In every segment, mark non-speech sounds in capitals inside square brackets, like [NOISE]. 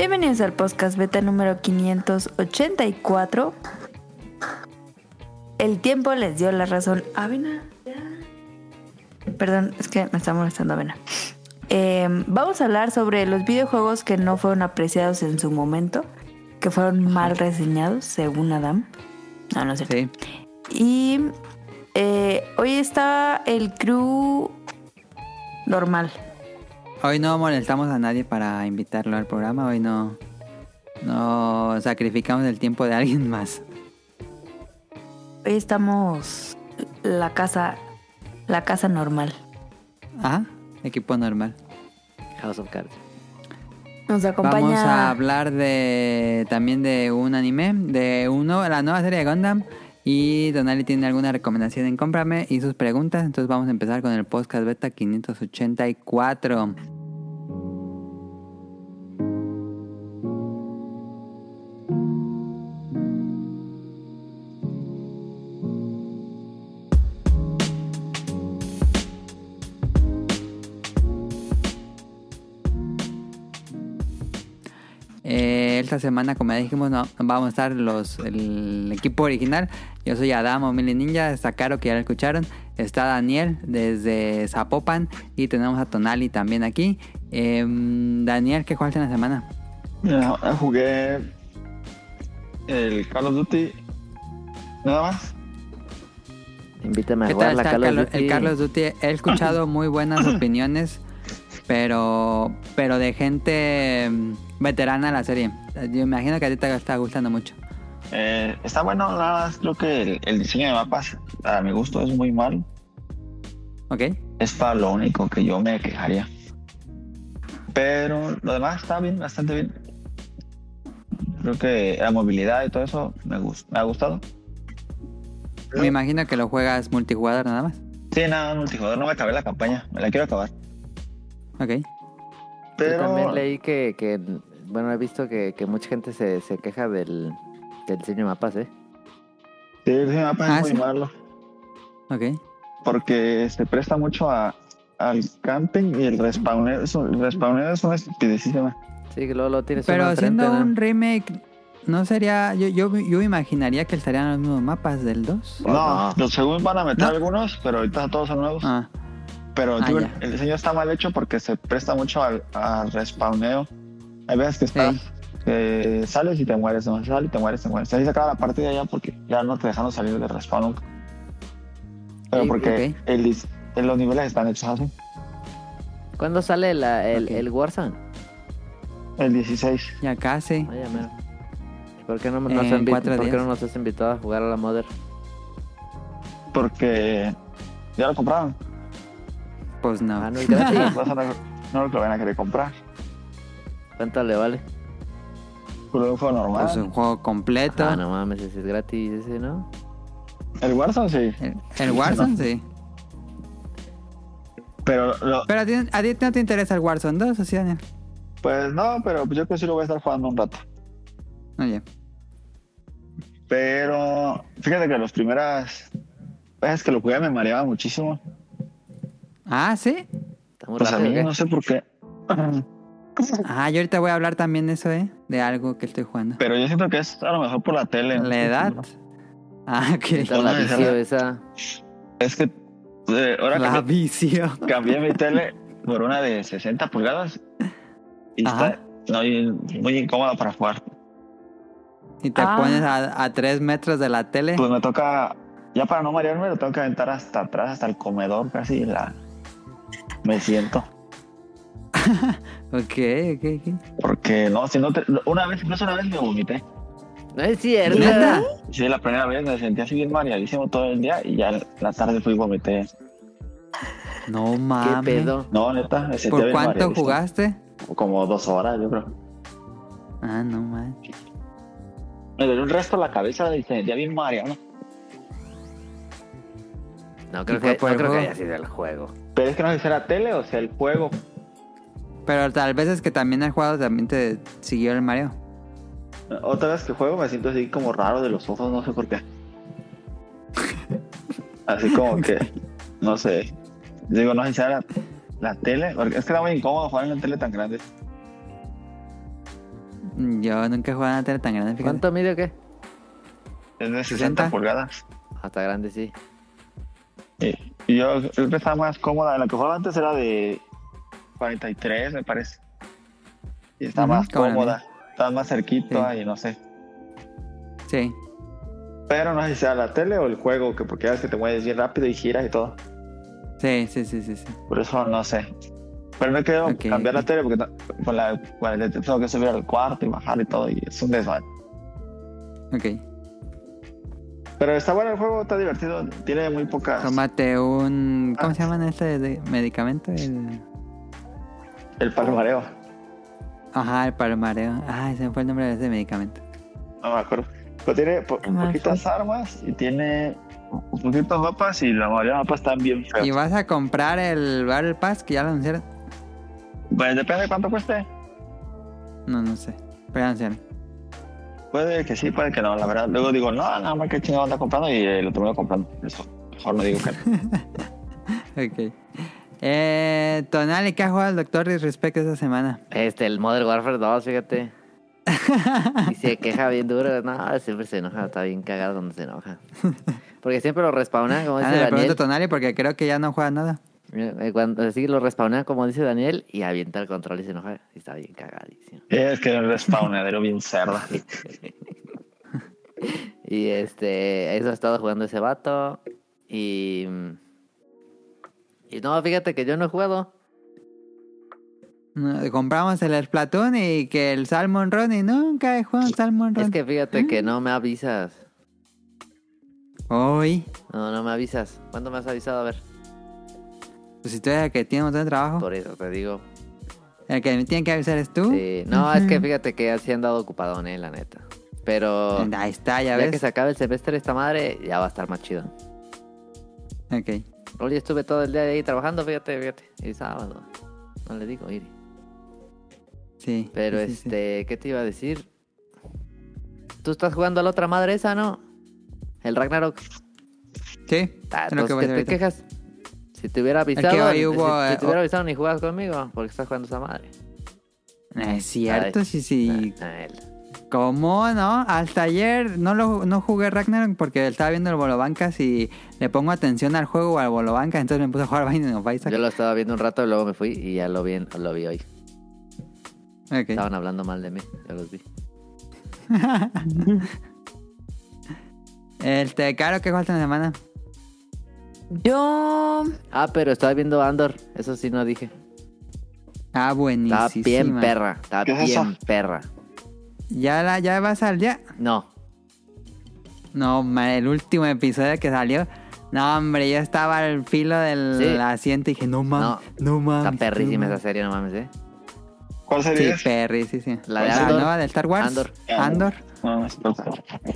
Bienvenidos al podcast beta número 584. El tiempo les dio la razón. Avena. Perdón, es que me está molestando Avena. Eh, vamos a hablar sobre los videojuegos que no fueron apreciados en su momento, que fueron mal reseñados, según Adam. No, no sé. Sí. Y eh, hoy está el crew normal. Hoy no molestamos a nadie para invitarlo al programa. Hoy no, no sacrificamos el tiempo de alguien más. Hoy estamos la casa, la casa normal. Ajá, equipo normal. House of Cards. Nos acompaña. Vamos a hablar de también de un anime, de uno, la nueva serie de Gundam. Y Donali tiene alguna recomendación en Cómprame y sus preguntas. Entonces vamos a empezar con el podcast beta 584. Semana, como ya dijimos, no, vamos a estar los, el equipo original. Yo soy Adamo Mili Ninja, está Caro que ya lo escucharon. Está Daniel desde Zapopan y tenemos a Tonali también aquí. Em, Daniel, ¿qué jugaste en la semana? Jugué el Call of Duty. Nada más. Invítame a ¿Qué jugar tal la está Call of Carlos- Duty. el Carlos Duty? He escuchado muy buenas [COUGHS] opiniones, pero, pero de gente veterana de la serie. Yo me imagino que a ti te está gustando mucho. Eh, está bueno, nada más. Creo que el, el diseño de mapas, a mi gusto, es muy malo. ¿Ok? Es para lo único que yo me quejaría. Pero lo demás está bien, bastante bien. Creo que la movilidad y todo eso me, me ha gustado. Me imagino que lo juegas multijugador nada más. Sí, nada, multijugador, no me acabé la campaña, me la quiero acabar. Ok. Yo Pero también leí que, que, bueno, he visto que, que mucha gente se, se queja del, del diseño de mapas, ¿eh? sí, el diseño de mapas Ah, es muy ¿sí? malo. Ok. porque se presta mucho a, al camping y el respawneo. es un- El respawneo es una estupidísima. Sí, que luego lo tienes Pero ¿no? un remake, ¿no sería...? Yo, yo, yo imaginaría que estarían los mismos mapas del 2. Pues no, no. los según van a meter ¿No? algunos, pero ahorita todos son nuevos. Ah, pero Ah, el diseño está mal hecho porque se presta mucho al, al respawneo. Hay veces que sales y te mueres, no sales y te mueres, te mueres. Ahí se acaba la partida ya porque ya no te dejan salir de respawn nunca. Pero Sí, porque ok. el, dis- los niveles están hechos así. ¿Cuándo sale la, el, Ok. el Warzone? El 16. ya casi. Vaya, mero. ¿Por qué no, nos ¿por qué no nos has invitado a jugar a la Mother? Porque ya lo compraron. Pues no. Ah, no [LAUGHS] no, [LAUGHS] no lo van a querer comprar. ¿Cuánto le vale? Pero un juego normal. Pues un juego completo. Ah, no mames, ese es gratis, ese, ¿no? El Warzone sí. El, el Warzone, sí. Pero lo- Pero a ti, a ti no te interesa el Warzone 2, ¿o sí, Daniel? pues no, pero yo creo que sí lo voy a estar jugando un rato. Oye. Pero fíjate que las primeras veces que lo jugué me mareaba muchísimo. Ah, ¿sí? Pues a mí ¿qué? no sé por qué. [LAUGHS] Ah, yo ahorita voy a hablar también de eso, ¿eh? De algo que estoy jugando. Pero yo siento que es a lo mejor por la tele. ¿La edad? Ah, ok. Está la vicio esa. Es que eh, ahora La que vicio. cambié mi [LAUGHS] tele por una de 60 pulgadas y Ajá. está no, y muy incómoda para jugar. Y te Ah. pones a, a tres metros de la tele. Pues me toca, ya para no marearme, lo tengo que aventar hasta atrás, hasta el comedor casi. La... Me siento. [LAUGHS] Ok, ok, ok. Porque no, si no te- una vez, incluso una vez me vomité. No es cierto. ¿Neta? Sí, la primera vez me sentí así bien mareadísimo todo el día y ya la tarde fui y vomité. No ¿Qué mames. pedo? No, neta, me sentía ¿Por bien cuánto mareadísimo. jugaste? Como dos horas, yo creo. Ah, no mames. Me dolió el resto de la cabeza y se sentía bien mareado. No creo, ¿Y fue que, no creo que haya sido el juego. Pero es que no sé si era tele o sea el juego. Pero tal vez es que también el juego también te siguió el Mario. Otra vez que juego me siento así como raro de los ojos, no sé por qué. Así como que, no sé. Digo, no sé si era la, la tele, porque es que era muy incómodo jugar en la tele tan grande. Yo nunca he jugado a una tele tan grande. fíjate. ¿Cuánto mide o qué? Es de 60 60. pulgadas. Hasta grande, sí. Y, y yo creo que estaba más cómoda. La que jugaba antes era de 43, me parece. Y está más cómoda. Está más cerquita Sí. y no sé. Sí. Pero no sé si sea la tele o el juego, que porque ya ves que te mueves bien rápido y giras y todo. Sí, sí, sí, sí, sí. Por eso no sé. Pero no quiero Ok, cambiar la tele porque con la, con tengo que subir al cuarto y bajar y todo. Y es un desván. Ok. Pero está bueno el juego, está divertido. Tiene muy pocas. Tómate un... ¿Cómo se llama este de medicamento? El... El palmareo. Ajá, el palmareo. Ay, se me fue el nombre de ese medicamento. No me acuerdo. Pero tiene po- poquitas armas y tiene poquitos mapas y la mayoría de mapas están bien feos. ¿Y vas a comprar el Battle Pass que ya lo anunciaron? Pues depende de cuánto cueste. No, no sé. Pero ya anunciaron. Puede que sí, puede que no, la verdad. Luego digo, no, nada más que chingado anda comprando y eh, lo termino comprando. Eso, mejor no digo que no. [LAUGHS] Ok. Eh, Tonali, ¿qué ha jugado el doctor respecto a esta semana? Este, el Modern Warfare 2, fíjate. Y se queja bien duro. No, siempre se enoja. Está bien cagado cuando se enoja. Porque siempre lo respawnan, como Ah, dice le pregunto Daniel. a Tonali porque creo que ya no juega nada. Eh, Cuando así lo respawnan, como dice Daniel, y avienta el control y se enoja. Y está bien cagadísimo. es que es un respawnadero bien cerda. [LAUGHS] Y este, eso ha estado jugando ese vato. Y. Y no, fíjate que yo no he jugado. No, Compramos el Splatoon y que el Salmon Run y nunca he jugado Salmon Run. Es que fíjate que no me avisas. Hoy, No, no me avisas. ¿Cuándo me has avisado? A ver. pues si tú eres el que tiene un montón de trabajo, Por eso te digo. el que me tiene que avisar es tú. Sí. No, es que fíjate que así han dado ocupado, eh, la neta. Pero Ahí está, ya, ya, ves. que se acabe el semestre esta madre, ya va a estar más chido. Ok. Hoy estuve todo el día ahí trabajando, fíjate, fíjate. Y sábado. No le digo, Iri. Sí. Pero sí, sí, sí. este, ¿qué te iba a decir? Tú estás jugando a la otra madre esa, ¿no? El Ragnarok. Sí, Ah, lo que a ¿qué hacer te ahorita. quejas? Si te hubiera avisado, si- si, eh, te hubiera o- avisado ni jugabas conmigo, porque estás jugando esa madre. Es cierto, Ay. sí, sí. Ah, él. ¿Cómo no? Hasta ayer no lo no jugué Ragnarok porque estaba viendo el Bolobancas y le pongo atención al juego o al Bolobancas, entonces me puse a jugar [LAUGHS] Binding of Isaac. Yo lo estaba viendo un rato y luego me fui y ya lo vi, lo vi hoy. Estaban hablando mal de mí, ya los vi. [LAUGHS] Este, Caro, ¿qué falta en la semana? Yo. Ah, pero estaba viendo Andor, eso sí no dije. Ah, Estaba buenísima. bien perra, estaba ¿Qué es bien perra. ¿Ya, la, ¿Ya vas al día? No, No, el último episodio que salió. No, hombre, yo estaba al filo del Sí. asiento y dije, no mames, no, mames. está perrísima no esa serie, no mames, ¿eh? ¿Cuál mames". sería? Sí, Perry, sí, sí. La de La nueva de Star Wars. Andor. Andor. No, no.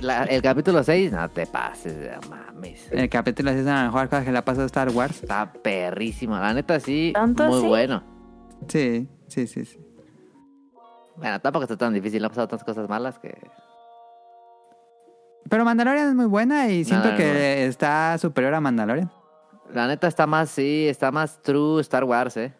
La- el capítulo 6, no te pases, no mames. El capítulo es una de las mejores cosas que le ha pasado a Star Wars. Está perrísimo. La neta, sí, ¿Tanto muy así? bueno. Sí, sí, sí, sí. Bueno, tampoco está tan difícil. Le han pasado tantas cosas malas que... Pero Mandalorian es muy buena y siento no, no. que está superior a Mandalorian. La neta está más, sí, está más true Star Wars, ¿eh?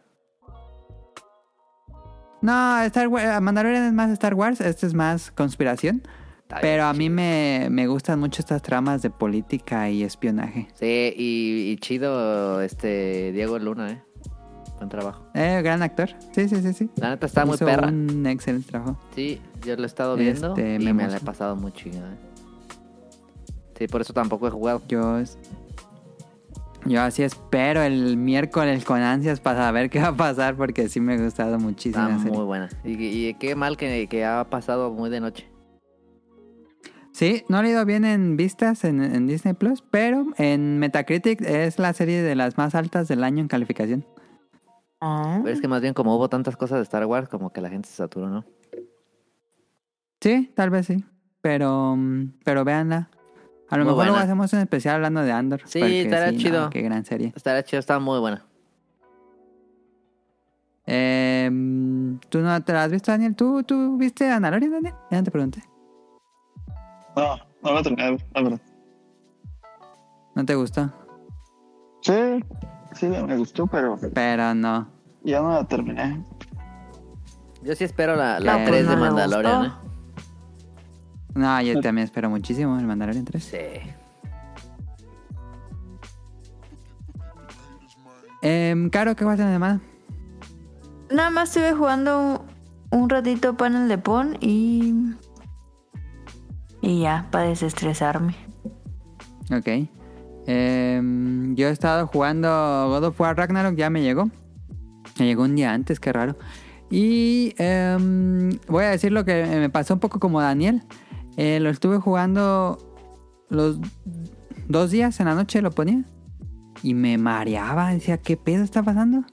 No, Star Wars, Mandalorian es más Star Wars, este es más conspiración. Está Pero a mí me, me gustan mucho estas tramas de política y espionaje. Sí, y, y chido este Diego Luna, ¿eh? Buen trabajo. Eh, gran actor. Sí, sí, sí, sí. La neta está muy perra. un excelente trabajo. Sí, yo lo he estado viendo Este, y me me la he pasado muy chido, ¿eh? Sí, por eso tampoco he jugado. Yo, es- yo así espero el miércoles con ansias para saber qué va a pasar porque sí me ha gustado muchísimo. Está serie. muy buena. Y, y qué mal que, que ha pasado muy de noche. Sí, no le ha ido bien en vistas en, en Disney Plus, pero en Metacritic es la serie de las más altas del año en calificación. Ah. Pero es que más bien como hubo tantas cosas de Star Wars, como que la gente se saturó, ¿no? Sí, tal vez sí. Pero, mm, pero véanla. A lo Muy mejor luego hacemos un especial hablando de Andor. Sí, estará chido. qué gran serie. Está chido, está muy buena. Eh, mm, ¿Tú no te la has visto, Daniel? ¿Tú, tú viste a Mandalorian, Daniel? Ya no te pregunté. No, no terminé, la verdad. ¿No te gustó? Sí, sí, me gustó, pero Pero no. Ya no la terminé. Yo sí espero la, la No, 3 pues de no Mandalorian, ¿eh? No, yo también espero muchísimo el Mandalorian 3. Sí. Eh, Caro, ¿qué vas a hacer semana? Nada más estuve jugando un, ratito panel de Pon y. Y ya, para desestresarme. Ok. Em, yo he estado jugando God of War Ragnarok, ya me llegó. Me llegó un día antes, qué raro. Y em, voy a decir lo que me pasó un poco como Daniel. Eh, lo estuve jugando los dos días en la noche, lo ponía. Y me mareaba, decía, ¿qué pedo está pasando?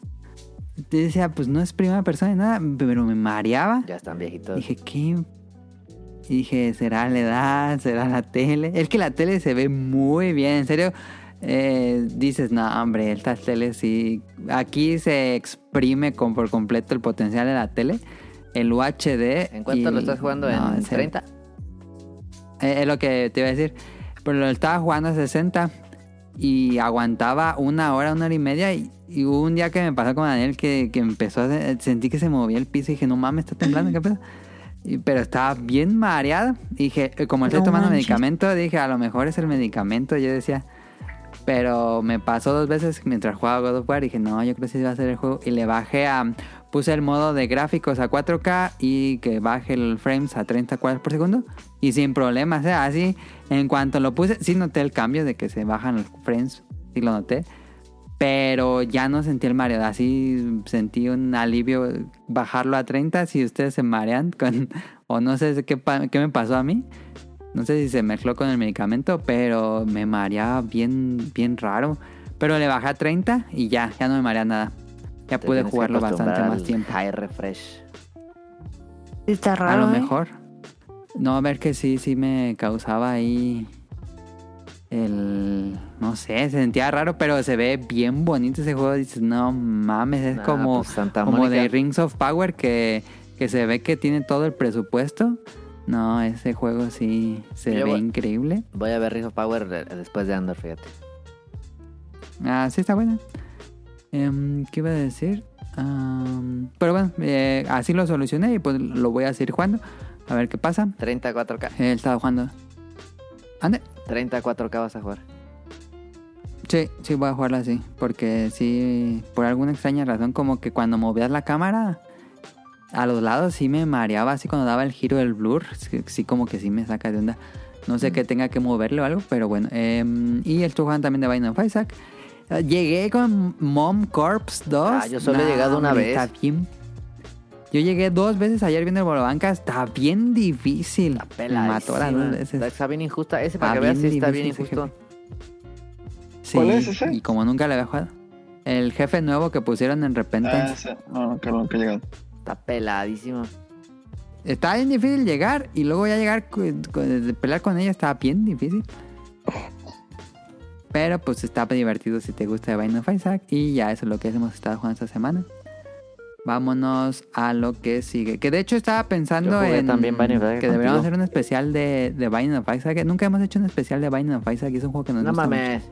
Decía, pues no es primera persona ni nada, pero me mareaba. Ya están viejitos. Dije, ¿qué? Y dije, ¿será la edad? ¿Será la tele? Es que la tele se ve muy bien, en serio. Eh, dices, no, hombre, estas teles sí. Aquí se exprime con, por completo el potencial de la tele. El UHD. ¿En cuánto y- lo estás jugando? no, ¿En serio. 30? Eh, es lo que te iba a decir. Pero lo estaba jugando a 60 y aguantaba una hora, una hora y media. Y, y hubo un día que me pasó con Daniel que, que empezó a sentí que se movía el piso y dije, no mames, está temblando, ¿qué pedo? Y- pero estaba bien mareada. Y dije, eh, como estoy No tomando manches. medicamento, dije, a lo mejor es el medicamento. Yo decía, pero me pasó dos veces mientras jugaba God of War. Y dije, no, yo creo que sí va a ser el juego. Y le bajé a. Puse el modo de gráficos a 4K y que baje el frames a 30 cuadros por segundo. Y sin problemas, ¿eh? Así, en cuanto lo puse, sí noté el cambio de que se bajan los frames. Sí lo noté. Pero ya no sentí el mareo. Así sentí un alivio bajarlo a 30. Si ustedes se marean con. [LAUGHS] O no sé qué, qué me pasó a mí. No sé si se mezcló con el medicamento, pero me mareaba bien, bien raro. Pero le bajé a 30 y ya, ya no me marea nada. Ya Te pude jugarlo bastante más tiempo. High refresh. Sí Está raro. a lo ¿eh? mejor. No, a ver que sí, sí me causaba ahí el... No sé, se sentía raro, pero se ve bien bonito ese juego. Dices, no mames, es Nah, como, pues, Santa como de. Rings of Power que, que se ve que tiene todo el presupuesto. No, ese juego sí se Yo ve voy- increíble. Voy a ver Ring of Power eh, después de Andor, fíjate. Ah, sí está buena. Em, ¿Qué iba a decir? Am, pero bueno, eh, así lo solucioné y pues lo voy a seguir jugando. A ver qué pasa. 30 4K. Él estaba jugando. Ande. 30 4K vas a jugar. Sí, sí voy a jugarla así. Porque sí, por alguna extraña razón, como que cuando movías la cámara a los lados sí me mareaba así cuando daba el giro del blur. Sí, sí como que sí me saca de onda. No sé que tenga que moverle o algo, pero bueno. Em, y estoy jugando también de Binding of Isaac. Eh, Llegué con Mom Corps 2. Ah, yo solo he llegado una vez. Está bien. Yo llegué dos veces ayer viendo el Bolobanca. Está bien difícil. Está Me mató las dos veces. Está, bien injusta. Ese para Está que veas, bien sí está bien injusto. Sí, ¿Cuál es ese? Y como nunca le había jugado. El jefe nuevo que pusieron en Ah, Repentance. ese. No, nunca, nunca he llegado. Está peladísimo. Está bien difícil llegar y luego ya llegar, de pelear con ella está bien difícil. Pero pues está divertido si te gusta Binding of Isaac. Y ya eso es lo que hemos estado jugando esta semana. Vámonos a lo que sigue. Que de hecho estaba pensando Yo jugué en también Binding of Isaac que deberíamos hacer un especial de, de Binding of Isaac. Nunca hemos hecho un especial de Binding of Isaac y es un juego que nos No gusta mucho. mames.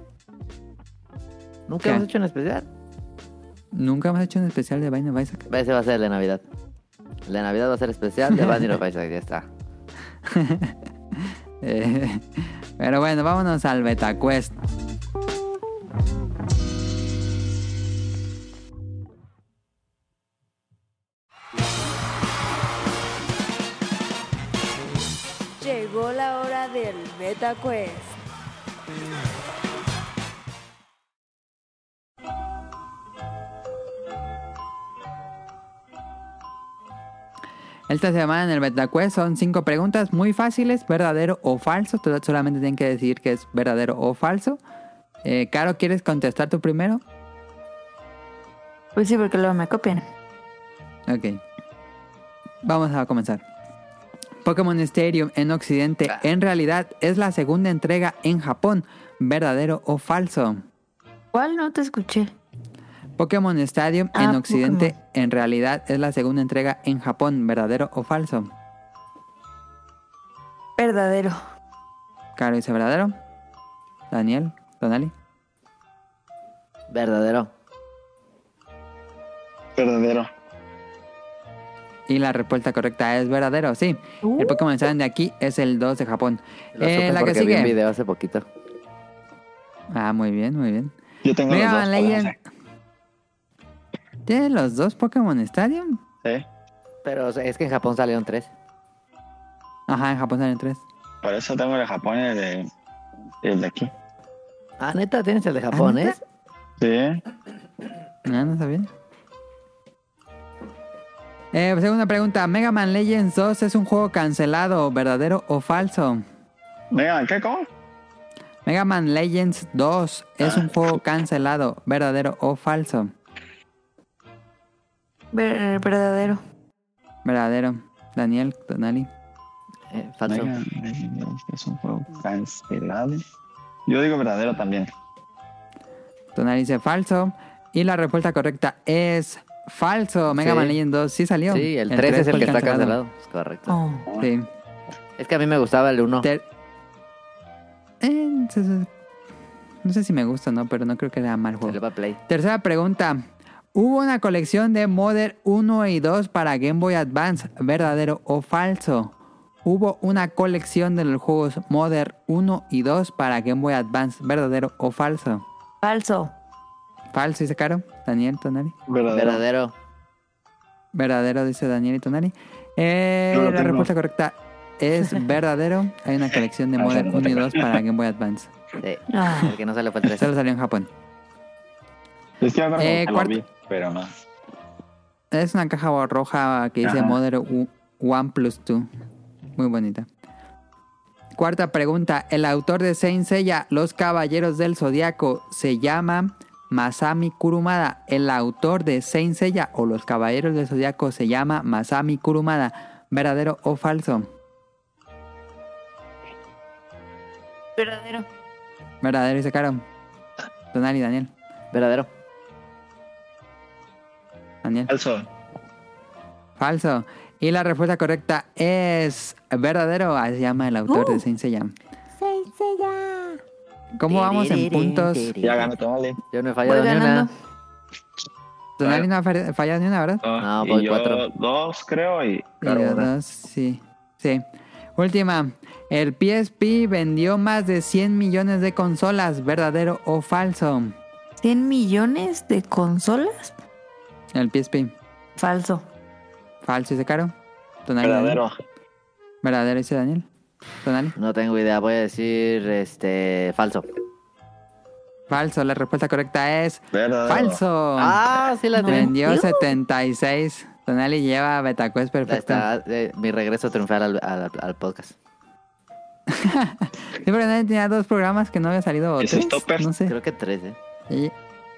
¿Nunca ¿Qué? hemos hecho un especial? Nunca hemos hecho un especial de Binding of Isaac. Ese va a ser el de Navidad. El de Navidad va a ser especial de Binding of Isaac, ya está. [LAUGHS] Eh, pero bueno, vámonos al BetaQuest. Llegó la hora del Beta Esta semana en el BetaQuest son cinco preguntas muy fáciles, verdadero o falso. Tú solamente tienen que decir que es verdadero o falso. Eh, Caro, ¿quieres contestar tú primero? Pues sí, porque luego me copian. Ok. Vamos a comenzar. Pokémon Stadium en Occidente en realidad es la segunda entrega en Japón. ¿Verdadero o falso? ¿Cuál no te escuché? Pokémon Stadium Ah, en Occidente Pokémon. en realidad es la segunda entrega en Japón. ¿Verdadero o falso? Verdadero. Caro dice verdadero. Daniel, Donali. Verdadero. Verdadero. Y la respuesta correcta es verdadero, sí. El Pokémon Stadium de aquí es el 2 de Japón. Lo Eh, la que porque vi un sigue. video hace poquito. Ah, muy bien, muy bien. Yo tengo Mega los dos. Man Legend. ¿Tienes los dos Pokémon Stadium? Sí, Pero es que en Japón salieron tres. Ajá, en Japón salen tres. por eso tengo el de Japón y el de, y el de aquí. Ah, neta, tienes el de Japón, ¿neta? ¿eh? Sí. No, no sabía. Eh, segunda pregunta. ¿Mega Man Legends 2 es un juego cancelado, verdadero o falso? Venga, ¿qué? ¿Cómo? Mega Man Legends 2 es un juego cancelado, verdadero o falso? Ver- verdadero. Verdadero. Daniel, Tonali. Eh, falso. Es un juego cancelado. Yo digo verdadero también. Tonali dice falso. Y la respuesta correcta es falso. Mega Sí. Man Legends 2 sí salió. Sí, el 3 es el que está cancelado. Es correcto. Oh. Sí. Es que a mí me gustaba el 1. Ter- Eh, no sé si me gusta o no, pero no creo que sea mal juego. Play. Tercera pregunta. Hubo una colección de Modern 1 y 2 para Game Boy Advance, ¿verdadero o falso? Hubo una colección de los juegos Modern 1 y 2 para Game Boy Advance, ¿verdadero o falso? Falso. Falso, dice Caro. Daniel, Tonali. Verdadero. Verdadero. Verdadero, dice Daniel y Tonali. Eh, lo la respuesta correcta es [LAUGHS] verdadero. Hay una colección de Ah, Modern yo no 1 y tengo. 2 para Game Boy Advance. Sí. Ah. El que no sale fue el 3. Solo salió en Japón. Eh, cuarto- vi, pero no. Es una caja roja que dice Ajá. One Plus 2. Muy bonita. Cuarta pregunta. El autor de Saint Seiya, Los Caballeros del Zodiaco, se llama Masami Kurumada. El autor de Saint Seiya o Los Caballeros del Zodiaco se llama Masami Kurumada. ¿Verdadero o falso? Verdadero. Verdadero, dice Caro. Donal y Daniel. Verdadero. Daniel. Falso. Falso. Y la respuesta correcta es verdadero. Así se llama el autor Uh. de Saint Seiya. ¿Cómo vamos en puntos? Ya ganó Tonali. Yo no he fallado ni una. Donali no ha fa- fallado ni una, ¿verdad? No, voy yo cuatro. dos, creo, y Y Caro yo una. dos, sí. Sí. Última. El PSP vendió más de 100 millones de consolas. ¿Verdadero o falso? ¿100 millones de consolas? El PSP. Falso. Falso, dice Caro. Tonali, Daniel. Verdadero. Verdadero, dice Daniel. Tonali. No tengo idea. Voy a decir este falso. Falso. La respuesta correcta es Verdadero. falso. Ah, sí la tengo. Vendió ¿Yo? 76. Tonali lleva Betacuest perfecto. está eh, mi regreso triunfal al, al, al podcast. [LAUGHS] Sí, pero Tonali tenía dos programas que no había salido. ¿Esos tres? No sé. Creo que tres, ¿eh? Ya,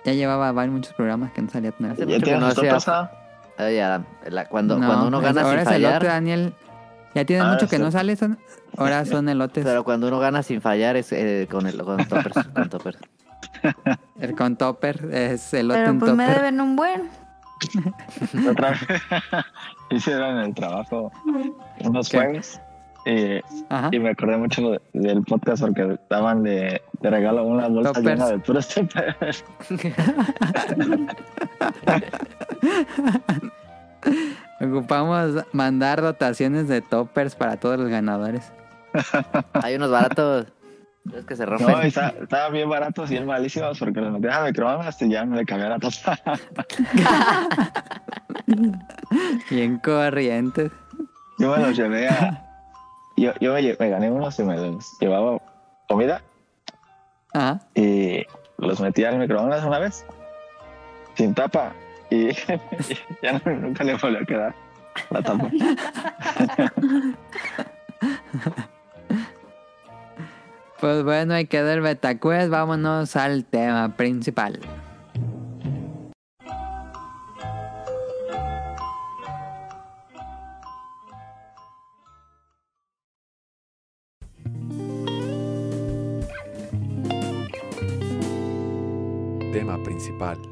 ya llevaba varios, muchos programas que no salía Tonali. Hace ¿Ya mucho que no hacía. ah? Ay, Adam, la- cuando, No, cuando uno es- gana ahora sin es elote, fallar. Daniel. Ya tienes Ah, mucho que no sale, son, ahora [LAUGHS] son elotes. Pero cuando uno gana sin fallar es eh, con el con toppers. [LAUGHS] con toppers. El con topper es elote Pero en pues me topper. deben un buen. Otra vez [LAUGHS] hicieron el trabajo unos ¿Qué? juegos y, me acordé mucho de- del podcast porque daban de, de regalo una bolsa Toppers. llena de puros toppers. [LAUGHS] Ocupamos mandar dotaciones de toppers para todos los ganadores. [LAUGHS] Hay unos baratos. Es que se rompen. No, está- estaban bien baratos y bien malísimos porque los metían a microondas y ya me le cambié la taza. Bien corrientes. Yo me los llevé a... Yo, yo me, gané unos y me los llevaba comida Ajá. y los metía al microondas una vez sin tapa y, [LAUGHS] ya no- nunca le volvió a quedar la tapa. [LAUGHS] Pues bueno, ahí quedó el Betacuest. Vámonos al tema principal. Tema principal.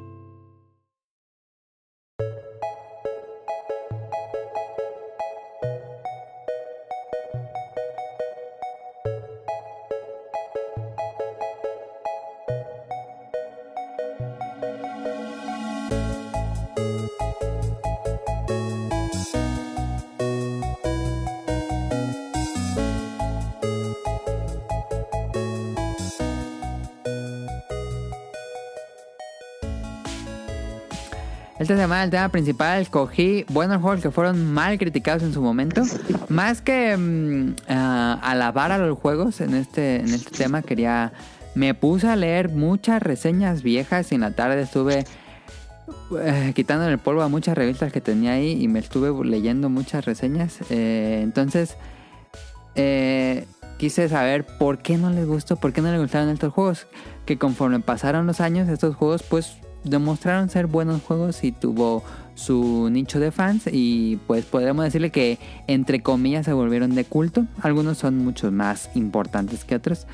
Esta semana el tema principal cogí buenos juegos que fueron mal criticados en su momento. Más que mm, ah, alabar a los juegos en este, en este tema, quería... Me puse a leer muchas reseñas viejas y en la tarde estuve eh, quitando el polvo a muchas revistas que tenía ahí y me estuve leyendo muchas reseñas. Eh, entonces, eh, quise saber por qué no les gustó, por qué no les gustaron estos juegos. Que conforme pasaron los años, estos juegos pues demostraron ser buenos juegos y tuvo su nicho de fans y pues podemos decirle que entre comillas se volvieron de culto. Algunos son mucho más importantes que otros.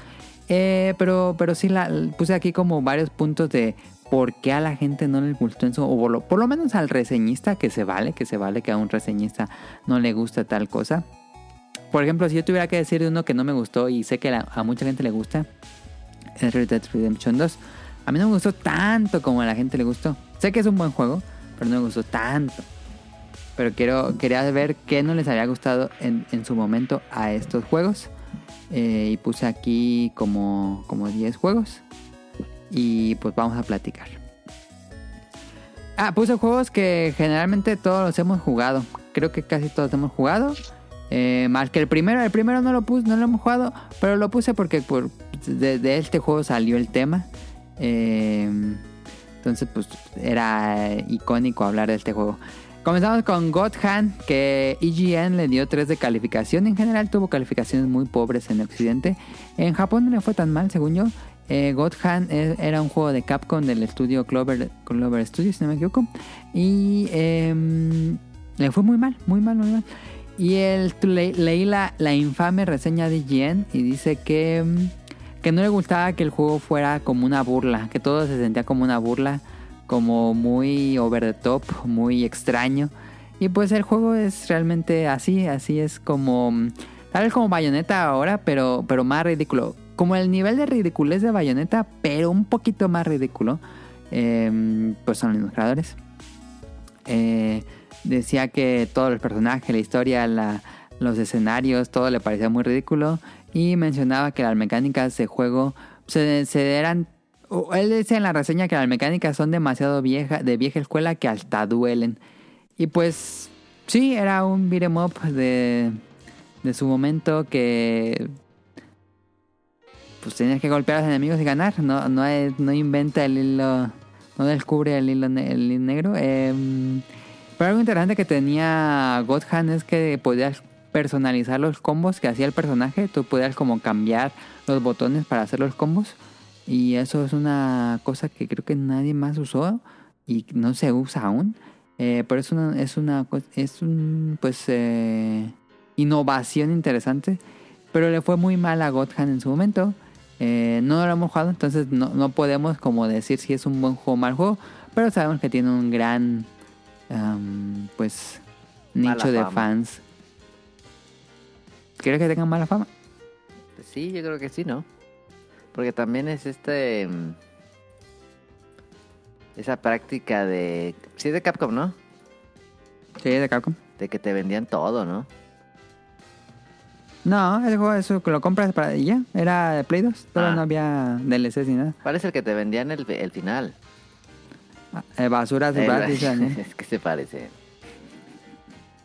Eh, pero, pero sí la, puse aquí como varios puntos de por qué a la gente no les gustó eso, o por lo, por lo menos al reseñista, que se vale, que se vale que a un reseñista no le gusta tal cosa. Por ejemplo, si yo tuviera que decir de uno que no me gustó y sé que a mucha gente le gusta, es Red Dead Redemption 2. A mí no me gustó tanto como a la gente le gustó. Sé que es un buen juego, pero no me gustó tanto. Pero quiero, quería ver qué no les había gustado en, en su momento a estos juegos. Eh, y puse aquí como, como 10 juegos. Y pues vamos a platicar. Ah, puse juegos que generalmente todos los hemos jugado. Creo que casi todos hemos jugado. Eh, más que el primero. El primero no lo puse, no lo hemos jugado. Pero lo puse porque por, de, de este juego salió el tema. Eh, entonces, pues era icónico hablar de este juego. Comenzamos con God Hand, que IGN le dio 3 de calificación. En general tuvo calificaciones muy pobres en Occidente. En Japón no le fue tan mal, según yo. Eh, God Hand e- era un juego de Capcom del estudio Clover, Clover Studios, si no me equivoco. Y em, le fue muy mal, muy mal, muy mal. Y él, le- leí la, la infame reseña de IGN y dice que, em, que no le gustaba que el juego fuera como una burla, que todo se sentía como una burla, como muy over the top, muy extraño. Y pues el juego es realmente así, así es como... mm, Tal vez como Bayonetta ahora, pero, pero más ridículo. Como el nivel de ridiculez de Bayonetta, pero un poquito más ridículo. Eh, pues son los creadores. Eh, decía que todos los personajes, la historia, los escenarios, todo le parecía muy ridículo. Y mencionaba que las mecánicas de juego se, se eran... Él dice en la reseña que las mecánicas son demasiado vieja, de vieja escuela que hasta duelen. Y pues sí, era un beat'em up de, de su momento que pues tienes que golpear a los enemigos y ganar. No, no, no inventa el hilo, no descubre el hilo, el hilo negro. Em, pero algo interesante que tenía God Hand es que podías personalizar los combos que hacía el personaje. Tú podías como cambiar los botones para hacer los combos. Y eso es una cosa que creo que nadie más usó y no se usa aún. Eh, pero es una, es una, es un, pues, eh, innovación interesante. Pero le fue muy mal a Godhand en su momento. Eh, no lo hemos jugado, entonces no, no podemos como decir si es un buen juego o mal juego. Pero sabemos que tiene un gran, pues, Mala nicho de fama. fans. ¿Crees que tengan mala fama? Sí, yo creo que sí, ¿no? Porque también es este... mm, Esa práctica de... Sí, es de Capcom, ¿no? Sí, de Capcom. De que te vendían todo, ¿no? No, ese juego eso que lo compras para y ya. Era de Play 2. Todavía Ah. no había DLCs ni nada. ¿Cuál es el que te vendían el, el final? Ah, eh, basura, El- [LAUGHS] Daniel. es que se parece.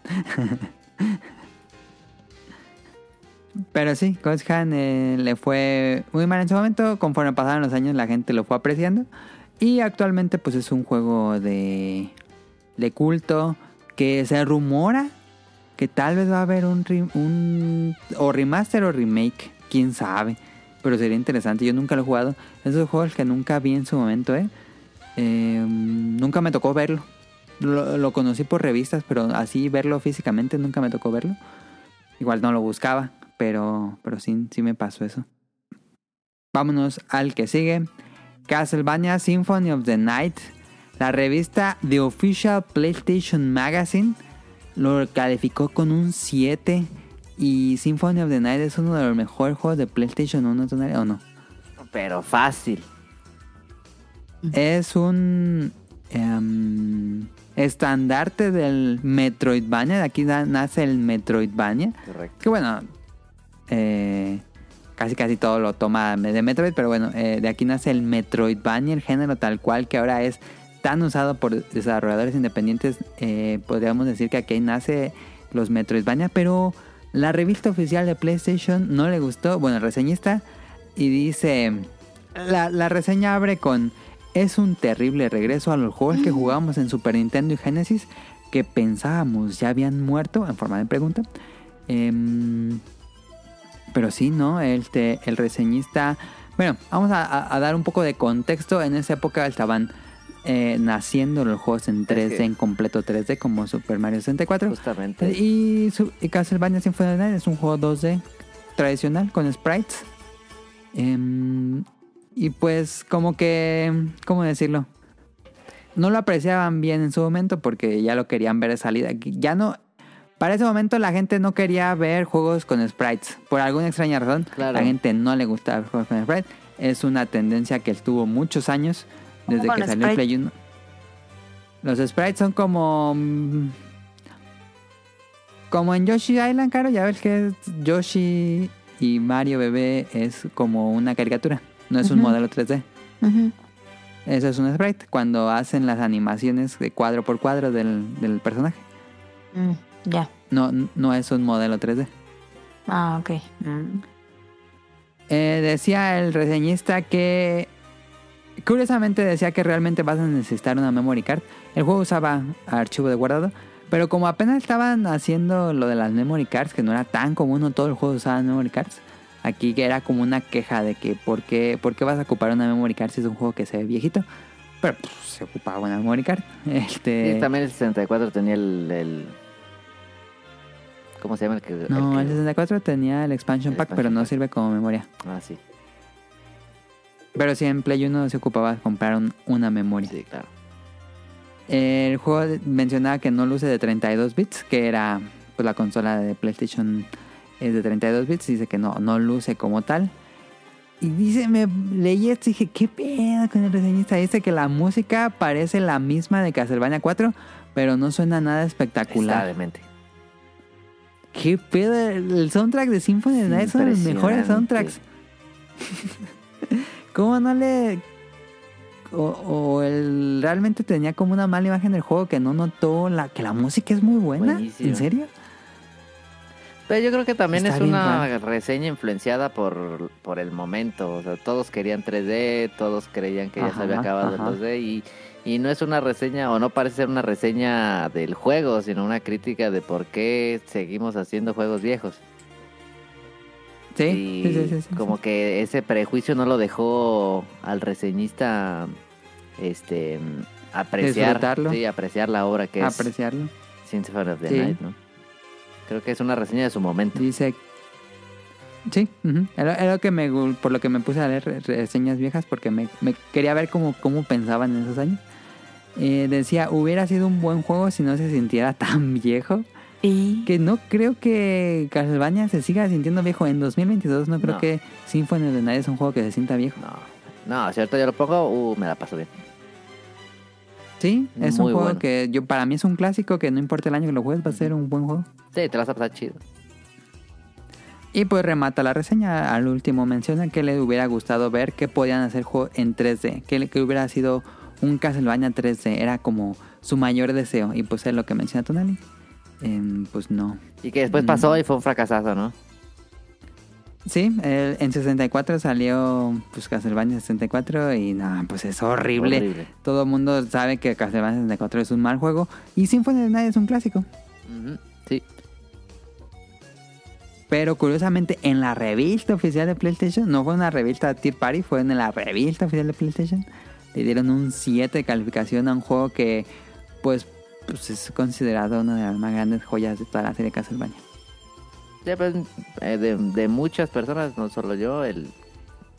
[LAUGHS] Pero sí, Ghost Hand eh, le fue muy mal en su momento. Conforme pasaron los años, la gente lo fue apreciando. Y actualmente, pues es un juego de, de culto que se rumora que tal vez va a haber un, o remaster o remake. Quién sabe. Pero sería interesante. Yo nunca lo he jugado. Esos juegos que nunca vi en su momento, ¿eh? Eh, nunca me tocó verlo. Lo, lo conocí por revistas, pero así verlo físicamente nunca me tocó verlo. Igual no lo buscaba, pero, pero sí, sí me pasó eso. Vámonos al que sigue. Castlevania Symphony of the Night. La revista The Official PlayStation Magazine lo calificó con un 7. Y Symphony of the Night es uno de los mejores juegos de PlayStation 1, ¿tonal- ¿o no? Pero fácil. Es un em, estandarte del Metroidvania. De aquí na- nace el Metroidvania. Correcto. Que bueno, eh, casi casi todo lo toma de Metroid, pero bueno, eh, de aquí nace el Metroidvania, el género tal cual que ahora es tan usado por desarrolladores independientes, eh, podríamos decir que aquí nace los Metroidvania, pero la revista oficial de PlayStation no le gustó, bueno, el reseñista, y dice, la, la reseña abre con, es un terrible regreso a los juegos que jugábamos en Super Nintendo y Genesis, que pensábamos ya habían muerto, en forma de pregunta. Em, pero sí, ¿no? El, te- el reseñista... Bueno, vamos a, dar un poco de contexto. En esa época estaban eh, naciendo los juegos en 3D, que- en completo 3D, como Super Mario 64. Justamente. Y, su- y Castlevania Symphony of the Night es un juego 2D tradicional con sprites. Em, y pues como que, ¿cómo decirlo? No lo apreciaban bien en su momento porque ya lo querían ver de salida. Ya no... Para ese momento la gente no quería ver juegos con sprites. Por alguna extraña razón, Claro. la gente no le gustaba ver juegos con sprites. Es una tendencia que estuvo muchos años desde ¿Cómo que salió el? Play 1. Los sprites son como... mm, como en Yoshi Island, claro, ya ves que Yoshi y Mario Bebé es como una caricatura, no es un modelo 3D. Ujú. Eso es un sprite, cuando hacen las animaciones de cuadro por cuadro del, del personaje. Mm, ya. No, no es un modelo 3D. Ah, ok. Mm. Eh, decía el reseñista que... Curiosamente decía que realmente vas a necesitar una memory card. El juego usaba archivo de guardado. Pero como apenas estaban haciendo lo de las memory cards, que no era tan común, no todo el juego usaba memory cards. Aquí que era como una queja de que ¿por qué, por qué vas a ocupar una memory card si es un juego que se ve viejito? Pero pues, se ocupaba una memory card. [LAUGHS] Este, Sí, también el 64 tenía el, el- ¿Cómo se llama el que...? no, el el que- 64 tenía el expansion El pack, pero no pack. sirve como memoria. Ah, sí. Pero sí, en Play 1 se ocupaba comprar un- una memoria. Sí, claro. El juego mencionaba que no luce de 32 bits, que era pues, la consola de PlayStation es de 32 bits, dice que no, no luce como tal. Y dice, me leí esto y dije, ¿qué pedo con el reseñista? Dice que la música parece la misma de Castlevania 4, pero no suena nada Está espectacular. demente. ¿Qué pedo? El soundtrack de Symphony of the Night son los mejores soundtracks. [LAUGHS] ¿Cómo no le... O, o él realmente tenía como una mala imagen del juego que no notó la, que la música es muy buena? Buenísimo. ¿En serio? Pero yo creo que también Está es una reseña influenciada por, por el momento. O sea, todos querían 3D, todos creían que ya se había acabado ajá. el 2D y, y no es una reseña, o no parece ser una reseña del juego, sino una crítica de por qué seguimos haciendo juegos viejos. Sí, y sí, sí, sí, como que ese prejuicio no lo dejó al reseñista este apreciar sí, apreciar la obra que es Apreciarlo. Symphony of the. Night, ¿no? Creo que es una reseña de su momento. Dice... Sí, ujú. era, era lo que me, por lo que me puse a leer re- reseñas viejas porque me, me quería ver cómo, cómo pensaban en esos años. Eh, decía, hubiera sido un buen juego si no se sintiera [LAUGHS] tan viejo. Y Que no creo que Castlevania se siga sintiendo viejo. En 2022 no creo No. que Symphony of the Night es un juego que se sienta viejo. No, no, cierto, yo lo pongo, uh, me la paso bien. Sí, es Muy un juego bueno. que yo para mí es un clásico que no importa el año que lo juegues va a ser un buen juego. Sí, te la vas a pasar chido. Y pues remata la reseña. Al último menciona que le hubiera gustado ver que podían hacer juego en 3D. Que, le- que hubiera sido un Castlevania 3D. Era como su mayor deseo. Y pues es lo que menciona Tonali. Em, pues no. Y que después pasó y fue un fracasazo, ¿no? Sí, el- en 64 salió pues Castlevania 64 y nada, pues es horrible. Horrible. Todo el mundo sabe que Castlevania 64 es un mal juego y Symphony of the Night es un clásico. Sí. Pero curiosamente en la revista oficial de PlayStation, no fue una revista Tier Party, fue en la revista oficial de PlayStation, le dieron un 7 de calificación a un juego que pues, pues es considerado una de las más grandes joyas de toda la serie Castlevania. Ya, pues, eh, de, de muchas personas, no solo yo, el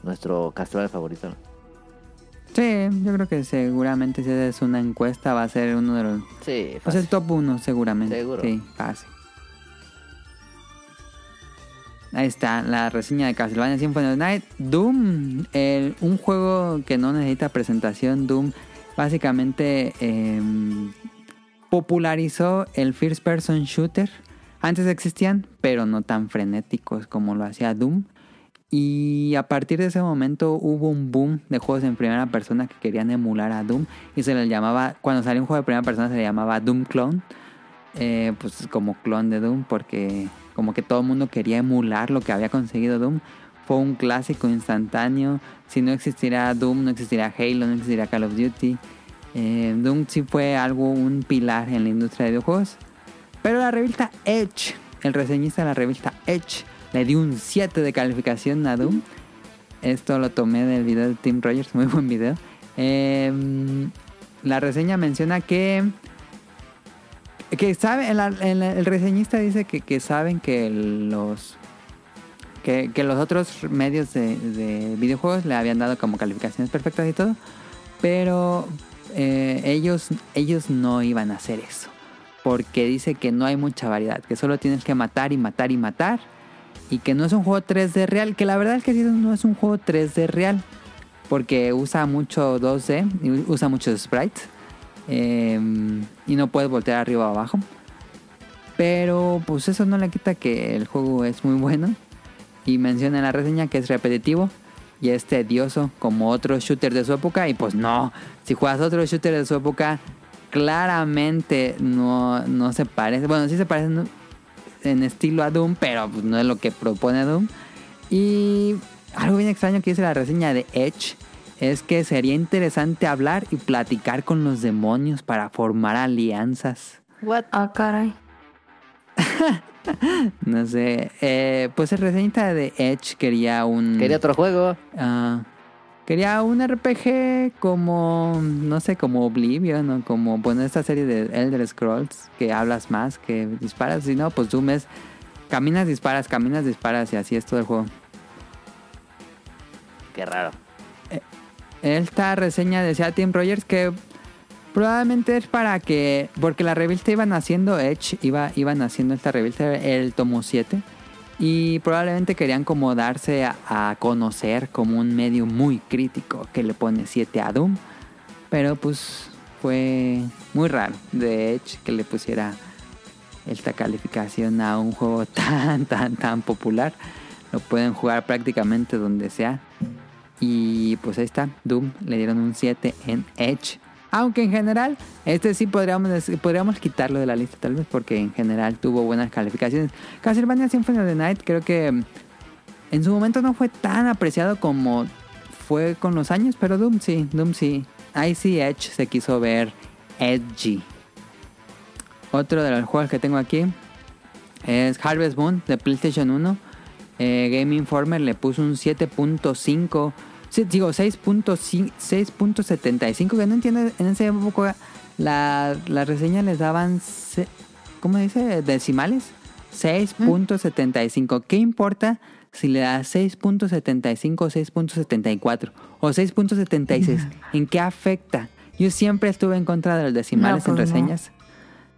nuestro Castlevania favorito. ¿no? Sí, yo creo que seguramente si es una encuesta va a ser uno de los... Sí, fácil. el top 1 seguramente. Seguro. Sí, fácil. Ahí está la reseña de Castlevania Symphony of the Night. Doom, el- un juego que no necesita presentación. Doom básicamente em, popularizó el first person shooter. Antes existían, pero no tan frenéticos como lo hacía Doom. Y a partir de ese momento hubo un boom de juegos en primera persona que querían emular a Doom. Y se les llamaba, cuando salió un juego de primera persona se le llamaba Doom Clone. Eh, pues como clon de Doom porque como que todo el mundo quería emular lo que había conseguido Doom. Fue un clásico instantáneo. Si no existiera Doom, no existiría Halo, no existiría Call of Duty. Eh, Doom sí fue algo, un pilar en la industria de videojuegos. Pero la revista Edge, el reseñista de la revista Edge, le dio un 7 de calificación a Doom. Esto lo tomé del video de Tim Rogers, muy buen video. Eh, la reseña menciona que que sabe, en la- en la- el reseñista dice que, que saben que los que, los otros medios de, de videojuegos le habían dado como calificaciones perfectas y todo, pero eh, ellos, ellos no iban a hacer eso, porque dice que no hay mucha variedad, que solo tienes que matar y matar y matar, y que no es un juego 3D real, que la verdad es que sí, no es un juego 3D real, porque usa mucho 2D, y usa muchos sprites, eh, y no puedes voltear arriba o abajo. Pero pues eso no le quita que el juego es muy bueno. Y menciona en la reseña que es repetitivo y es tedioso como otros shooters de su época. Y pues no, si juegas otros shooters de su época, claramente no, no se parece. Bueno, sí se parecen en estilo a Doom, pero pues, no es lo que propone Doom. Y algo bien extraño que dice la reseña de Edge es que sería interesante hablar y platicar con los demonios para formar alianzas. What? Ah, caray. [LAUGHS] No sé. eh, pues el reseñista de Edge quería un. Quería otro juego. ah, quería un RPG como. No sé, como Oblivion o como. Bueno, esta serie de Elder Scrolls que hablas más que disparas. Si no, pues Doom es. Caminas, disparas, caminas, disparas y así es todo el juego. Qué raro. Esta reseña decía Tim Rogers que probablemente es para que, porque la revista iban haciendo Edge, iba, iban haciendo esta revista, el tomo 7, y probablemente querían como darse a, a conocer como un medio muy crítico que le pone 7 a Doom, pero pues fue muy raro de Edge que le pusiera esta calificación a un juego [LAUGHS] tan, tan, tan popular. Lo pueden jugar prácticamente donde sea. Y pues ahí está, Doom le dieron un 7 en Edge. Aunque en general, este sí podríamos, podríamos quitarlo de la lista tal vez porque en general tuvo buenas calificaciones. Castlevania Symphony of the Night creo que mm, en su momento no fue tan apreciado como fue con los años, pero Doom sí, Doom sí. Ahí sí Edge se quiso ver edgy. Otro de los juegos que tengo aquí es Harvest Moon de PlayStation 1. Eh, Game Informer le puso un 7.5. sí, digo, 6.5 6.75. Que no entiendo. En esa época la, las reseñas les daban. se- ¿Cómo dice? Decimales. 6.75. ¿Qué importa si le das 6.75 o 6.74? O 6.76. ¿En qué afecta? Yo siempre estuve en contra de los decimales No, en pues no. reseñas.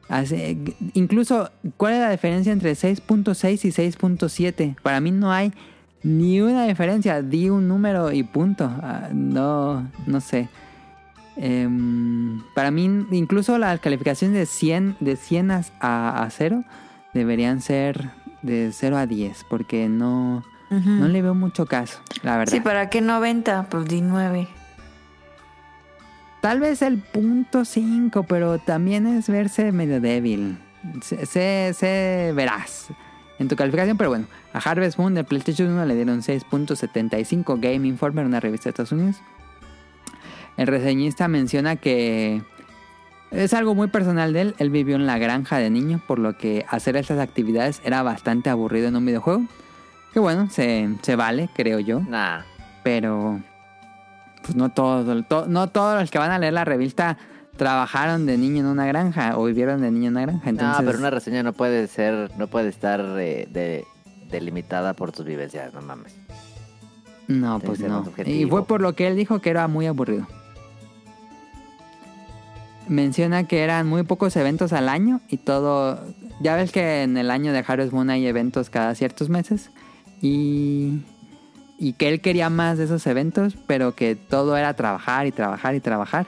Así- incluso, ¿cuál es la diferencia entre 6.6 y 6.7? Para mí no hay ni una diferencia. Di un número y punto. Ah, no, no sé. Em, para mí, incluso las calificaciones de 100, de 100 a, a, a 0 deberían ser de 0 a 10. Porque no, Ujú. no le veo mucho caso, la verdad. Sí, ¿para qué 90? Pues di 9. Tal vez el punto 5, pero también es verse medio débil. Se, se, se verás en tu calificación, pero bueno. A Harvest Moon de PlayStation 1 le dieron 6.75 Game Informer, una revista de Estados Unidos. El reseñista menciona que es algo muy personal de él. Él vivió en la granja de niño, por lo que hacer estas actividades era bastante aburrido en un videojuego. Que bueno, se, se vale, creo yo Nah. pero pues no todos, to- no todos los que van a leer la revista trabajaron de niño en una granja o vivieron de niño en una granja. Entonces, No, pero una reseña no puede ser, no puede estar eh, de, delimitada por tus vivencias, no mames. no, pues no. Y fue por lo que él dijo que era muy aburrido. Menciona que eran muy pocos eventos al año y todo. Ya ves que en el año de Harvest Moon hay eventos cada ciertos meses y y que él quería más de esos eventos, pero que todo era trabajar y trabajar y trabajar.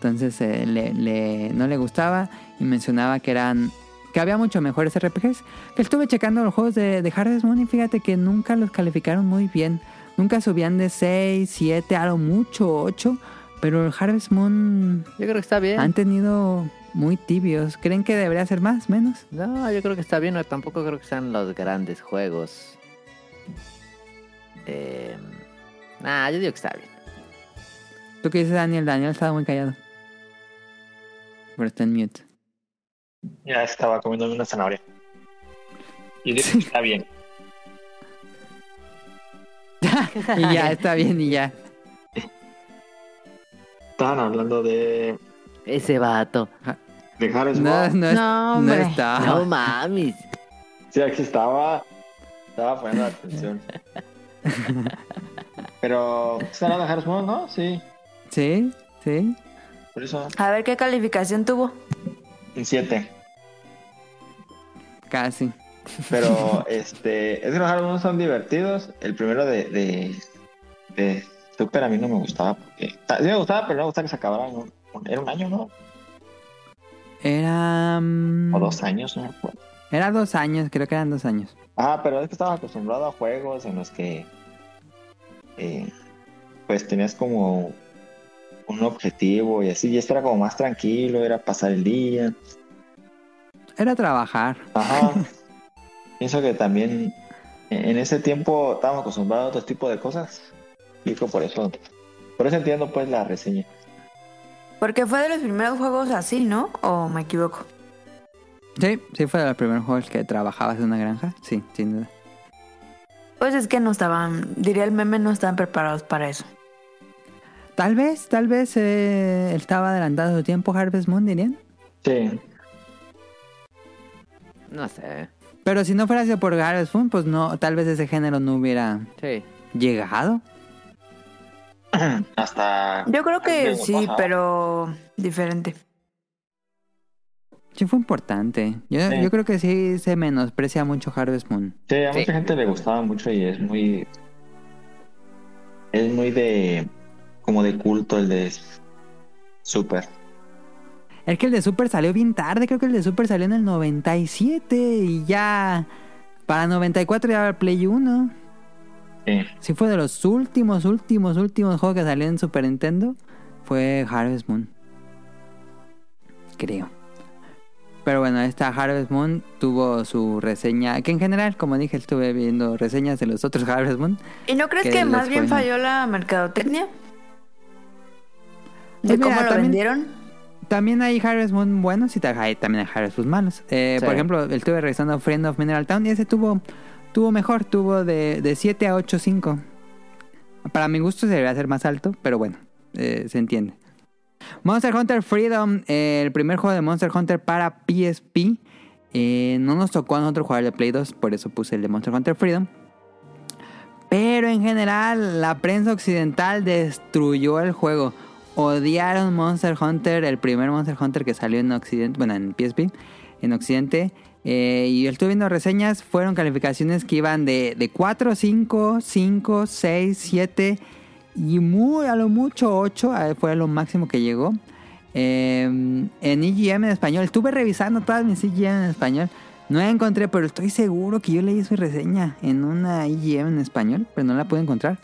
Entonces eh, le, le- no le gustaba y mencionaba que eran que había mucho mejores RPGs. Que estuve checando los juegos de, de Harvest Moon y fíjate que nunca los calificaron muy bien. Nunca subían de 6, 7, a lo mucho 8. Pero el Harvest Moon Yo creo que está bien. han tenido muy tibios. ¿Creen que debería ser más, menos? No, yo creo que está bien. no, tampoco creo que sean los grandes juegos. Eh, nah, yo digo que está bien. ¿Tú qué dices, Daniel? Daniel estaba muy callado. Pero está en mute. Ya estaba comiéndome una zanahoria. Y que está bien. [LAUGHS] y ya, [LAUGHS] está bien, y ya. Estaban hablando de, Ese vato. de Harvest No, no, es- No, no está. No mames. Sí, aquí estaba. Estaba poniendo atención. [LAUGHS] Pero, ¿están hablando de Moon, no? Sí, Sí, sí. Por eso. A ver qué calificación tuvo. Un 7. Casi. Pero, [LAUGHS] este, es que los Moon son divertidos. El primero de, de, de Super a mí no me gustaba. Porque, sí me gustaba, pero no me gustaba que se acabara en un, era un año, ¿no? Era. mm, O dos años, no me acuerdo. Era dos años, creo que eran dos años. Ah, pero es que estaba acostumbrado a juegos en los que eh, pues tenías como un objetivo y así, y esto era como más tranquilo, era pasar el día. Era trabajar. Ajá. [LAUGHS] Pienso que también en ese tiempo estábamos acostumbrados a otro tipo de cosas. Y creo por eso, por eso entiendo pues la reseña. Porque fue de los primeros juegos así, ¿no? ¿O me equivoco? Sí, sí fue de los primeros juegos que trabajabas en una granja. Sí, sin duda. Pues es que no estaban, diría el meme, no estaban preparados para eso. Tal vez, tal vez eh, estaba adelantado su tiempo Harvest Moon, dirían. Sí. No sé. Pero si no fuera sido por Harvest Moon, pues no, tal vez ese género no hubiera Sí. llegado. [CLEARS THROAT] Hasta. Yo creo que sí, pero diferente. Sí fue importante. Yo, Sí. yo creo que sí se menosprecia mucho Harvest Moon. Sí, a Sí. mucha gente le gustaba mucho y es muy. Es muy de. Como de culto el de. Super. Es que el de Super salió bien tarde, creo que el de Super salió en el 97 y ya para 94 ya era el Play 1. Sí. Sí fue de los últimos, últimos, últimos juegos que salieron en Super Nintendo. Fue Harvest Moon. Creo. Pero bueno, esta Harvest Moon tuvo su reseña, que en general, como dije, estuve viendo reseñas de los otros Harvest Moon. ¿Y no crees Que más bien falló la mercadotecnia? ¿De Pues mira, cómo lo también- vendieron? También hay Harvest Moon buenos y hay- también hay Harvest Moon malos. Eh, Sí. Por ejemplo, estuve revisando Friend of Mineral Town y ese tuvo, tuvo mejor, tuvo de, de 7 a 8, 5. Para mi gusto se debería ser más alto, pero bueno, eh, se entiende. Monster Hunter Freedom, eh, el primer juego de Monster Hunter para PSP. Eh, no nos tocó a nosotros jugar el de Play 2, por eso puse el de Monster Hunter Freedom. Pero en general, la prensa occidental destruyó el juego. Odiaron Monster Hunter, el primer Monster Hunter que salió en Occidente, bueno, en PSP, en Occidente. Eh, y yo estuve viendo reseñas, fueron calificaciones que iban de, de 4, 5, 5, 6, 7 y muy, a lo mucho 8, eh, fue lo máximo que llegó. Eh, en EGM en español, estuve revisando todas mis EGM en español. No la encontré, pero estoy seguro que yo leí su reseña en una EGM en español, pero no la pude encontrar.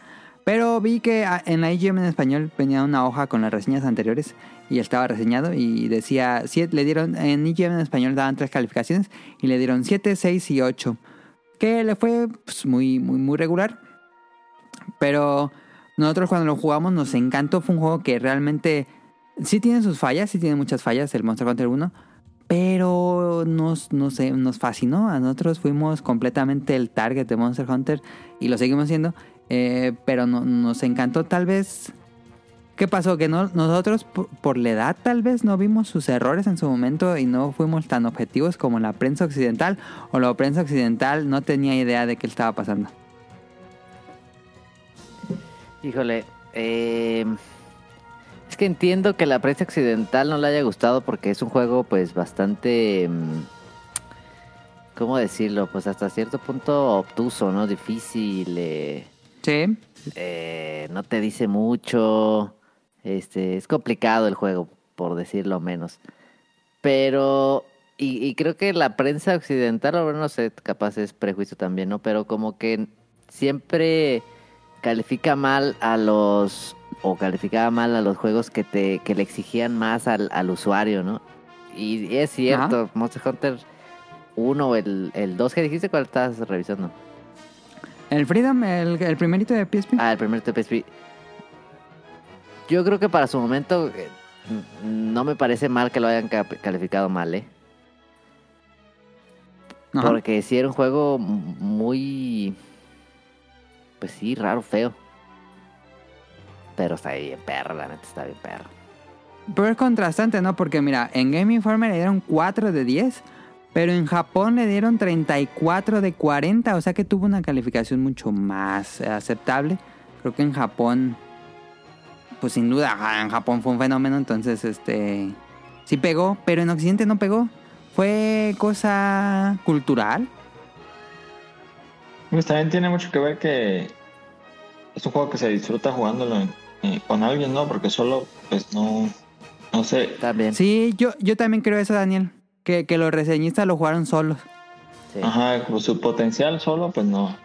Pero vi que ah, en la EGM en español venía una hoja con las reseñas anteriores y estaba reseñado y decía, siete, le dieron, en EGM en español daban tres calificaciones y le dieron 7, 6 y 8. Que le fue pues, muy, muy, muy regular. Pero nosotros cuando lo jugamos nos encantó, fue un juego que realmente sí tiene sus fallas, sí tiene muchas fallas el Monster Hunter 1. Pero nos, no sé, nos fascinó. A nosotros fuimos completamente el target de Monster Hunter y lo seguimos siendo. Eh, pero no- nos encantó tal vez... ¿Qué pasó? Que no, nosotros por, por la edad tal vez no vimos sus errores en su momento y no fuimos tan objetivos como la prensa occidental o la prensa occidental no tenía idea de qué estaba pasando. Híjole, eh, es que entiendo que la prensa occidental no le haya gustado porque es un juego pues bastante, mm, ¿cómo decirlo? Pues hasta cierto punto obtuso, ¿no? Difícil, eh, Sí, eh, no te dice mucho, este, es complicado el juego, por decirlo menos. Pero Y, y creo que la prensa occidental, o no sé, capaz es prejuicio también, ¿no? Pero como que siempre califica mal a los o calificaba mal a los juegos que te que le exigían más al, al usuario, ¿no? Y es cierto, Monster Hunter 1 el, el 2 que dijiste, ¿cuál estás revisando? El Freedom, el, el primerito de PSP. Ah, el primer TPSP. Yo creo que para su momento eh, no me parece mal que lo hayan calificado mal, ¿eh? Ajá. Porque sí era un juego muy... Pues sí, raro, feo. Pero está bien perro, la neta está bien perro. Pero es contrastante, ¿no? Porque mira, en Game Informer le dieron 4 de 10, pero en Japón le dieron 34 de 40, o sea que tuvo una calificación mucho más aceptable. Creo que en Japón, pues sin duda, ajá, en Japón fue un fenómeno, entonces este sí pegó, pero en Occidente no pegó. Fue cosa cultural. Pues también tiene mucho que ver que es un juego que se disfruta jugándolo en- eh, con alguien, ¿no? Porque solo, pues no, no sé. También. Sí, yo, yo también creo eso, Daniel. Que, que los reseñistas lo jugaron solos. sí. Ajá, con su potencial solo, pues no.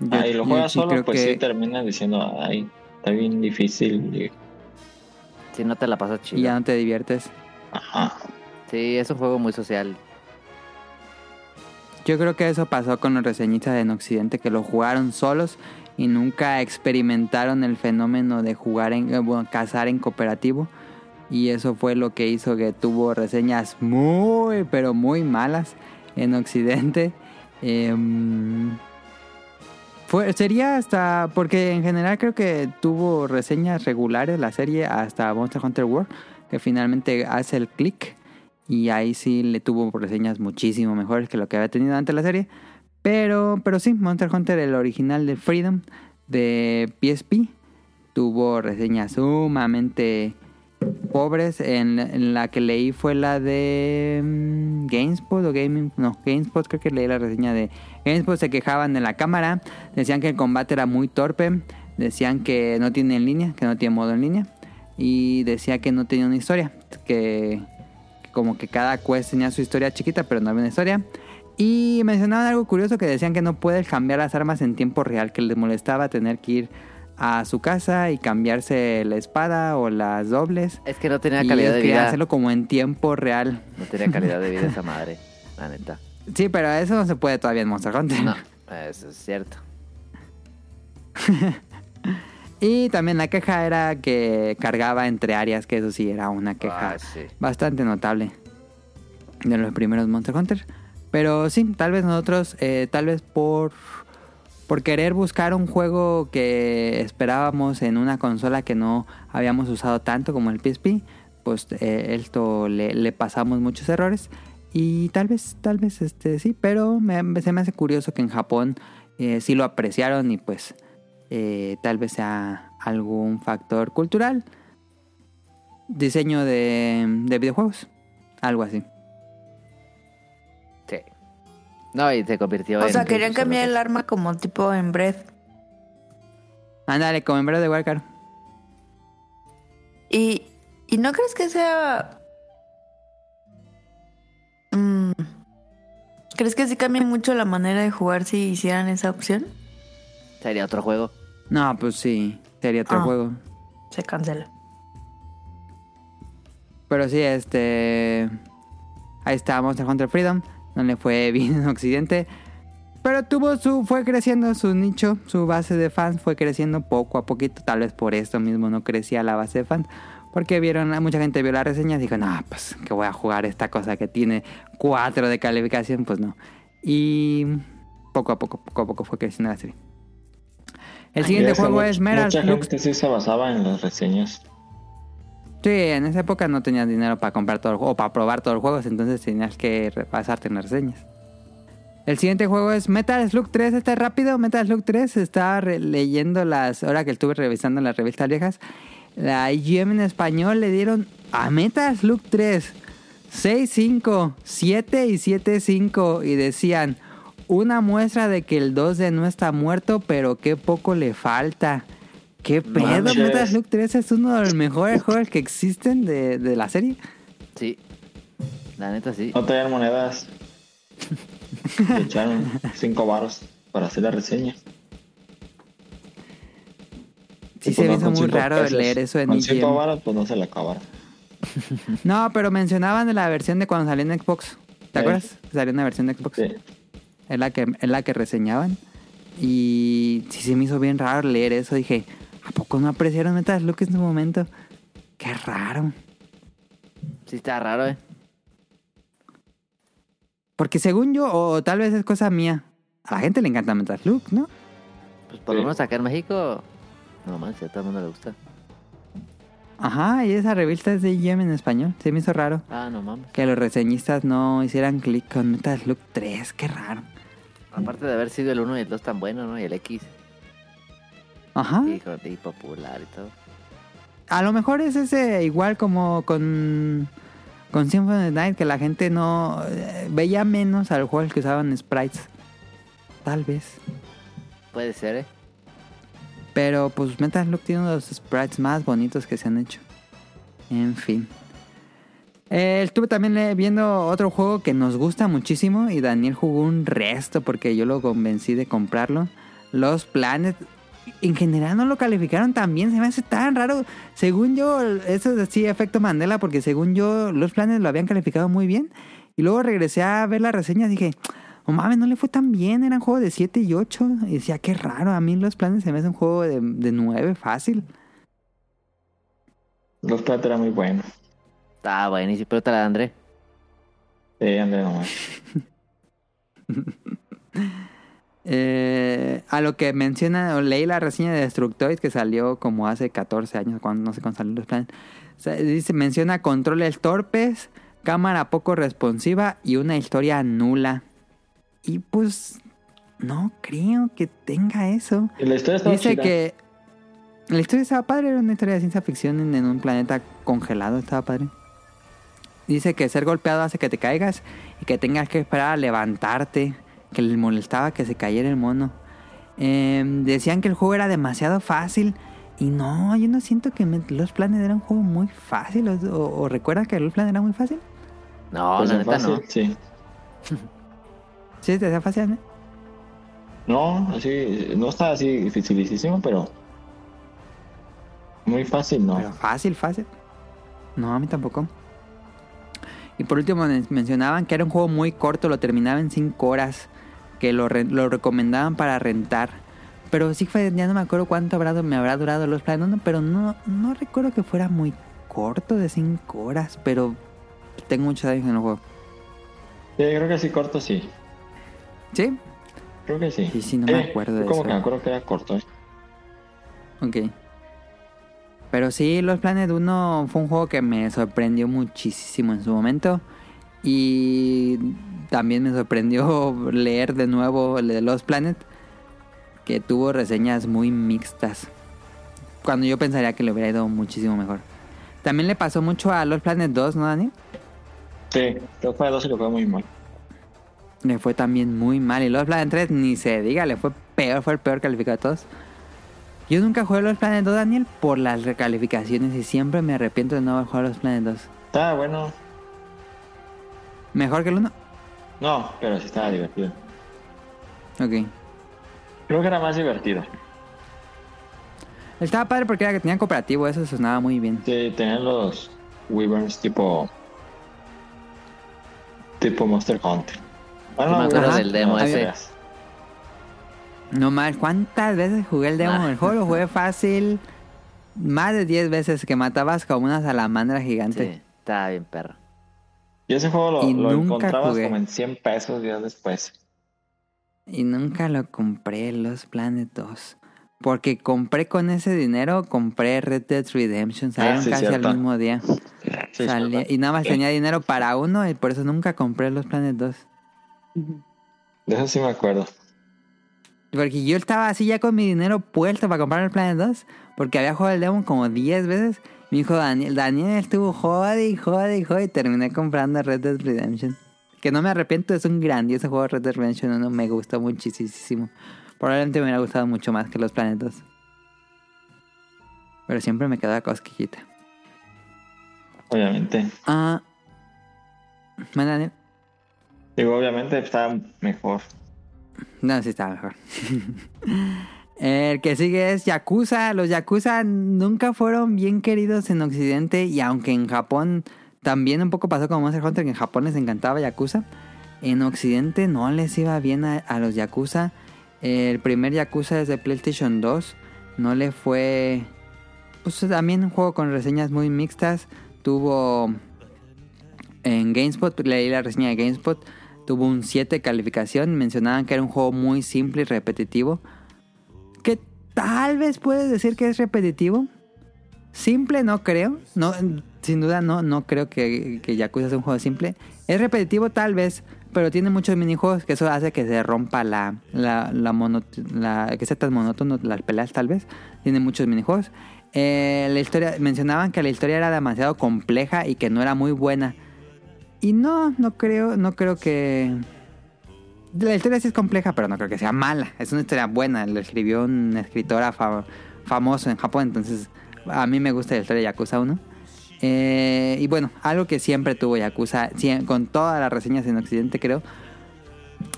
Yo- Ah, y lo sí solo, pues que- sí terminas diciendo, ay, está bien difícil. y- Si no te la pasas y chido. ya no te diviertes. Ajá. Sí, es un juego muy social. Yo creo que eso pasó con los reseñistas en Occidente, que lo jugaron solos y nunca experimentaron el fenómeno de jugar en, eh, bueno, cazar en cooperativo. Y eso fue lo que hizo que tuvo reseñas muy, pero muy malas en Occidente. Em, sería hasta, porque en general creo que tuvo reseñas regulares la serie hasta Monster Hunter World, que finalmente hace el click. Y ahí sí le tuvo reseñas muchísimo mejores que lo que había tenido antes la serie. Pero, pero sí, Monster Hunter, el original de Freedom de PSP, tuvo reseñas sumamente pobres. En, la que leí fue la de mm, GameSpot o Gaming. No, GameSpot creo que leí la reseña de GameSpot. Se quejaban de la cámara. Decían que el combate era muy torpe. Decían que no tiene en línea, que no tiene modo en línea. Y decía que no tenía una historia. Que, que como que cada quest tenía su historia chiquita, pero no había una historia. Y mencionaban algo curioso que decían que no puedes cambiar las armas en tiempo real, que les molestaba tener que ir a su casa y cambiarse la espada o las dobles. Es que no tenía calidad de vida. hacerlo como en tiempo real. No tenía calidad de vida esa madre, la neta. Sí, pero eso no se puede todavía en Monster Hunter. No, [LAUGHS] eso es cierto. Y también la queja era que cargaba entre áreas, que eso sí era una queja Ah, sí. bastante notable de los primeros Monster Hunter. Pero sí, tal vez nosotros, eh, tal vez por, por querer buscar un juego que esperábamos en una consola que no habíamos usado tanto como el PSP, pues eh, esto le, pasamos muchos errores. Y tal vez, tal vez este sí, pero me, se me hace curioso que en Japón eh, sí lo apreciaron y pues eh, tal vez sea algún factor cultural. Diseño de videojuegos, algo así. No, y se convirtió O en... sea, querían cambiar el arma como tipo en Breath. Ándale, como en Breath Wild, claro. ¿Y, ¿Y no crees que sea... Mm, ¿Crees que sí cambia mucho la manera de jugar si hicieran esa opción? Sería otro juego. No, pues sí, sería otro Ah. juego. Se cancela. Pero sí, este. Ahí está Monster Hunter Freedom. No le fue [LAUGHS] bien en Occidente. Pero tuvo su. Fue creciendo su nicho. Su base de fans fue creciendo poco a poquito. Tal vez por esto mismo no crecía la base de fans. Porque vieron, mucha gente vio las reseñas y dijo, no, pues que voy a jugar esta cosa que tiene 4 de calificación. Pues no. Y poco a poco, poco a poco fue creciendo la serie. El siguiente juego es Metal Mucha Flux gente sí se basaba en las reseñas. Sí, en esa época no tenías dinero para comprar todo el juego o para probar todos los juegos, entonces tenías que repasarte en las reseñas. El siguiente juego es Metal Slug 3, está rápido. Metal Slug 3 está re- leyendo las. Ahora que estuve revisando las revistas viejas, la IGM en español le dieron a Metal Slug 3 6, 5, 7 y 7, 5 y decían una muestra de que el 2D no está muerto, pero qué poco le falta. ¿Qué pedo? Metal Slug 3 es uno de los mejores juegos que existen de, de la serie. Sí. La neta sí. No traían monedas. [LAUGHS] Le echaron cinco varos para hacer la reseña. Sí se pues me no, hizo muy raro pesos. leer eso en Con cinco IGN. varos, pues no se la acabaron. [LAUGHS] No, pero mencionaban de la versión de cuando salió en Xbox. ¿Te Sí. acuerdas? Salió una versión de Xbox. Sí. Es la que, es la que reseñaban. Y sí se me hizo bien raro leer eso. Dije, ¿a poco no apreciaron Metal Slug en su momento? Qué raro. Sí está raro, eh. Porque según yo, o tal vez es cosa mía, a la gente le encanta Metal Slug, ¿no? Pues por lo Sí. menos acá en México. No manches, a todo el mundo le gusta. Ajá, y esa revista es de IGM en español. Se me hizo raro Ah, no mames. que los reseñistas no hicieran clic con Metal Slug 3. Qué raro. Aparte de haber sido el 1 y el 2 tan bueno, ¿no? Y el X. Ajá. Con- y popular y todo. A lo mejor es ese igual como con, con Symphony Night, que la gente no eh, veía menos al juego que usaban sprites. Tal vez. Puede ser, eh. Pero pues Metal Slug tiene uno de los sprites más bonitos que se han hecho. En fin. Eh, estuve también viendo otro juego que nos gusta muchísimo y Daniel jugó un resto porque yo lo convencí de comprarlo. Los Planet. En general no lo calificaron tan bien, se me hace tan raro. Según yo, eso es sí efecto Mandela porque según yo los Planet lo habían calificado muy bien. Y luego regresé a ver las reseñas y dije, no mames, no le fue tan bien, eran juegos de 7 y 8. Y decía, qué raro, a mí los Planet se me hace un juego de, de 9 fácil. Los platos eran muy buenos. Está buenísimo, pero te la André. Sí, André nomás. [LAUGHS] Eh, a lo que menciona, o leí la reseña de Destructoid que salió como hace 14 años, cuando no sé cuándo salieron los planes. O sea, dice, menciona controles torpes, cámara poco responsiva y una historia nula. Y pues no creo que tenga eso. La historia Dice chida. que la historia estaba padre, era una historia de ciencia ficción en, en un planeta congelado, estaba padre. Dice que ser golpeado hace que te caigas y que tengas que esperar a levantarte, que les molestaba que se cayera el mono. Em, decían que el juego era demasiado fácil y no, yo no siento que Los Planet era un juego muy fácil. ¿O, o- o recuerdas que Los Planet era muy fácil? No, Pues la neta fácil, no. Sí. [LAUGHS] Sí, te hacía fácil, ¿no? No, así, no está así dificilísimo, pero muy fácil, ¿no? Pero fácil, fácil. No, a mí tampoco. Y por último men- mencionaban que era un juego muy corto, lo terminaba en 5 horas, que lo, re- lo recomendaban para rentar. Pero sí fue, ya no me acuerdo cuánto habrá, me habrá durado los planes, no, pero no, no recuerdo que fuera muy corto de 5 horas, pero tengo muchos años en el juego. Sí, creo que sí, corto sí. ¿Sí? Creo que sí. Sí, sí, no me Eh, acuerdo de como eso. que me acuerdo que era corto. ¿eh? Ok. Pero sí, Los Planet 1 fue un juego que me sorprendió muchísimo en su momento. Y también me sorprendió [LAUGHS] leer de nuevo el de Los Planet. Que tuvo reseñas muy mixtas. Cuando yo pensaría que le hubiera ido muchísimo mejor. También le pasó mucho a Los Planet 2, ¿no, Dani? Sí, creo que fue dos y le fue muy mal. Le fue también muy mal. Y Los Planet 3 ni se diga, le fue peor, fue el peor calificado de todos. Yo nunca jugué Los Planet 2, Daniel, por las recalificaciones y siempre me arrepiento de no haber jugado Los Planet 2. Estaba bueno. ¿Mejor que el 1? No, pero sí estaba divertido. Ok. Creo que era más divertido. Estaba padre porque era que tenía cooperativo, eso sonaba muy bien. Sí, tenían los Wyverns tipo. tipo Monster Hunter. Yo me acuerdo del demo no, ese. No más, ¿cuántas veces jugué el demo? Ah. El juego lo jugué [LAUGHS] fácil. Más de 10 veces que matabas como una salamandra gigante. Sí, estaba bien perro. Y ese juego lo, Y lo nunca encontrabas jugué. como en 100 pesos días después. Y nunca lo compré, Los Planet 2. Porque compré con ese dinero, compré Red Dead Redemption. Salieron Ah, sí, casi cierto. al mismo día. Sí, Salía- cierto. y nada más tenía dinero para uno y por eso nunca compré Los Planet 2. De eso sí me acuerdo. Porque yo estaba así ya con mi dinero puesto para comprar el Planet 2. Porque había jugado el demo como 10 veces. Mi hijo Daniel, Daniel estuvo jode y jode y jode y terminé comprando Red Dead Redemption. Que no me arrepiento, es un grandioso juego Red Dead Redemption 1. Me gustó muchísimo. Probablemente me hubiera gustado mucho más que los Planet 2. Pero siempre me quedaba cosquillita. Obviamente. Ah. Bueno, Daniel. Digo, obviamente está mejor. No, sí está mejor. [LAUGHS] El que sigue es Yakuza. Los Yakuza nunca fueron bien queridos en Occidente y aunque en Japón también un poco pasó como Monster Hunter, que en Japón les encantaba Yakuza, en Occidente no les iba bien a, a los Yakuza. El primer Yakuza es de PlayStation 2. No le fue... Pues también un juego con reseñas muy mixtas. Tuvo... En GameSpot, leí la reseña de GameSpot, tuvo un 7 de calificación. Mencionaban que era un juego muy simple y repetitivo. Que tal vez puedes decir que es repetitivo. Simple no creo. No, sin duda no, no creo que, que Yakuza sea un juego simple. Es repetitivo tal vez, pero tiene muchos minijuegos que eso hace que se rompa la, la, la, que sea tan monótono las peleas tal vez. Tiene muchos minijuegos. Eh, la historia, mencionaban que la historia era demasiado compleja y que no era muy buena. Y no, no creo, no creo que... La historia sí es compleja, pero no creo que sea mala. Es una historia buena. Lo escribió un escritora fa- famoso en Japón, entonces a mí me gusta la historia de Yakuza 1. Eh, y bueno, algo que siempre tuvo Yakuza, con todas las reseñas en Occidente creo.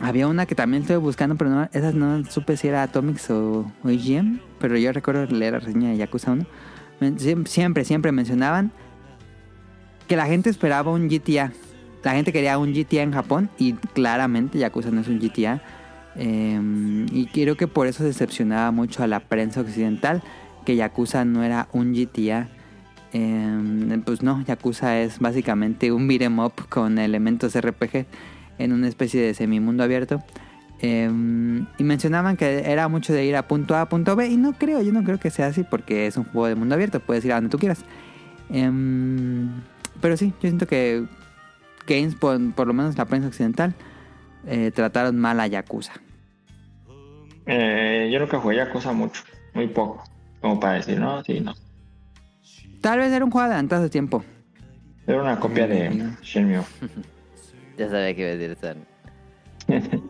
Había una que también estuve buscando, pero no, esas no supe si era Atomics o, o IGM. Pero yo recuerdo leer la reseña de Yakuza 1. Men- siem- Siempre, siempre mencionaban que la gente esperaba un GTA. La gente quería un GTA en Japón y claramente Yakuza no es un GTA. Eh, y creo que por eso decepcionaba mucho a la prensa occidental que Yakuza no era un GTA. Eh, pues no, Yakuza es básicamente un beat'em up con elementos RPG en una especie de semimundo abierto. Eh, y mencionaban que era mucho de ir a punto A a punto B y no creo, yo no creo que sea así porque es un juego de mundo abierto, puedes ir a donde tú quieras. Em, pero sí, yo siento que Games, por, por lo menos la prensa occidental, eh, trataron mal a Yakuza. Eh, yo nunca jugué Yakuza mucho, muy poco, como para decir, no, sí, no. Tal vez era un juego adelantado a su tiempo. Era una copia de Mm. Shenmue. [LAUGHS] Ya sabía que iba a decir [LAUGHS]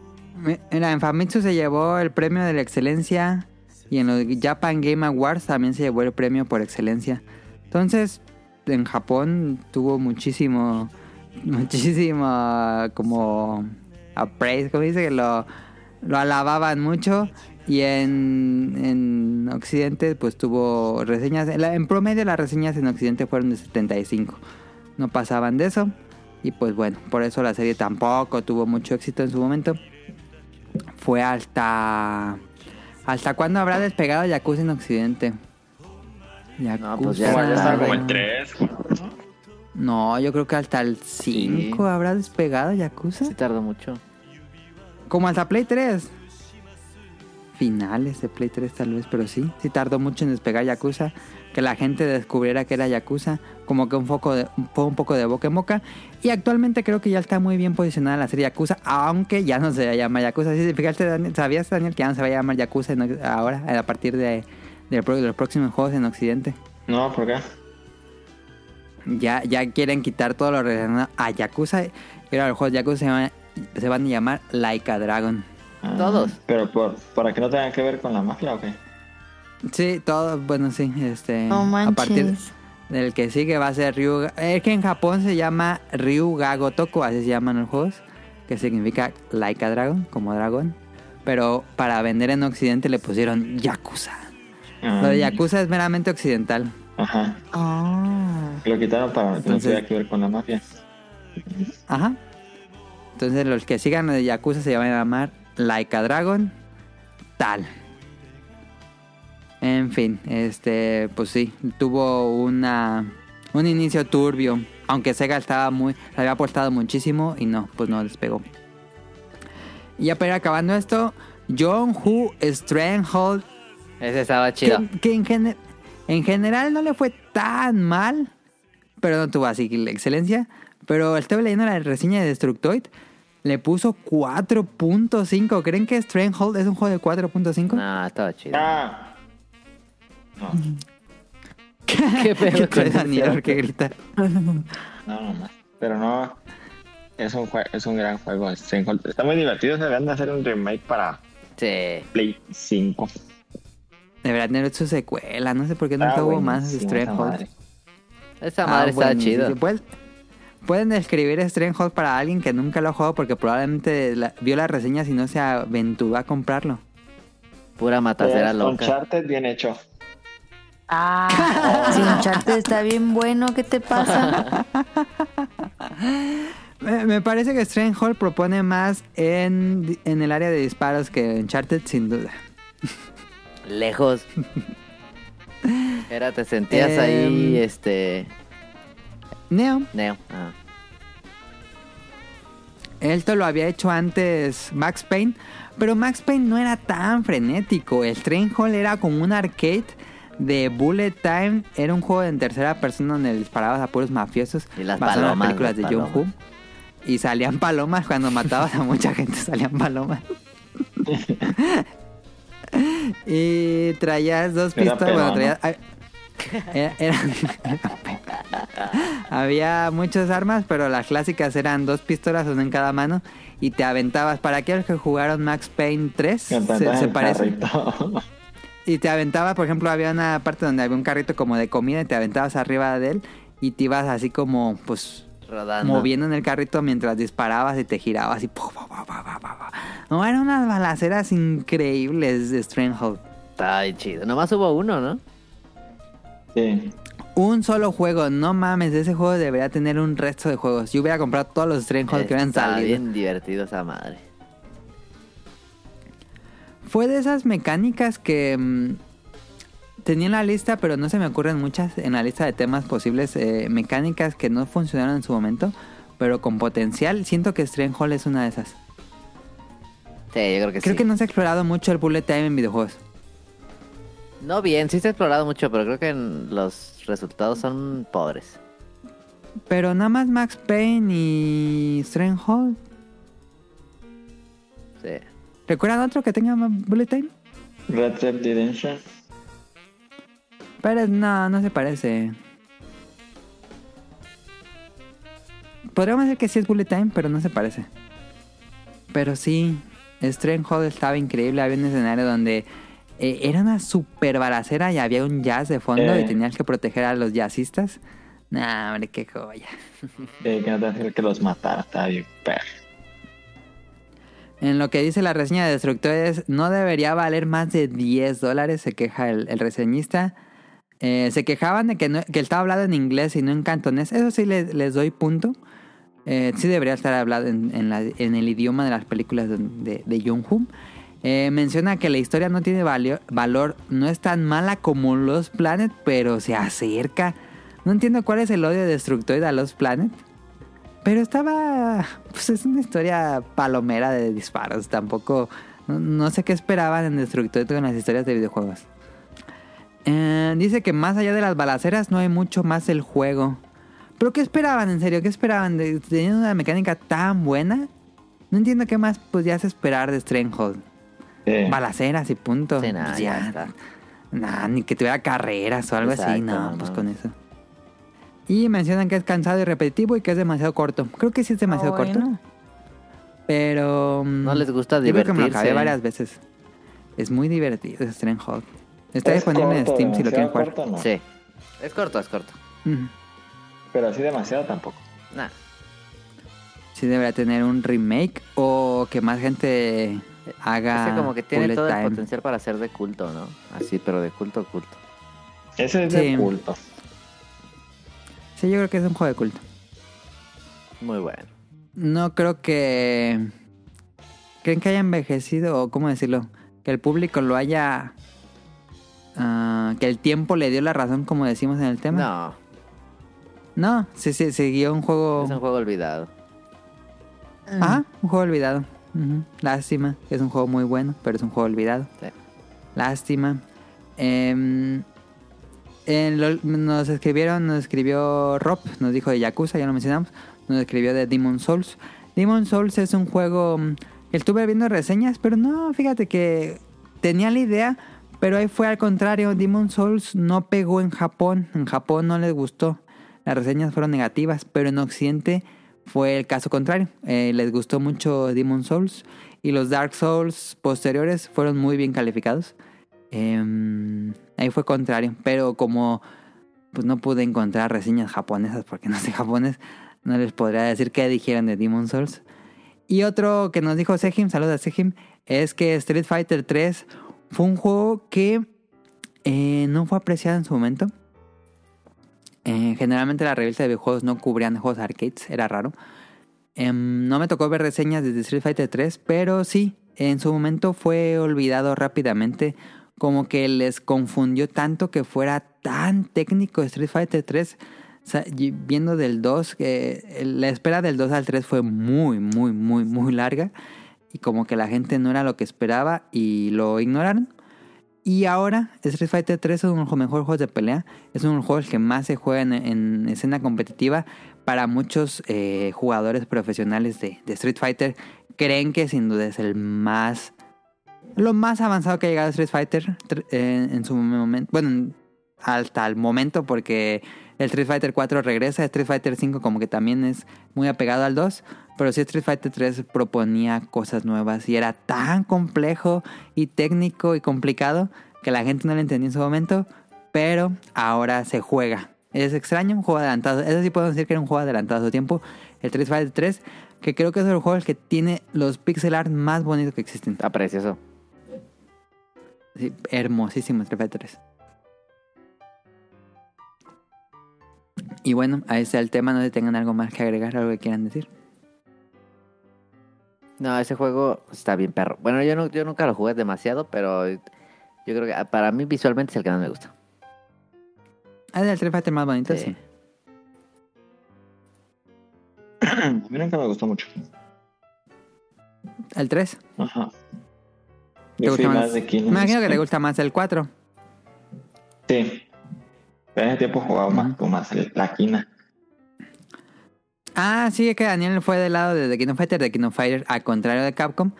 Mira, en Famitsu se llevó el premio de la excelencia y en los Japan Game Awards también se llevó el premio por excelencia. Entonces, en Japón tuvo muchísimo, muchísimo como appraise, como dice que lo, lo alababan mucho y en, en Occidente pues tuvo reseñas, en, la- en promedio las reseñas en Occidente fueron de 75, no pasaban de eso y pues bueno, por eso la serie tampoco tuvo mucho éxito en su momento fue hasta. ¿Hasta cuándo habrá despegado Yakuza en Occidente? Yakuza. pues ya Como ya está como Bueno. el 3. No, yo creo que hasta el 5 Sí. habrá despegado Yakuza. Sí tardó mucho. Como hasta Play 3. Finales de Play 3 tal vez, pero sí. Sí tardó mucho en despegar Yakuza. Que la gente descubriera que era Yakuza. Como que un, foco de, fue un poco de boca en boca. Y actualmente creo que ya está muy bien posicionada la serie Yakuza. Aunque ya no se llama Yakuza. Sí, fíjate, Daniel, ¿sabías, Daniel, que ya no se va a llamar Yakuza en- ahora? A partir de, de los próximos juegos en Occidente. No, ¿por qué? Ya, ya quieren quitar todo lo relacionado a Yakuza. Ahora los juegos de Yakuza se, llaman- se van a llamar Laika Dragon. Ah, Todos. Pero por, para que no tengan que ver con la mafia o qué? Sí, todo, bueno, sí, este... No a partir del que sigue va a ser Ryuga... Es que en Japón se llama Ryuga Gotoku, así se llaman los juegos, que significa Laika Dragon, como dragón. Pero para vender en Occidente le pusieron Yakuza. Ah, Lo de Yakuza es meramente occidental. Ajá. Ah. Lo quitaron para que no Entonces- tuviera que ver con la mafia. Ajá. Entonces los que sigan de Yakuza se van a llamar Laika Dragon tal. En fin, este, pues sí, tuvo una un inicio turbio, aunque Sega estaba muy, se había aportado muchísimo y no, pues no despegó. Y ya para ir acabando esto, John Who Stranghold Ese estaba chido. que, que en, en general no le fue tan mal, pero no tuvo así la excelencia. Pero estuve leyendo la reseña de Destructoid, le puso 4.5. ¿Creen que Stranghold es un juego de 4.5? No, estaba chido. Ah. No, [LAUGHS] ¿Qué pedo [LAUGHS] ¿Qué con trae eso? Daniel? ¿Por qué grita? no, no más. Pero no. Es un, jue- es un gran juego. Stranghold. Está muy divertido. Se deberían de hacer un remake para Sí. Play 5. Deberían tener su secuela. No sé por qué Está nunca hubo más esa Stranghold. madre. Esa madre Ah, buenísimo. chido. Pues, pueden describir Strandhold para alguien que nunca lo ha jugado porque probablemente la- vio las reseñas y no se aventuró a comprarlo. Pura matacera Eh, loca. Uncharted bien hecho. Ah, [LAUGHS] si Uncharted está bien bueno, ¿qué te pasa? [LAUGHS] Me, me parece que Strandhold propone más en, en el área de disparos que Uncharted, sin duda. [LAUGHS] Lejos. Era, te sentías ahí, Em. este. Neo, Neo. Ah. esto lo había hecho antes Max Payne, pero Max Payne no era tan frenético. El Strandhold era como un arcade de Bullet Time. Era un juego en tercera persona donde disparabas a puros mafiosos. Y las palomas, películas las de John. Woo. Y salían palomas cuando matabas a mucha gente, salían palomas. [LAUGHS] y traías dos pistolas. Bueno, traías. ay, era- eran- [LAUGHS] Había muchas armas, pero las clásicas eran dos pistolas, una en cada mano. Y te aventabas. Para aquellos que jugaron Max Payne 3, se, se parece. Y te aventabas, por ejemplo, había una parte donde había un carrito como de comida y te aventabas arriba de él. Y te ibas así como, pues, Rodando. moviendo en el carrito mientras disparabas y te girabas y. No, eran unas balaceras increíbles de Strandhold. Está chido. Nomás hubo uno, ¿no? Sí. Un solo juego, no mames, ese juego debería tener un resto de juegos. Yo hubiera comprado todos los Strandhold que hubieran salido. bien divertido esa madre. Fue de esas mecánicas que mm, tenía en la lista, pero no se me ocurren muchas en la lista de temas posibles. eh, mecánicas que no funcionaron en su momento, pero con potencial. Siento que Strandhold es una de esas. Sí, yo creo que Creo sí. que no se ha explorado mucho el bullet time en videojuegos. No bien, sí se ha explorado mucho, pero creo que los resultados son pobres. Pero nada más Max Payne y Strandhold. Sí. ¿Recuerdan otro que tenga más bullet time? Red Dead Redemption. Pero no, no se parece. Podríamos decir que sí es bullet time, pero no se parece. Pero sí, Strandhold estaba increíble. Había un escenario donde eh, era una super balacera y había un jazz de fondo Eh. y tenías que proteger a los jazzistas. Nah, hombre, qué joya. Eh, que no que los matara. Estaba bien perro. En lo que dice la reseña de Destructores, no debería valer más de 10 dólares, se queja el, el reseñista. Eh, se quejaban de que, no, estaba hablado en inglés y no en cantonés. Eso sí les, doy punto. Eh, sí debería estar hablado en, en el idioma de las películas de, de, John Woo. Eh, menciona que la historia no tiene valio- valor, no es tan mala como Los Planet, pero se acerca. No entiendo cuál es el odio de Destructoid a Los Planet. Pero estaba. Pues es una historia palomera de disparos. Tampoco. No, no sé qué esperaban en Destructoid con las historias de videojuegos. Eh, dice que más allá de las balaceras no hay mucho más del juego. ¿Pero qué esperaban, en serio? ¿Qué esperaban? De, teniendo una mecánica tan buena. No entiendo qué más podías esperar de Strandhold. Sí. Balaceras y punto. Sí, nada, Pues ya ya. está. Nah, ni que tuviera carreras o algo así. No, no pues con eso. Y mencionan que es cansado y repetitivo y que es demasiado corto. Creo que sí es demasiado Ah, corto. bueno. Pero. No les gusta yo creo que me lo acabé divertirse. varias veces. Es muy divertido ese Strandhold. Está Es disponible en Steam si lo quieren jugar. corto, no. Sí. Es corto, es corto. Pero así demasiado tampoco. Nah. Sí debería tener un remake o que más gente haga. Ese como que tiene todo el potencial para ser de culto, ¿no? Así, pero de culto, culto. Ese es Sí. de culto. Sí, yo creo que es un juego de culto. Muy bueno. No creo que. ¿Creen que haya envejecido o cómo decirlo? Que el público lo haya. Ah, que el tiempo le dio la razón, como decimos en el tema. No, No, sí, sí, siguió un juego. es un juego olvidado. Ajá, un juego olvidado. Lástima, es un juego muy bueno, pero es un juego olvidado. Sí. Lástima. Em, en lo- nos escribieron, nos escribió Rob, nos dijo de Yakuza, ya lo mencionamos. Nos escribió de Demon Souls. Demon Souls es un juego. mm, Estuve viendo reseñas, pero no, fíjate que tenía la idea, pero ahí fue al contrario. Demon Souls no pegó en Japón. En Japón no les gustó. Las reseñas fueron negativas, pero en Occidente fue el caso contrario. Eh, les gustó mucho Demon Souls y los Dark Souls posteriores fueron muy bien calificados. Em, ahí fue contrario, pero como pues no pude encontrar reseñas japonesas porque no sé japonés, no les podría decir qué dijeron de Demon Souls. Y otro que nos dijo Sejim, saludos a Sejim, es que Street Fighter 3 fue un juego que eh, no fue apreciado en su momento. Eh, generalmente las revistas de videojuegos no cubrían juegos arcades, era raro. Em, no me tocó ver reseñas de Street Fighter 3, pero sí, en su momento fue olvidado rápidamente. Como que les confundió tanto que fuera tan técnico Street Fighter 3. O sea, y viendo del 2, que la espera del 2 al 3 fue muy, muy, muy, muy larga. Y como que la gente no era lo que esperaba y lo ignoraron. Y ahora Street Fighter 3 es uno de los mejores juegos de pelea. Es uno de los juegos que más se juega en, en escena competitiva. Para muchos eh, jugadores profesionales de, de, Street Fighter creen que sin duda es el más... Lo más avanzado que ha llegado Street Fighter eh, en su momento. Bueno, hasta el momento porque el Street Fighter 4 regresa. Street Fighter 5 como que también es muy apegado al 2. Pero sí Street Fighter 3 proponía cosas nuevas y era tan complejo y técnico y complicado que la gente no lo entendía en su momento. Pero ahora se juega. Es extraño, un juego adelantado. Eso sí podemos decir que era un juego adelantado a su tiempo. El Street Fighter 3, que creo que es el juego que tiene los pixel art más bonitos que existen. Está precioso. Sí, hermosísimo Street Fighter 3. Y bueno, ahí está el tema. No sé si tengan algo más que agregar, algo que quieran decir. No, ese juego está bien perro. Bueno, yo, no, yo nunca lo jugué demasiado, pero yo creo que para mí visualmente es el que más me gusta. Ah, es el Street Fighter más bonito, sí. Sí. [CLEARS THROAT] A mí nunca me gustó mucho. El 3. Ajá. ¿Te gusta más más? de Kingdom Me imagino que le gusta más el 4. Sí. En ese tiempo jugaba más con más el- la quina. Ah, sí, es que Daniel fue del lado de The Kingdom Fighter, de Kingdom Fighter, al contrario de Capcom.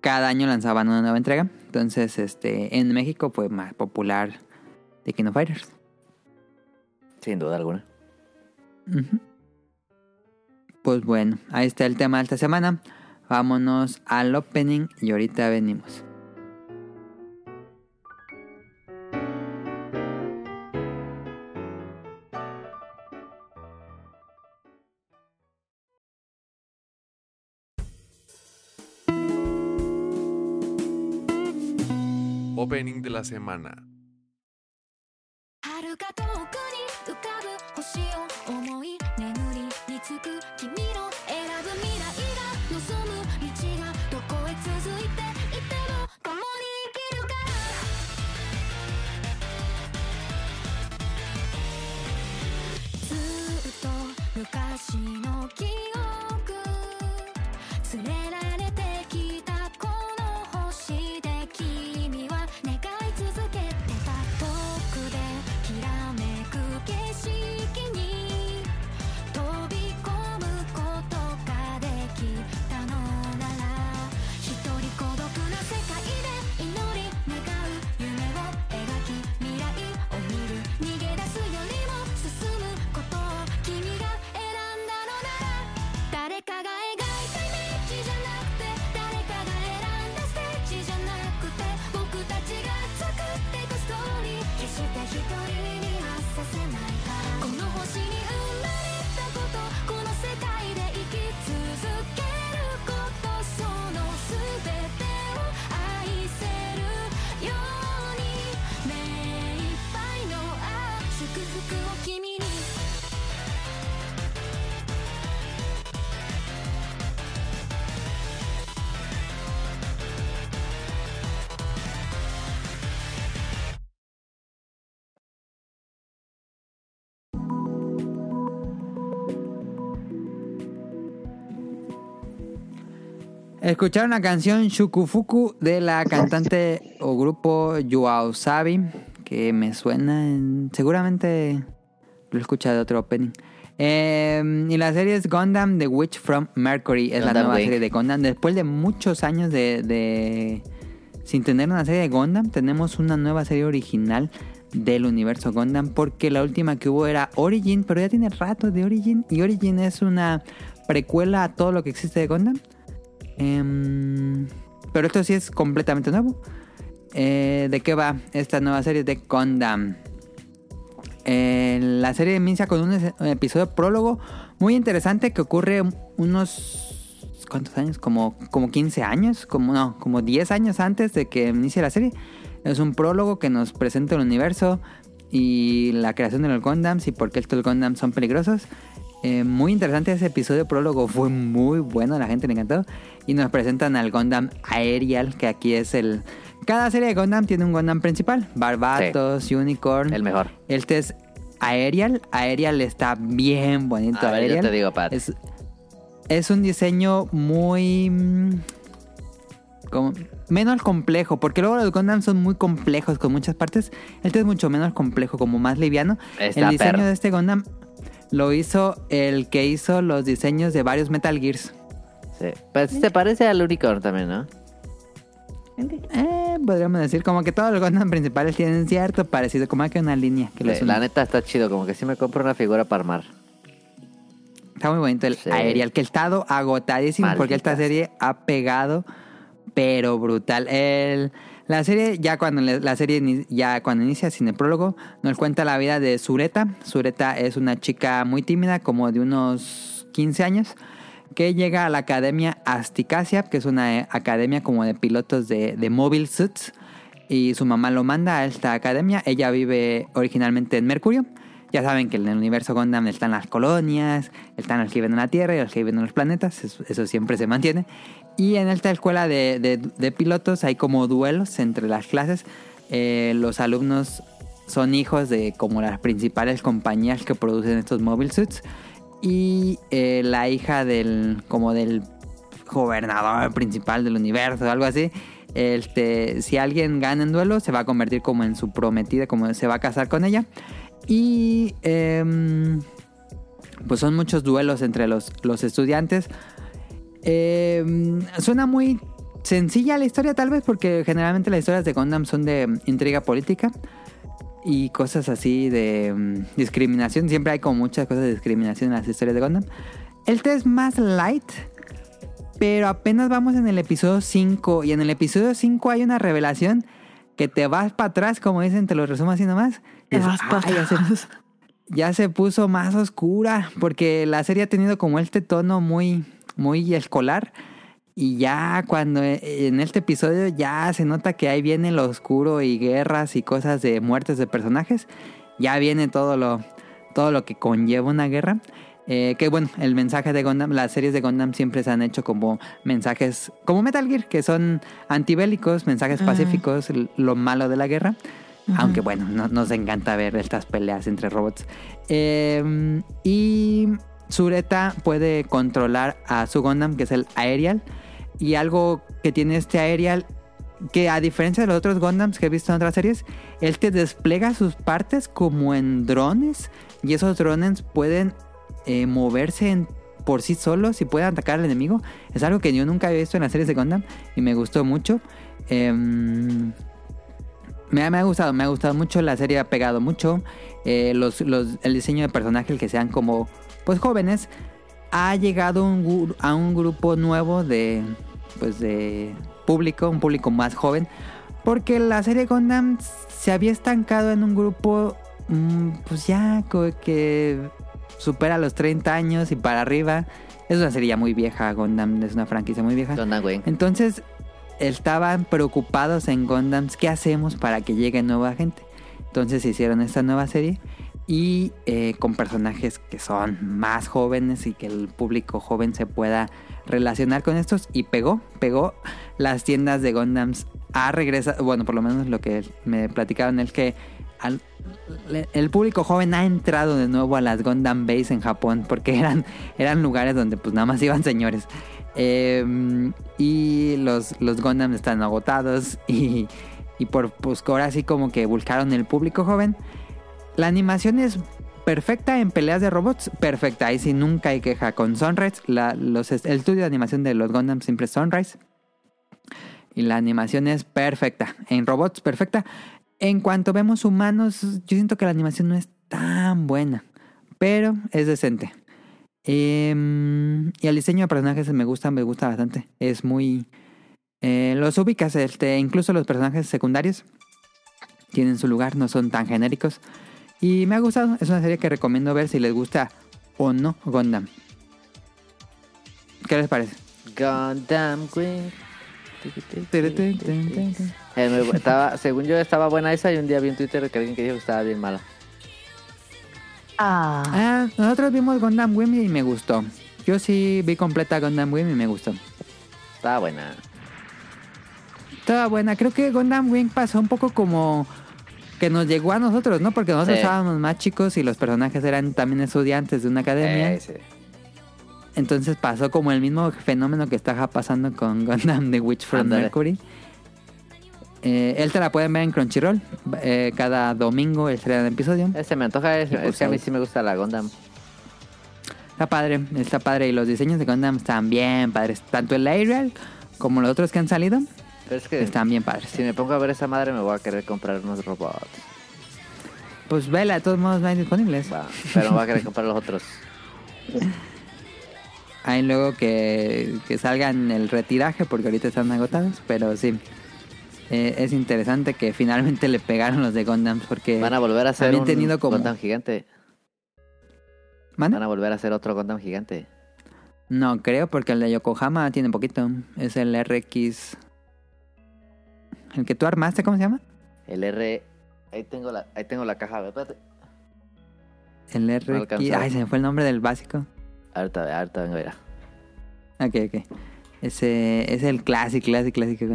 Cada año lanzaban una nueva entrega. Entonces, este, en México fue más popular The Kingdom Fighters. Sin duda alguna. Pues bueno, ahí está el tema de esta semana. Vámonos al opening y ahorita venimos. De la semana. Escucharon la canción Shukufuku de la cantante o grupo Yuao Sabi, que me suena, en- seguramente lo he escuchado de otro opening. Eh, y la serie es Gundam The Witch from Mercury, es la nueva Wing. serie de Gundam. Después de muchos años de, de- sin tener una serie de Gundam, tenemos una nueva serie original del universo Gundam, porque la última que hubo era Origin, pero ya tiene rato de Origin, y Origin es una precuela a todo lo que existe de Gundam. Em, pero esto sí es completamente nuevo. Eh, ¿De qué va esta nueva serie de Gundam? Eh, la serie inicia con un episodio prólogo muy interesante que ocurre unos... ¿Cuántos años? Como, como 15 años, como no, como 10 años antes de que inicie la serie. Es un prólogo que nos presenta el universo y la creación de los Gundams y por qué estos Gundams son peligrosos. Eh, muy interesante ese episodio prólogo, fue muy bueno, la gente le encantó. Y nos presentan al Gundam Aerial, que aquí es el... Cada serie de Gundam tiene un Gundam principal, Barbatos, Unicorn. El mejor. Este es Aerial, Aerial está bien bonito. A ver, yo te digo, Pat. Es, es un diseño muy... mm, como- menos complejo, porque luego los Gundam son muy complejos con muchas partes. Este es mucho menos complejo, como más liviano. Está el diseño perro. de este Gundam lo hizo el que hizo los diseños de varios Metal Gears. Sí. Pues se parece al Unicorn también, ¿no? Eh, podríamos decir como que todos los Gundam principales tienen cierto parecido, como que una línea que Sí, la neta está chido, como que sí me compro una figura para armar. Está muy bonito el Sí. Aerial, que el estado agotadísimo porque esta serie ha pegado, pero brutal. El, la serie, ya cuando la serie ya cuando inicia sin el prólogo, nos cuenta la vida de Sureta. Sureta es una chica muy tímida, como de unos 15 años, que llega a la academia Asticacia, que es una eh, academia como de pilotos de, de mobile suits. Y su mamá lo manda a esta academia. Ella vive originalmente en Mercurio. Ya saben que en el universo Gundam están las colonias, están los que viven en la Tierra y los que viven en los planetas. Eso siempre se mantiene. Y en esta escuela de, de- de pilotos hay como duelos entre las clases. Eh, los alumnos son hijos de como las principales compañías que producen estos mobile suits. Y eh, la hija del como del gobernador principal del universo, algo así. Este, si alguien gana en duelo, se va a convertir como en su prometida, como se va a casar con ella. Y em, pues son muchos duelos entre los, los estudiantes. Em, suena muy sencilla la historia tal vez porque generalmente las historias de Gundam son de mm, intriga política y cosas así de mm, discriminación. Siempre hay como muchas cosas de discriminación en las historias de Gundam. El test es más light, pero apenas vamos en el episodio 5 y en el episodio 5 hay una revelación que te vas para atrás, como dicen, te lo resumo así nomás. Te vas pa' "Ay, ya se- atrás". ya se puso más oscura porque la serie ha tenido como este tono muy muy escolar y ya cuando eh, en este episodio ya se nota que ahí viene lo oscuro y guerras y cosas de muertes de personajes ya viene todo lo todo lo que conlleva una guerra Eh, que bueno el mensaje de Gundam las series de Gundam siempre se han hecho como mensajes como Metal Gear que son antibélicos mensajes Ujú. pacíficos lo malo de la guerra aunque bueno, no- nos encanta ver estas peleas entre robots. Eh, y Sureta puede controlar a su Gundam, que es el Aerial. Y algo que tiene este Aerial, que a diferencia de los otros Gundams que he visto en otras series, él te despliega sus partes como en drones. Y esos drones pueden eh, moverse por sí solos y pueden atacar al enemigo. Es algo que yo nunca había visto en las series de Gundam y me gustó mucho. Em, me, ha- me ha gustado, me ha gustado mucho. La serie ha pegado mucho. Eh, el diseño de personajes que sean como pues jóvenes. Ha llegado un a un grupo nuevo de pues de público, un público más joven. Porque la serie Gundam se había estancado en un grupo mm, pues ya que supera los 30 años y para arriba. Es una serie ya muy vieja, Gundam es una franquicia muy vieja. Entonces estaban preocupados en Gundams, ¿qué hacemos para que llegue nueva gente? Entonces hicieron esta nueva serie y eh, con personajes que son más jóvenes y que el público joven se pueda relacionar con estos y pegó, pegó las tiendas de Gundams ha regresado, bueno, por lo menos lo que me platicaron es que el público joven ha entrado de nuevo a las Gundam Base en Japón porque [LAUGHS] eran, eran lugares donde pues nada más iban señores. Eh, y los, los Gundam están agotados y, y por pues ahora sí como que buscaron el público joven. La animación es perfecta en peleas de robots, perfecta. Ahí sí nunca hay queja con Sunrise. La- los, el estudio de animación de los Gundam siempre es Sunrise. Y la animación es perfecta. En robots, perfecta. En cuanto vemos humanos, yo siento que la animación no es tan buena. Pero es decente. Em, y el diseño de personajes me gusta, me gusta bastante. Es muy... eh, los ubicas, este, incluso los personajes secundarios tienen su lugar, no son tan genéricos. Y me ha gustado, es una serie que recomiendo ver si les gusta o no Gundam. ¿Qué les parece? Gundam. Eh, estaba, según yo estaba buena esa y un día vi en Twitter que alguien que dijo que estaba bien mala. Ah, Ah, nosotros vimos Gundam Wing y me gustó. Yo sí vi completa Gundam Wing y me gustó. Estaba buena. Estaba buena. Creo que Gundam Wing pasó un poco como que nos llegó a nosotros, ¿no? Porque nosotros Sí. estábamos más chicos y los personajes eran también estudiantes de una academia. Eh, sí. Entonces pasó como el mismo fenómeno que está pasando con [LAUGHS] Gundam The Witch from. Mercury. Eh, él te la pueden ver en Crunchyroll. Eh, cada domingo estrena episodio. Ese me antoja, es, Y pues es que a mí sí me gusta la Gundam. Está padre, está padre. Y los diseños de Gundam están bien padres. Tanto el Ariel como los otros que han salido Pero es que están bien padres. si me pongo a ver esa madre me voy a querer comprar unos robots. Pues vela, de todos modos no hay disponibles. Va, pero me voy a querer comprar los otros. Hay luego que, que salgan el retiraje porque ahorita están agotados. Pero sí, Eh, es interesante que finalmente le pegaron los de Gundam porque... Van a volver a hacer un tenido como- Gundam gigante. Van a volver a hacer otro Gundam gigante. No, creo porque el de Yokohama tiene poquito. Es el RX... El que tú armaste, ¿cómo se llama? El R... Ahí tengo la, ahí tengo la caja. a ver, Espérate. El alcanzó. Ay, se me fue el nombre del básico. Ahorita, ahorita vengo, mira. Ok, ok. Ese es el clásico, clásico, clásico.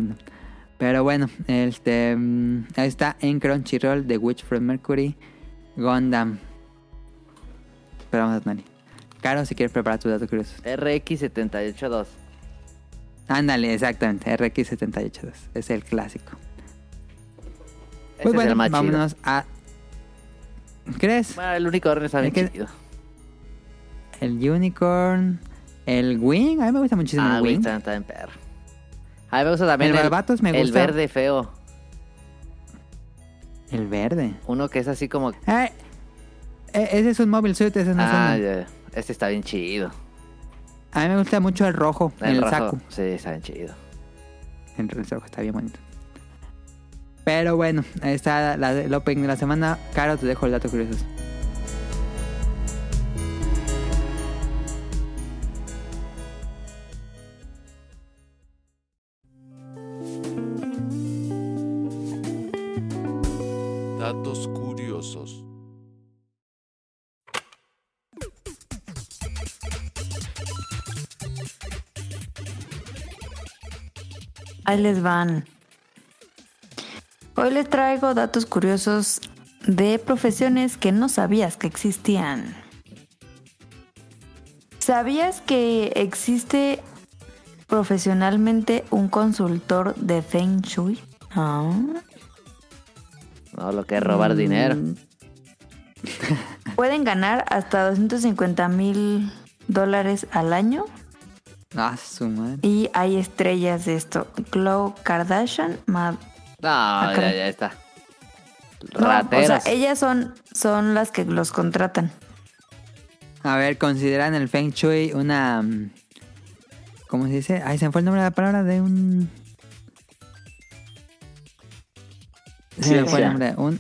Pero bueno, este mm, ahí está en Crunchyroll The Witch from Mercury Gundam. Esperamos a Nani. Caro, si quieres preparar tu dato curioso. RX782. Ándale, exactamente, RX782. Es el clásico. Ese Pues es bueno, el chido. vámonos a. ¿Crees? Bueno, el único orden está Es bien que- chido. El Unicorn. El Wing. A mí me gusta muchísimo Ah, el Wing. está, está en perro. A mí me gusta también El el, Barbatos me el gusta. verde feo. El verde. Uno que es así como... Ah, e- ese es un Mobile Suit, ese no es Ah, ya, este está bien chido. A mí me gusta mucho el rojo, el, rojo, saco. Sí, está bien chido. El rojo está bien bonito. Pero bueno, ahí está la, el opening de la semana. Caro, te dejo el dato curioso. Datos ahí les van. Hoy les traigo datos curiosos de profesiones que no sabías que existían. ¿Sabías que existe profesionalmente un consultor de Feng Shui? Ah. No, lo que es robar Mm. dinero. Pueden ganar hasta 250 mil dólares al año Ah, su madre. y hay estrellas de esto. Khloe Kardashian, Ma- No, Ah, ya, está. No, o Rateras. sea, ellas son, son las que los contratan. A ver, consideran el Feng Shui una. mm, ¿Cómo se dice? Ay, se me fue el nombre de la palabra de un. Se me fue nombre. Un,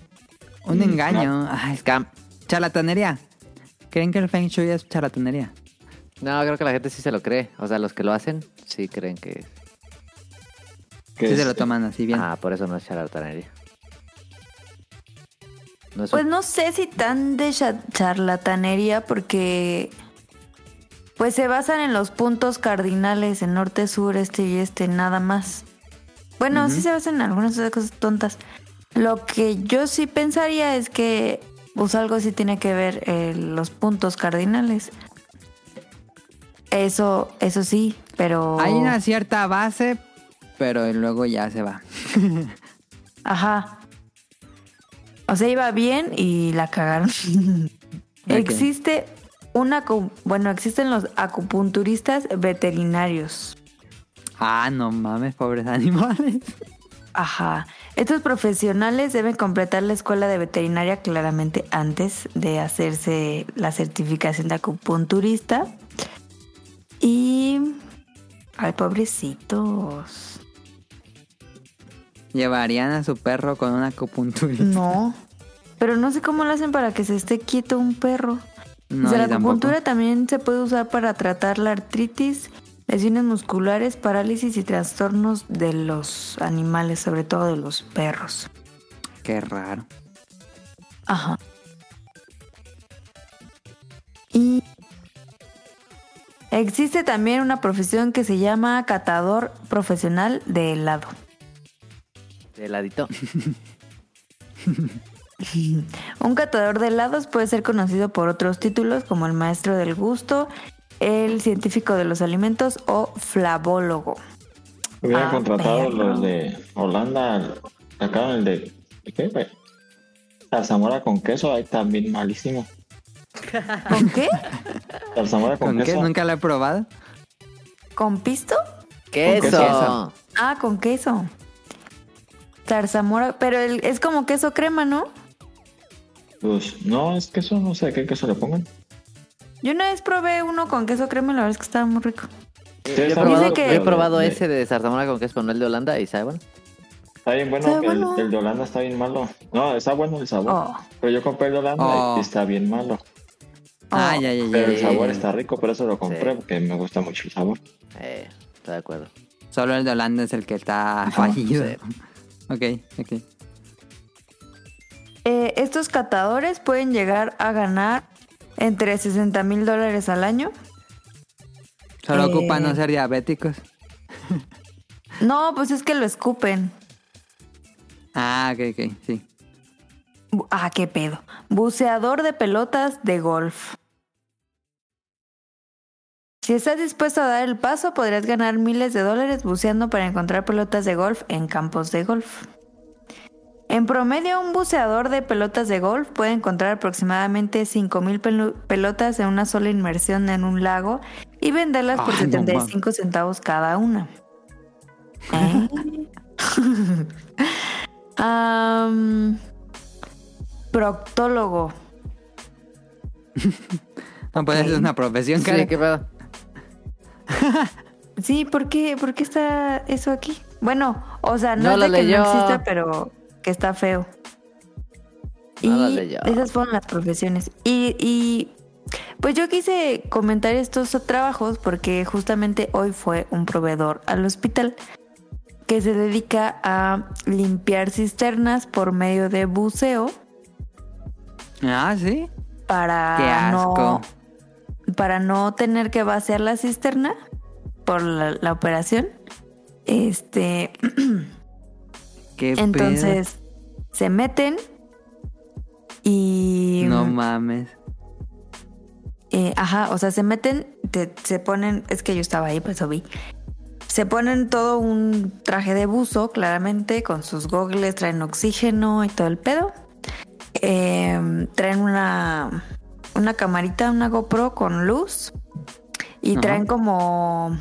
un engaño. Ay, Scam. charlatanería. ¿Creen que el Feng Shui es charlatanería? No, creo que la gente sí se lo cree. O sea, los que lo hacen sí creen que... Que Sí se lo toman así bien. Ah, por eso no es charlatanería. No es Pues un- no sé si tan de cha- charlatanería porque pues se basan en los puntos cardinales en norte, sur, este y este, nada más. Bueno, sí se basan en algunas otras cosas tontas. Lo que yo sí pensaría es que pues algo sí tiene que ver eh, los puntos cardinales. Eso, eso sí, pero... Hay una cierta base, pero luego ya se va. [LAUGHS] Ajá. O sea, iba bien y la cagaron. Existe una... Bueno, existen los acupunturistas veterinarios. Ah, no mames, pobres animales. Ajá. Estos profesionales deben completar la escuela de veterinaria claramente antes de hacerse la certificación de acupunturista. Y... Ay, pobrecitos. Llevarían a su perro con una acupunturista. No. Pero no sé cómo lo hacen para que se esté quieto un perro. No, Dice, yo la tampoco. acupuntura también se puede usar para tratar la artritis, lesiones musculares, parálisis y trastornos de los animales, sobre todo de los perros. Qué raro. Ajá. Y existe también una profesión que se llama catador profesional de helado. De ladito. [LAUGHS] Un catador de helados puede ser conocido por otros títulos como el maestro del gusto, el científico de los alimentos o flavólogo. Hubiera Ah, contratado perro. los de Holanda, acá el de. ¿de ¿Qué, güey? Zarzamora con queso, ahí también malísimo. ¿Con [LAUGHS] qué? Zarzamora con, ¿Con qué? queso. Nunca lo he probado. ¿Con pisto? Queso. queso. Ah, con queso. Zarzamora, pero el- es como queso crema, ¿no? Pues no, es queso, no sé qué queso le pongan. Yo una vez probé uno con queso crema y la verdad es que estaba muy rico. Sí, Yo he probado, Dice que- yo he probado de- ese de zarzamora con queso, no el de Holanda, y sabe bueno. Está bien bueno, Está que el- bueno. El, de Holanda está bien malo. No, está bueno el sabor. Oh. Pero yo compré el de Holanda Oh. y está bien malo. Ah, Oh. ya, ya, ya. Pero el sabor está rico, por eso lo compré, Sí. porque me gusta mucho el sabor. Eh, estoy de acuerdo. Solo el de Holanda es el que está fallido. sí. Ok, ok. Eh, estos catadores pueden llegar a ganar entre 60 mil dólares al año. Solo Eh. ocupan no ser diabéticos. No, pues es que lo escupen. Ah, ok, ok, sí. Ah, qué pedo. Buceador de pelotas de golf. Si estás dispuesto a dar el paso, podrías ganar miles de dólares buceando para encontrar pelotas de golf en campos de golf. En promedio, un buceador de pelotas de golf puede encontrar aproximadamente 5.000 pelu- pelotas en una sola inmersión en un lago y venderlas por Ay, no 75 centavos cada una. [LAUGHS] ¿Eh? [LAUGHS] proctólogo. [LAUGHS] No puede ser una profesión, cara. Sí, qué pedo. [LAUGHS] Sí, ¿por qué, ¿por qué está eso aquí? Bueno, o sea, no, No es de que no exista, pero que está feo. Y No esas fueron las profesiones. Y, y pues yo quise comentar estos trabajos porque justamente hoy fue un proveedor al hospital que se dedica a limpiar cisternas por medio de buceo Ah, sí. para Qué asco. no para no tener que vaciar la cisterna por la, la operación. Este, Qué entonces se meten y. No mames. eh, ajá, o sea, se meten, te- se ponen, es que yo estaba ahí, pues lo vi. Se ponen todo un traje de buzo, claramente, con sus gogles, traen oxígeno y todo el pedo. Eh, traen una, una camarita, una GoPro con luz. Y Ajá. traen como.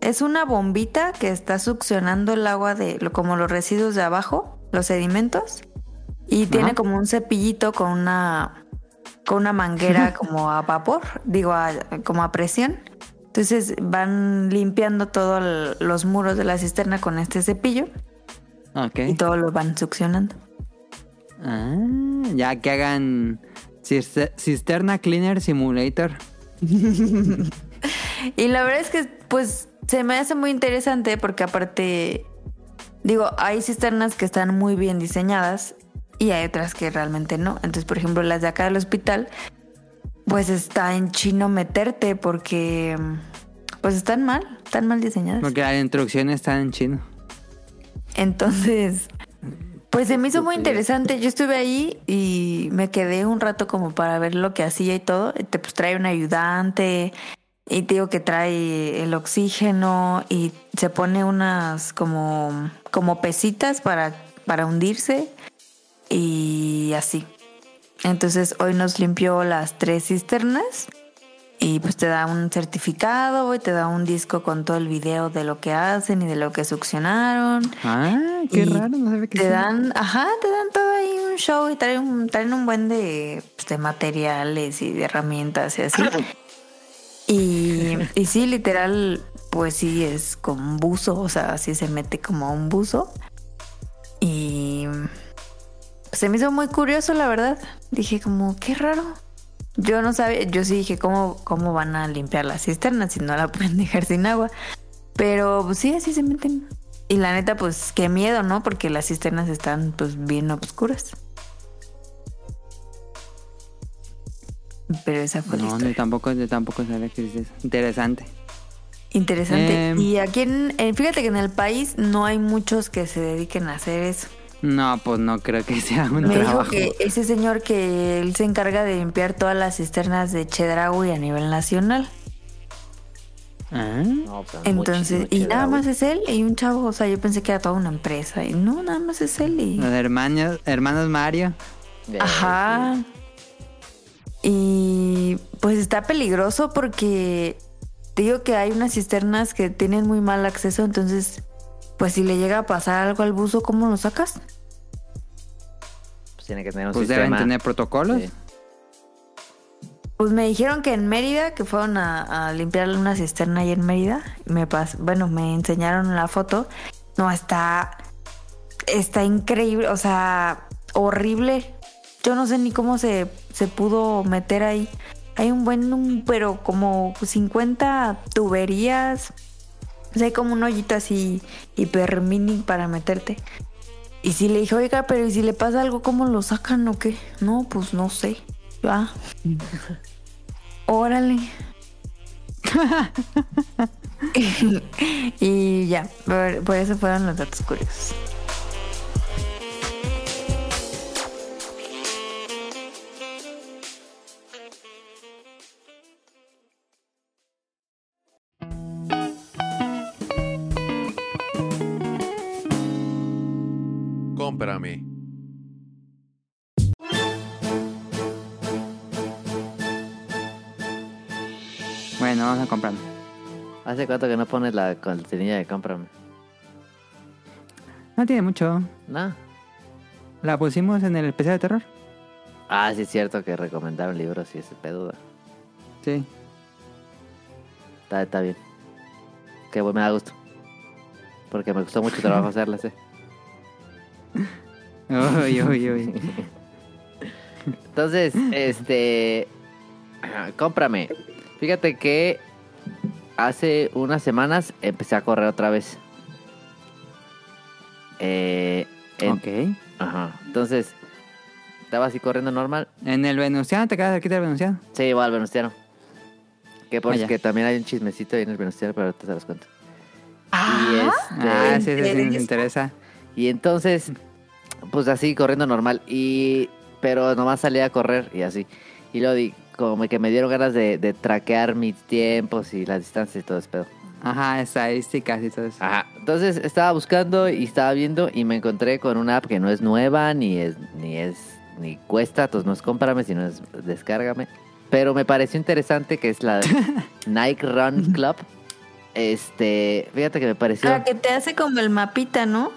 Es una bombita que está succionando el agua de como los residuos de abajo, los sedimentos. Y tiene como un cepillito con una con una manguera [LAUGHS] como a vapor, digo, a- como a presión. Entonces van limpiando todos los muros de la cisterna con este cepillo y todo lo van succionando. Ah, ya que hagan cister- Cisterna Cleaner Simulator. [LAUGHS] Y la verdad es que, pues, se me hace muy interesante porque aparte, digo, hay cisternas que están muy bien diseñadas y hay otras que realmente no. Entonces, por ejemplo, las de acá del hospital, pues está en chino meterte porque, pues, están mal, están mal diseñadas. Porque las instrucciones están en chino. Entonces, pues se me hizo muy interesante. Yo estuve ahí y me quedé un rato como para ver lo que hacía y todo. Te pues trae un ayudante y te digo que trae el oxígeno y se pone unas como como pesitas para para hundirse y así. Entonces hoy nos limpió las tres cisternas y pues te da un certificado y te da un disco con todo el video de lo que hacen y de lo que succionaron. Ah, qué Y raro, no sabía que Te sí. dan, ajá, te dan todo ahí un show y traen un, traen un buen de, pues, de materiales y de herramientas y así. Y, y sí, literal, pues sí, es como un buzo, o sea, así se mete como un buzo. Y se me hizo muy curioso, la verdad. Dije como, qué raro. Yo no sabía, yo sí dije cómo, cómo van a limpiar las cisternas si no la [LAUGHS] pueden dejar sin agua. Pero pues, sí, así se meten. Y la neta, pues qué miedo, ¿no? Porque las cisternas están pues bien oscuras. Pero esa fue la No, historia. ni tampoco, yo tampoco sabía que dices. Interesante. Interesante. Em. y aquí en, en- fíjate que en el país no hay muchos que se dediquen a hacer eso. No, pues no creo que sea un Me dijo trabajo. que ese señor que él se encarga de limpiar todas las cisternas de Chedraui a nivel nacional. Ah, No, pues, Entonces, y nada más es él y un chavo, o sea, yo pensé que era toda una empresa y no, nada más es él y... Los hermanos, hermanos Mario. Ajá. Y pues está peligroso porque te digo que hay unas cisternas que tienen muy mal acceso, entonces pues si le llega a pasar algo al buzo, ¿cómo lo sacas? Pues tiene que tener un Pues sistema. deben tener protocolos. Sí. Pues me dijeron que en Mérida, que fueron a, a limpiar una cisterna ahí en Mérida, me pas bueno, me enseñaron la foto. No, está, está increíble, o sea, horrible. Yo no sé ni cómo se, se pudo meter ahí. Hay un buen, un- pero como 50 tuberías. O sea, hay como un hoyito así hiper mini para meterte. Y si le dije, oiga, pero ¿y si le pasa algo, cómo lo sacan o qué? No, pues no sé. Ah. [LAUGHS] Órale. [LAUGHS] [LAUGHS] y ya, por, por eso fueron los datos curiosos. Cómprame. Bueno, vamos a comprarlo. ¿Hace cuánto que no pones la cortinilla de cómprame? No tiene mucho. No. La pusimos en el especial de terror. Ah, sí es cierto que recomendaron libros y ese pedo. Sí. Está, está bien. Qué bueno, me da gusto. Porque me costó mucho trabajo hacerlas, eh. Uy, uy, uy. Entonces, este. Cómprame. Fíjate que hace unas semanas empecé a correr otra vez. Eh, en- Ok. Ajá. Entonces, estaba así corriendo normal. En el Venustiano, ¿te quedas aquí del Venustiano? Sí, igual al Venustiano. Que por Ah, que también hay un chismecito ahí en el Venustiano, pero ahorita se los cuento. Y Ah, este. Ah, sí, sí, sí, nos interesa. Y entonces, pues así, corriendo normal. Y. Pero nomás salía a correr y así. Y luego di- como que me dieron ganas de, de traquear mis tiempos y las distancias y todo ese pedo. Ajá, estadísticas y todo eso. Ajá. Entonces estaba buscando y estaba viendo y me encontré con una app que no es nueva, ni es, ni es, ni cuesta, entonces no es cómprame, sino es descárgame. Pero me pareció interesante que es la [LAUGHS] Nike Run Club. Este, fíjate que me pareció. Ah, que te hace como el mapita, ¿no?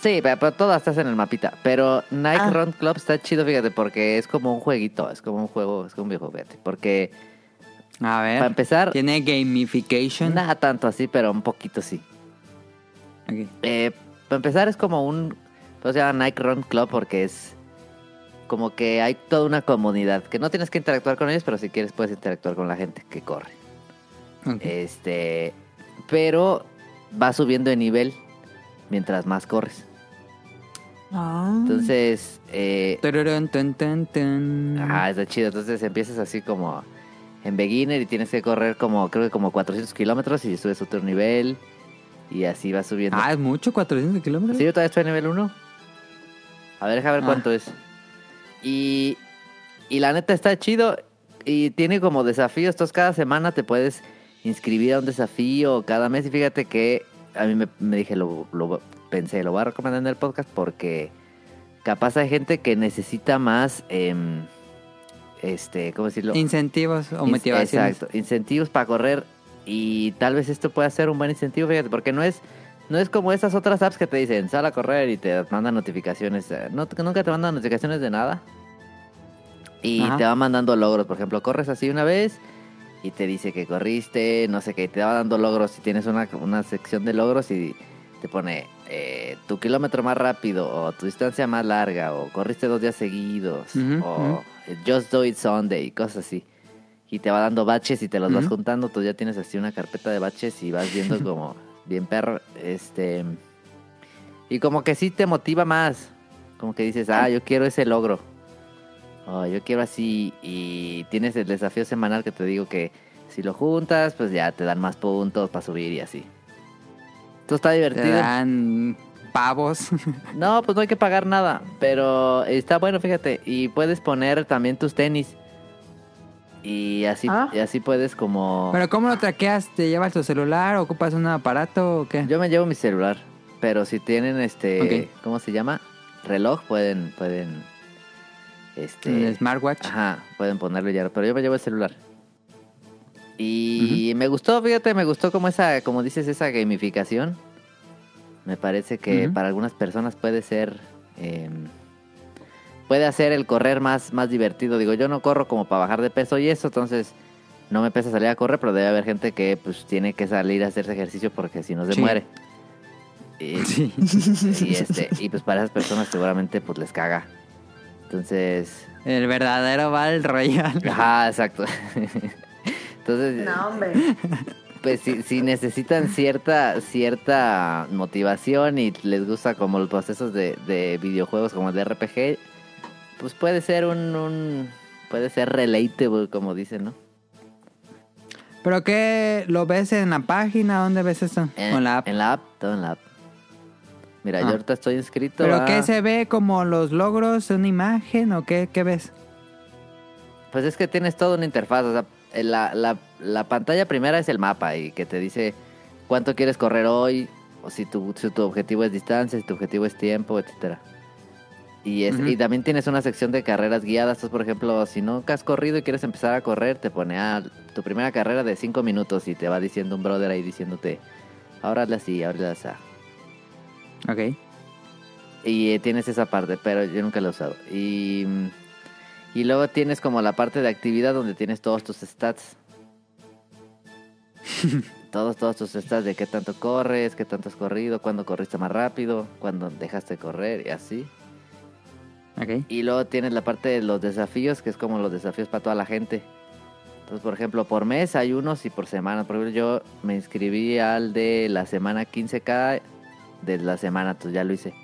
Sí, pero, todas estás en el mapita. Pero Nike Ah. Run Club está chido, fíjate, porque es como un jueguito, es como un juego, es como un videojuego, fíjate. Porque, A para ver. empezar, Tiene gamification. nada tanto así, pero un poquito sí. Ok. Eh, para empezar, es como un. pues, se llama Nike Run Club porque es. Como que hay toda una comunidad. Que no tienes que interactuar con ellos, pero si quieres puedes interactuar con la gente que corre. ok. Este. Pero va subiendo de nivel mientras más corres. Ah. Entonces. Eh. Ajá, está chido. Entonces empiezas así como en beginner y tienes que correr como, creo que como 400 kilómetros y subes otro nivel. Y así vas subiendo. Ah, es mucho, 400 kilómetros. Sí, yo todavía estoy en nivel 1. A ver, deja ver Ah. cuánto es. Y, y la neta está chido y tiene como desafíos. Entonces cada semana te puedes inscribir a un desafío cada mes. Y fíjate que a mí me, me dije, lo, lo pensé, lo voy a recomendar en el podcast porque capaz hay gente que necesita más, em, este, ¿cómo decirlo? Incentivos o motivaciones. Exacto, incentivos para correr y tal vez esto pueda ser un buen incentivo, fíjate, porque no es no es como esas otras apps que te dicen sal a correr y te mandan notificaciones, eh, no, nunca te mandan notificaciones de nada y Ajá. te va mandando logros, por ejemplo, corres así una vez y te dice que corriste, no sé qué, te va dando logros y tienes una, una sección de logros y te pone eh, tu kilómetro más rápido o tu distancia más larga o corriste dos días seguidos o just do it Sunday cosas así. Y te va dando baches y te los vas juntando, tú ya tienes así una carpeta de baches y vas viendo [LAUGHS] como bien perro, este y como que sí te motiva más, como que dices, ah, yo quiero ese logro. Oh, yo quiero así y tienes el desafío semanal que te digo que si lo juntas, pues ya te dan más puntos para subir y así. Esto está Te divertido. dan pavos. [LAUGHS] No, pues no hay que pagar nada, pero está bueno, fíjate. Y puedes poner también tus tenis. Y así, Ah. y así puedes como... Pero ¿cómo lo traqueas? ¿Te llevas tu celular? ¿Ocupas un aparato o qué? Yo me llevo mi celular, pero si tienen este... ¿Cómo se llama? Reloj, pueden... pueden este... ¿El smartwatch? Ajá, pueden ponerlo ya, pero yo me llevo el celular. Y me gustó, fíjate, me gustó como esa, como dices, esa gamificación. Me parece que Ujú. para algunas personas puede ser, eh, puede hacer el correr más, más divertido. Digo, yo no corro como para bajar de peso y eso, entonces no me pesa salir a correr, pero debe haber gente que pues tiene que salir a hacerse ejercicio porque si no se Sí. muere. Y, [LAUGHS] Sí. y, este, y pues para esas personas seguramente pues les caga. Entonces, El verdadero Val Royal. Ajá, exacto. [LAUGHS] Entonces, hombre. [LAUGHS] pues si, si necesitan cierta cierta motivación y les gusta como los procesos de, de videojuegos como el de RPG, pues puede ser un, un puede ser relatable como dicen, ¿no? ¿Pero qué? ¿Lo ves en la página? ¿Dónde ves esto? En, ¿O en la app? en la app, todo en la app. Mira, Ah. yo ahorita estoy inscrito. ¿Pero a- qué se ve como los logros? ¿Una imagen o qué, qué ves? Pues es que tienes toda una interfaz. O sea, eh, la, la, la pantalla primera es el mapa y que te dice cuánto quieres correr hoy, o si tu, si tu objetivo es distancia, si tu objetivo es tiempo, etcétera. Y, es, y también tienes una sección de carreras guiadas. Entonces, por ejemplo, si nunca has corrido y quieres empezar a correr, te pone ah, tu primera carrera de 5 minutos y te va diciendo un brother ahí diciéndote, ahora hazle así, ahora hazle así. Ok. Y eh, tienes esa parte, pero yo nunca la he usado. Y, mm, y luego tienes como la parte de actividad donde tienes todos tus stats. [LAUGHS] todos, todos tus stats de qué tanto corres, qué tanto has corrido, cuándo corriste más rápido, cuándo dejaste de correr y así. Ok. Y luego tienes la parte de los desafíos, que es como los desafíos para toda la gente. Entonces, por ejemplo, por mes hay unos y por semana. Por ejemplo, yo me inscribí al de la semana 15K de la semana, entonces ya lo hice.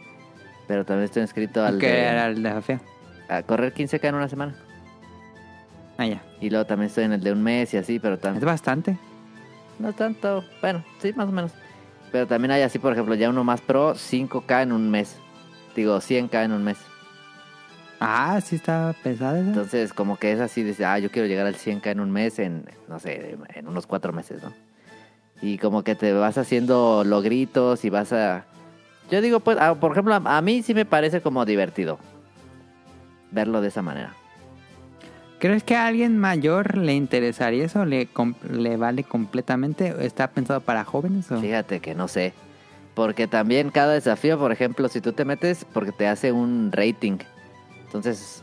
Pero también estoy inscrito al ¿Qué de era el desafío? A correr 15K en una semana. Ah, ya. Y luego también estoy en el de un mes y así, pero Es también... bastante. No tanto, bueno, sí, más o menos. Pero también hay así, por ejemplo, ya uno más pro, 5K en un mes. Digo, 100K en un mes. Ah, sí está pesada esa. Entonces, como que es así, dice, ah, yo quiero llegar al 100K en un mes, en, no sé, en unos cuatro meses, ¿no? Y como que te vas haciendo logritos y vas a... Yo digo, pues, ah, por ejemplo, a, a mí sí me parece como divertido verlo de esa manera. ¿Crees que a alguien mayor le interesaría eso? ¿Le, le vale completamente? ¿Está pensado para jóvenes? O? Fíjate que no sé. Porque también cada desafío, por ejemplo, si tú te metes, porque te hace un rating. Entonces,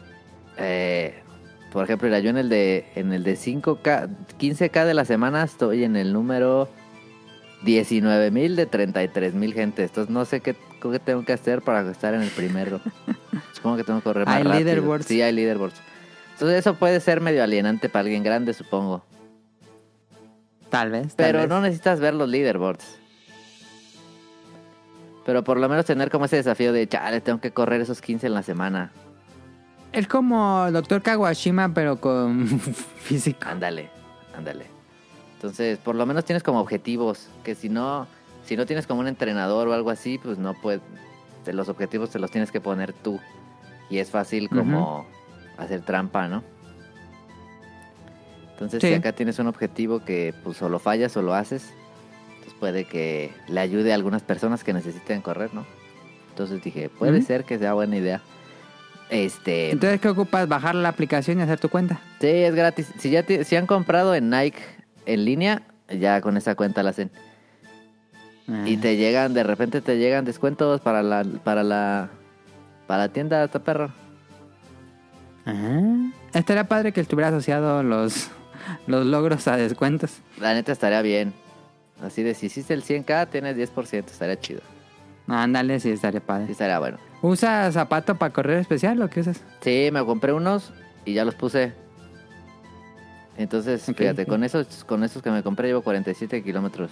eh, por ejemplo, yo en el de en el de 5K, 15K de la semana estoy en el número 19.000 de 33.000 gente. Entonces no sé qué, qué tengo que hacer para estar en el primero. [LAUGHS] Supongo que tengo que correr más Hay rápido. leaderboards. Sí, hay leaderboards. Entonces eso puede ser medio alienante para alguien grande, supongo. Tal vez. tal Pero vez. no necesitas ver los leaderboards. Pero por lo menos tener como ese desafío de, chale, tengo que correr esos 15 en la semana. Es como Doctor Kawashima, pero con [LAUGHS] físico. Ándale, ándale. Entonces, por lo menos tienes como objetivos, que si no, si no tienes como un entrenador o algo así, pues no puedes, de los objetivos te los tienes que poner tú. Y es fácil como hacer trampa, ¿no? Entonces, Sí. si acá tienes un objetivo que pues o lo fallas o lo haces, entonces puede que le ayude a algunas personas que necesiten correr, ¿no? Entonces dije, puede ser que sea buena idea. Este, Entonces, ¿qué ocupas? ¿Bajar la aplicación y hacer tu cuenta? Sí, es gratis. Si ya ti- si han comprado en Nike en línea, ya con esa cuenta la hacen. Y te llegan, de repente te llegan descuentos para la para la para la tienda esta perro. Ah. Estaría padre que estuviera asociado los, los logros a descuentos. La neta estaría bien. Así de si hiciste el 100k, tienes 10%, estaría chido. Ándale, sí, estaría Sí, padre. estaría bueno. ¿Usas zapato para correr especial o qué usas? Sí, me compré unos y ya los puse. Entonces, fíjate, con esos, con esos que me compré llevo 47 kilómetros.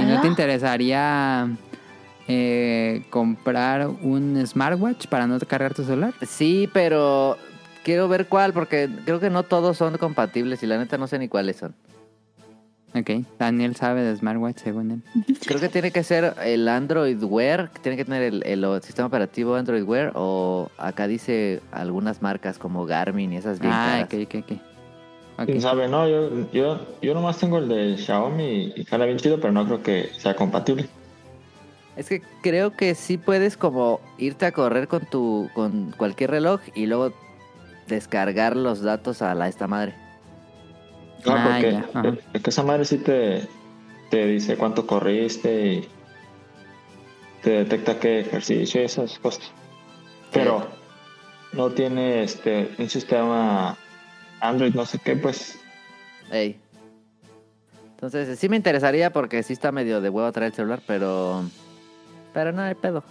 ¿Y no te interesaría eh, comprar un smartwatch para no cargar tu celular? Sí, pero quiero ver cuál, porque creo que no todos son compatibles y la neta no sé ni cuáles son. Ok, Daniel sabe de smartwatch según él. Creo que tiene que ser el Android Wear, tiene que tener el, sistema operativo Android Wear, o acá dice algunas marcas como Garmin y esas bien Ah, caras. ok, ok, ok. ¿Quién sabe? No, yo, yo, yo nomás tengo el de Xiaomi y jala bien chido, pero no creo que sea compatible. Es que creo que sí puedes como irte a correr con tu con cualquier reloj y luego descargar los datos a la esta madre. No, Ah, porque ya, eh, es que esa madre sí te, te dice cuánto corriste y te detecta qué ejercicio y esas cosas. Pero no tiene este un sistema Android, no sé qué, pues. Ey. Entonces sí me interesaría porque sí está medio de huevo traer el celular, pero pero no hay pedo.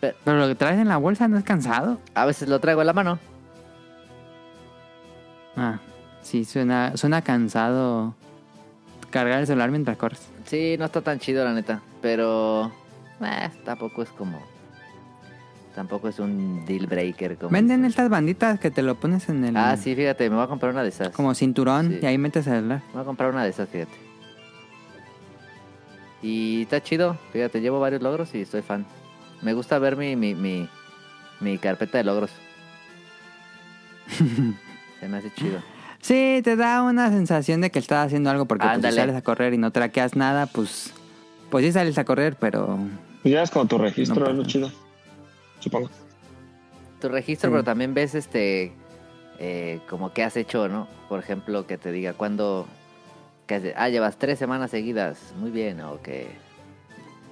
Pero lo que traes en la bolsa no es cansado. A veces lo traigo en la mano. Ah, sí, suena, suena cansado cargar el celular mientras corres. Sí, no está tan chido la neta, pero eh, tampoco es como tampoco es un deal breaker como Venden estas banditas que te lo pones en el... Ah, sí, fíjate, me voy a comprar una de esas. Como cinturón Sí. y ahí metes el celular. Me voy a comprar una de esas, fíjate. Y está chido, fíjate, llevo varios logros y estoy fan. Me gusta ver mi, mi, mi, mi carpeta de logros. [LAUGHS] Se me hace chido. Sí, te da una sensación de que estás haciendo algo porque pues, si Ándale. sales a correr y no traqueas nada, pues... Pues sí sales a correr, pero... Pues ya es como tu registro, No es lo chido. Supongo. Tu registro, pero también ves este eh, como que has hecho, ¿no? Por ejemplo, que te diga cuándo que ah, llevas tres semanas seguidas, muy bien, o que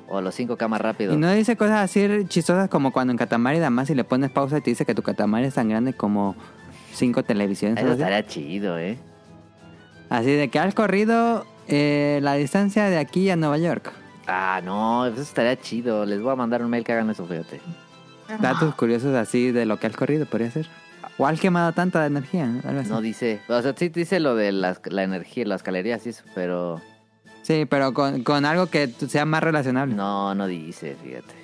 o los cinco camas rápido. Y no dice cosas así chistosas como cuando en Katamari Damacy le pones pausa y te dice que tu Katamari es tan grande como cinco televisiones. Eso estaría chido, ¿eh? Así de que has corrido eh, la distancia de aquí a Nueva York. Ah, no, eso estaría chido. Les voy a mandar un mail que hagan eso, fíjate. Datos curiosos así de lo que has corrido, podría ser. O has quemado tanta energía, ¿no? algo así. No dice, o sea, sí dice lo de las, la energía, las calorías y eso, pero Sí, pero con, con algo que sea más relacionable. no, no dice, fíjate.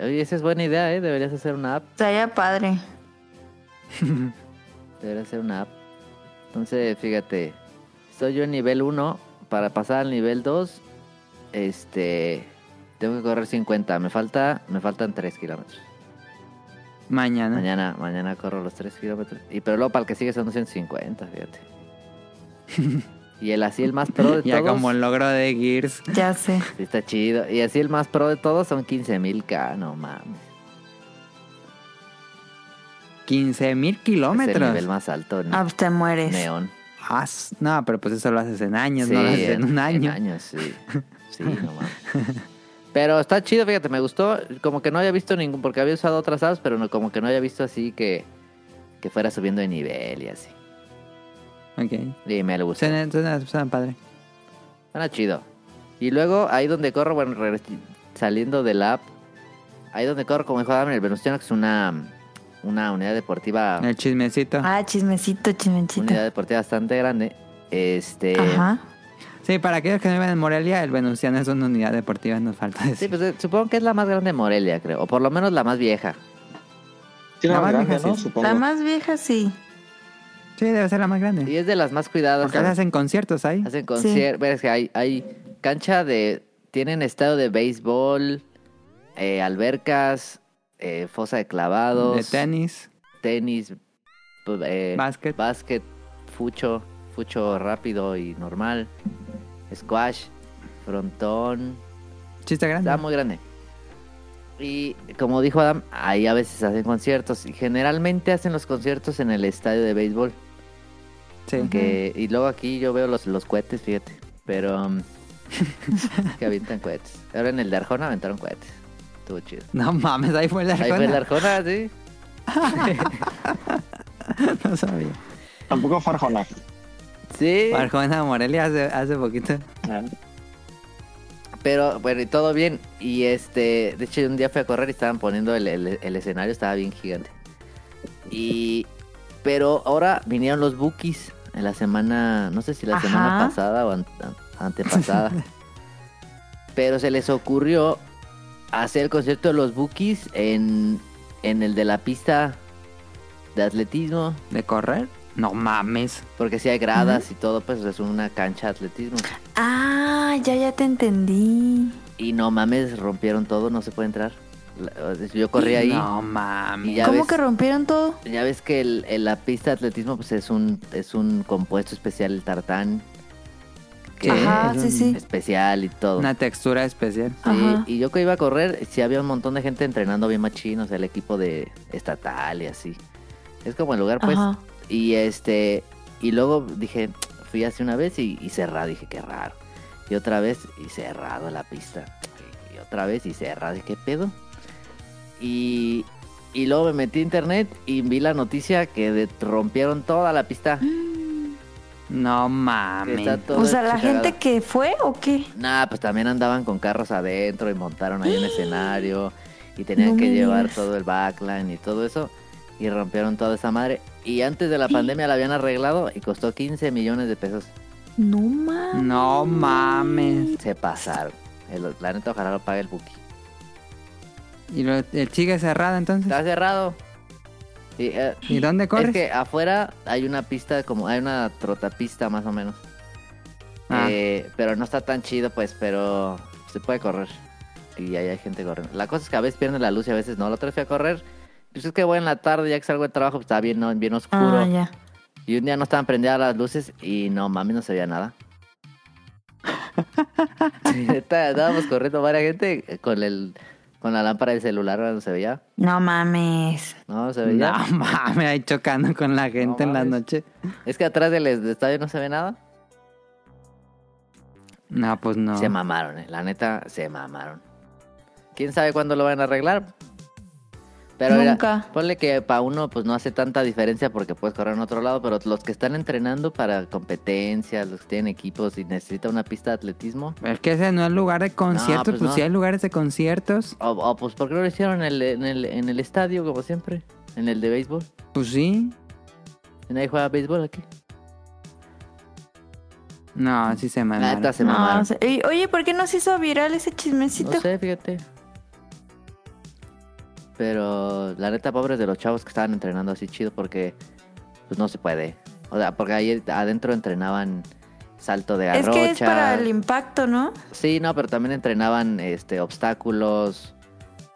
Oye, esa es buena idea, ¿eh? Deberías hacer una app. Estaría padre. [LAUGHS] Deberías hacer una app. Entonces, fíjate, estoy yo en nivel 1. Para pasar al nivel 2, este, tengo que correr 50. Me falta, me faltan 3 kilómetros. Mañana. Mañana, mañana corro los 3 kilómetros. Y pero luego para el que sigue son 250, fíjate. [LAUGHS] y el así el más pro de [LAUGHS] Ya todos. como el logro de Gears. Ya sé. Sí, está chido. Y así el más pro de todos son 15.000K, no mames. 15 mil Es el kilómetros. nivel más alto. ¿no? Ah, pues te mueres. Neón. Ah, no, pero pues eso lo haces en años, Sí, no lo haces en, un en año. años, sí. [LAUGHS] Sí, no mames. Pero está chido, fíjate, me gustó. Como que no había visto ningún, porque había usado otras apps, pero no, como que no había visto así que, que fuera subiendo de nivel y así. Ok. Y me lo gustó. Suena, suena, suena padre. Suena chido. Y luego, ahí donde corro, bueno, saliendo de la app, ahí donde corro, como dijo Adam, el Venustiano, que es una, una unidad deportiva, El chismecito. Ah, chismecito, una chismecito. unidad deportiva bastante grande. Este, Ajá. Sí, para aquellos que no viven en Morelia, el Venustiano es una unidad deportiva, nos falta sí, decir. pues eh, supongo que es la más grande de Morelia, creo, o por lo menos la más vieja. Sí, la La más grande, vieja, ¿no? sí. Supongo. La más vieja sí. Sí, debe ser la más Y grande. es de las más cuidadas. Porque hacen conciertos ahí. Hacen conciertos. Ves que hay, hay cancha de. Tienen estadio de béisbol, eh, albercas, eh, fosa de clavados, De tenis, tenis, pu- eh, básquet. básquet, fucho, fucho rápido y normal, squash, frontón. Chiste grande. Está muy grande. Y como dijo Adam, ahí a veces hacen conciertos. Y generalmente hacen los conciertos en el estadio de béisbol. Sí. Que, y luego aquí yo veo los, los cohetes, fíjate. Pero. um, [LAUGHS] que avientan cohetes. Ahora en el de Arjona aventaron cohetes. Estuvo chido. No mames, ahí fue el de Ahí fue el de Arjona. Arjona, sí. [LAUGHS] No sabía. Tampoco fue Arjona. Sí. Arjona, Morelia hace, hace poquito. Ah, Pero bueno, y todo bien. Y este, de hecho un día fui a correr y estaban poniendo el, el- el escenario, estaba bien gigante. Y, pero ahora vinieron los bookies en la semana, no sé si la Ajá. semana pasada o an- an- antepasada. [LAUGHS] pero se les ocurrió hacer el concierto de los bookies en, en el de la pista de atletismo. ¿De correr? No mames. Porque si hay gradas y todo, pues es una cancha de atletismo. Ah, ya, ya te entendí. Y no mames, rompieron todo, no se puede entrar. Yo corrí ahí. No mames. ¿Cómo ves- que rompieron todo? Ya ves que el, el- la pista de atletismo pues es un es un compuesto especial, el tartán. Ajá, Es sí, un- sí. especial y todo. Una textura especial. Sí, y yo que iba a correr, sí había un montón de gente entrenando bien machín, o sea, el equipo de estatal y así. Es como el lugar, pues. Ajá. Y este, y luego dije, fui hace una vez y, y cerrado, dije, qué raro. Y otra vez y cerrado la pista. Y otra vez y cerrado, dije, ¿qué pedo? Y, y luego me metí a internet y vi la noticia que de- rompieron toda la pista. [GASPS] No mames. O sea, la gente que fue o qué? Nah, pues también andaban con carros adentro y montaron ahí un [GASPS] escenario y tenían No que llevar digas. todo el backline y todo eso y rompieron toda esa madre. Y antes de la pandemia la habían arreglado y costó 15 millones de pesos. No mames. No mames. Se pasaron. El, la neta, ojalá lo pague el Buki. ¿Y lo, el sigue cerrado entonces? Está cerrado. Y, eh, ¿Y dónde corres? es que afuera hay una pista, como hay una trotapista más o menos. Ah. Eh, pero no está tan chido, pues, pero se puede correr. Y ahí hay gente corriendo. La cosa es que a veces pierde la luz y a veces no. La otra vez fui a correr. Pues es que voy en la tarde, ya que salgo de trabajo, pues está bien, ¿no? bien oscuro. Ah, ya. Y un día no estaban prendidas las luces y no mames, no se veía nada. [LAUGHS] Sí, Estábamos corriendo varias gente con el con la lámpara del celular, no se veía. No mames. No, se veía. No mames, ahí chocando con la gente No en la noche. Es que atrás del del estadio no se ve nada. No, pues no. Se mamaron, eh. la neta, se mamaron. ¿Quién sabe cuándo lo van a arreglar? Pero mira, Nunca. ponle que para uno pues no hace tanta diferencia porque puedes correr en otro lado, pero los que están entrenando para competencias, los que tienen equipos y necesitan una pista de atletismo, Es que ese no es lugar de conciertos, pues pues, no. sí hay lugares de conciertos. o, o, pues ¿por qué no lo hicieron en el, en, el, en el estadio como siempre? En el de béisbol. Pues sí. ¿Nadie juega béisbol aquí? No, sí se La mandaron. neta se No, mamaron. oye, ¿por qué no se hizo viral ese chismecito? No sé, fíjate. Pero la neta, pobres de los chavos que estaban entrenando así chido porque pues no se puede. O sea, porque ahí adentro entrenaban salto de es garrocha. que es para el impacto, ¿no? Sí, no, pero también entrenaban este obstáculos,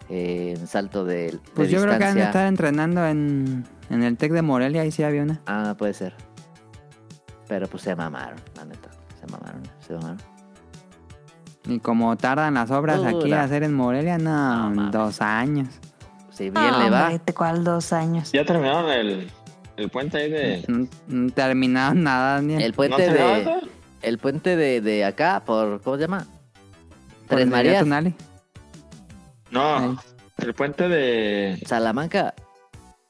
eh, salto de, de Pues yo creo que han estar entrenando en, en el TEC de Morelia, ahí sí había una. Ah, puede ser. Pero pues se mamaron, la neta. Se mamaron, se mamaron. Y como tardan las obras aquí a hacer en Morelia, no, dos años. Si bien Ah, le va. hombre, ¿te cuál dos años? Ya terminaron el, el puente ahí de. No, no terminaron nada, Daniel. El ¿No puente terminaron de. El puente de, de acá, por. ¿Cómo se llama? Por Tres Marías. Tonali. No, Ahí. el puente de. Salamanca.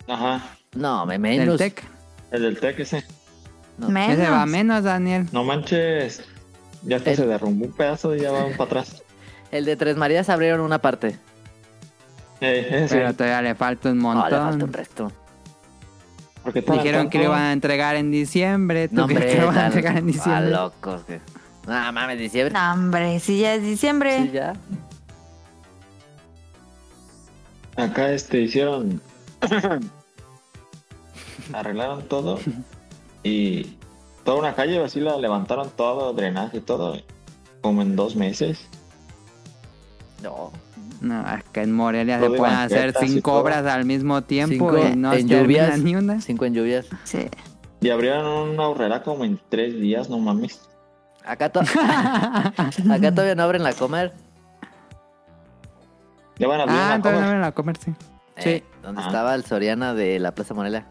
Ajá, No, me El menos. TEC. el del TEC ese. No. Menos. Ese va menos, Daniel. No manches. Ya hasta El- se derrumbó un pedazo y ya van para atrás. [LAUGHS] El de Tres Marías abrieron una parte. Eh. Pero todavía le falta un No, le falta un montón. resto. Porque Dijeron que lo iban a entregar en diciembre. ¿Tú No, crees hombre, que lo van a tan- entregar en ah, diciembre? locos. que- No, mames, diciembre. No, hombre, si ya es diciembre. Sí, ya. Acá este hicieron. [COUGHS] Arreglaron todo. Y toda una calle así la levantaron todo, drenaje y todo. Como en dos meses. No. No, es que en Morelia Todo se de pueden hacer cinco obras al mismo tiempo Cinco y no en lluvias. ni una. Cinco en lluvias. Sí. Y abrieron una horrera como en tres días, no mames. Acá, to- [LAUGHS] Acá todavía no abren la comer. Ya van a abrir ah, una entonces no comer. van a comer, sí. Sí. Eh, donde Ah. estaba el Soriana de la Plaza Morelia.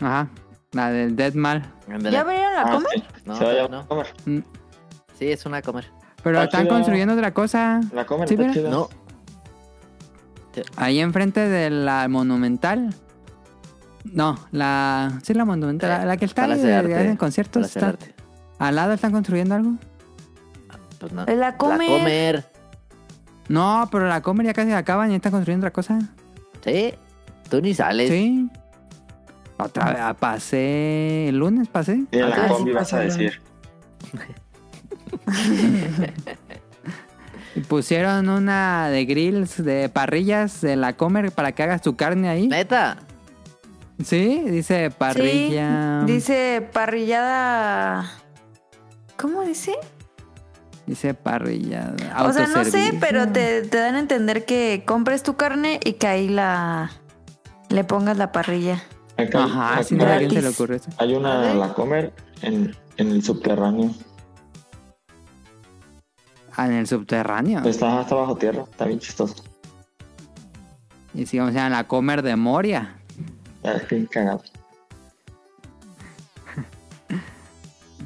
Ajá. La del Dead Mal. ¿Ya abrieron la Ah, comer? sí. No, Se va a todavía llevar no. a comer. Mm, Sí, es una comer. Pero están chido. construyendo otra cosa. La comer Sí, está chida. No. Ahí enfrente de la Monumental. No, la... Sí, la Monumental. La, la que está ahí de Arte. de conciertos. Está, Arte. ¿Al lado están construyendo algo? Pues no. La comer. comer. No, pero la comer ya casi acaban y están construyendo otra cosa. Sí. Tú ni sales. Sí. Otra vez, ah, pasé. El lunes pasé. Y en la Ah, combi sí, vas a decir. [LAUGHS] Y pusieron una de grills, de parrillas de la comer para que hagas tu carne ahí. Neta. Sí, dice parrilla. Sí, dice parrillada. ¿Cómo dice? Dice parrilla. O sea, no sé, pero te, te dan a entender que compres tu carne y que ahí la le pongas la parrilla. Acá, Ajá, acá si no a alguien se le ocurre eso. hay una la comer en, en el subterráneo. Ah, en el subterráneo. Está, está bajo tierra, está bien chistoso. Y si vamos a la comer de Moria. Bien cagado. [LAUGHS]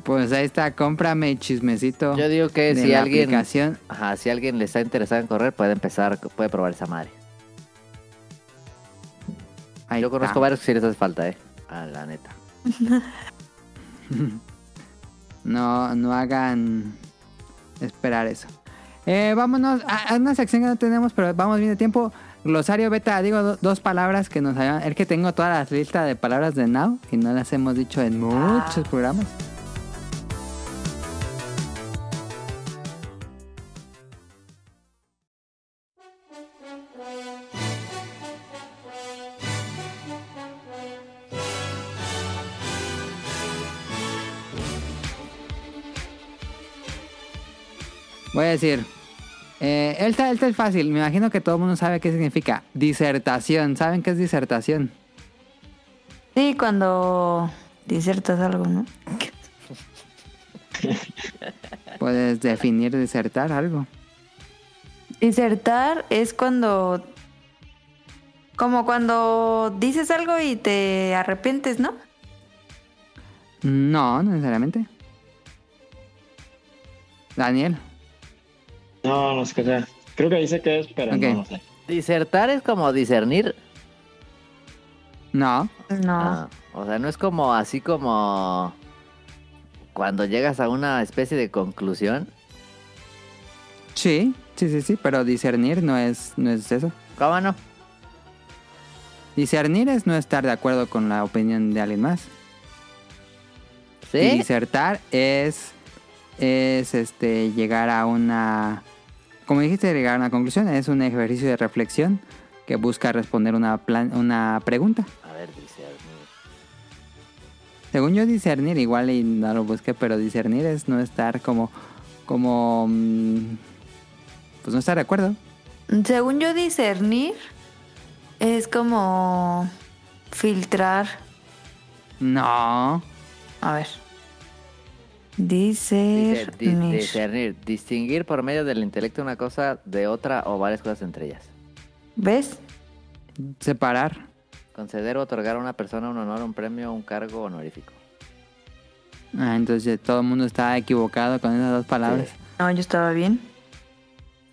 Pues ahí está, cómprame chismecito. Yo digo que si alguien. aplicación. Ajá, si alguien le está interesado en correr, puede empezar, puede probar esa madre. Ahí Yo está. conozco varios que sí les hace falta, eh. A la neta. [LAUGHS] No, no hagan esperar eso. Eh, vámonos a, a una sección que no tenemos, pero vamos bien de tiempo. Glosario beta, digo do- dos palabras que nos ayudan. Es que tengo todas las listas de palabras de Now y no las hemos dicho en muchos programas. Voy a decir. Eh, esta, esta es fácil. Me imagino que todo el mundo sabe qué significa. Disertación. ¿Saben qué es disertación? Sí, cuando disertas algo, ¿no? Puedes definir disertar algo. Disertar es cuando como cuando dices algo y te arrepientes, ¿no? No, no necesariamente. Daniel. No, no sé qué sea. Creo que dice que es, pero no, no sé. Disertar es como discernir. No. No. Ah, o sea, no es como así como cuando llegas a una especie de conclusión. Sí, sí, sí, sí. Pero discernir no es, no es eso. ¿Cómo no? Discernir es no estar de acuerdo con la opinión de alguien más. Y ¿Sí? disertar es, es este, llegar a una... Como dijiste, llegar a una conclusión. Es un ejercicio de reflexión que busca responder una, plan- una pregunta. A ver, discernir. Según yo, discernir, igual y no lo busqué, pero discernir es no estar como... como mm, pues no estar de acuerdo. Según yo discernir es como filtrar, No. a ver. Discernir. discernir. Distinguir por medio del intelecto una cosa de otra o varias cosas entre ellas. ¿Ves? Separar. Conceder o otorgar a una persona un honor, un premio, un cargo honorífico. Ah, entonces todo el mundo está equivocado con esas dos palabras. Sí. No, yo estaba bien.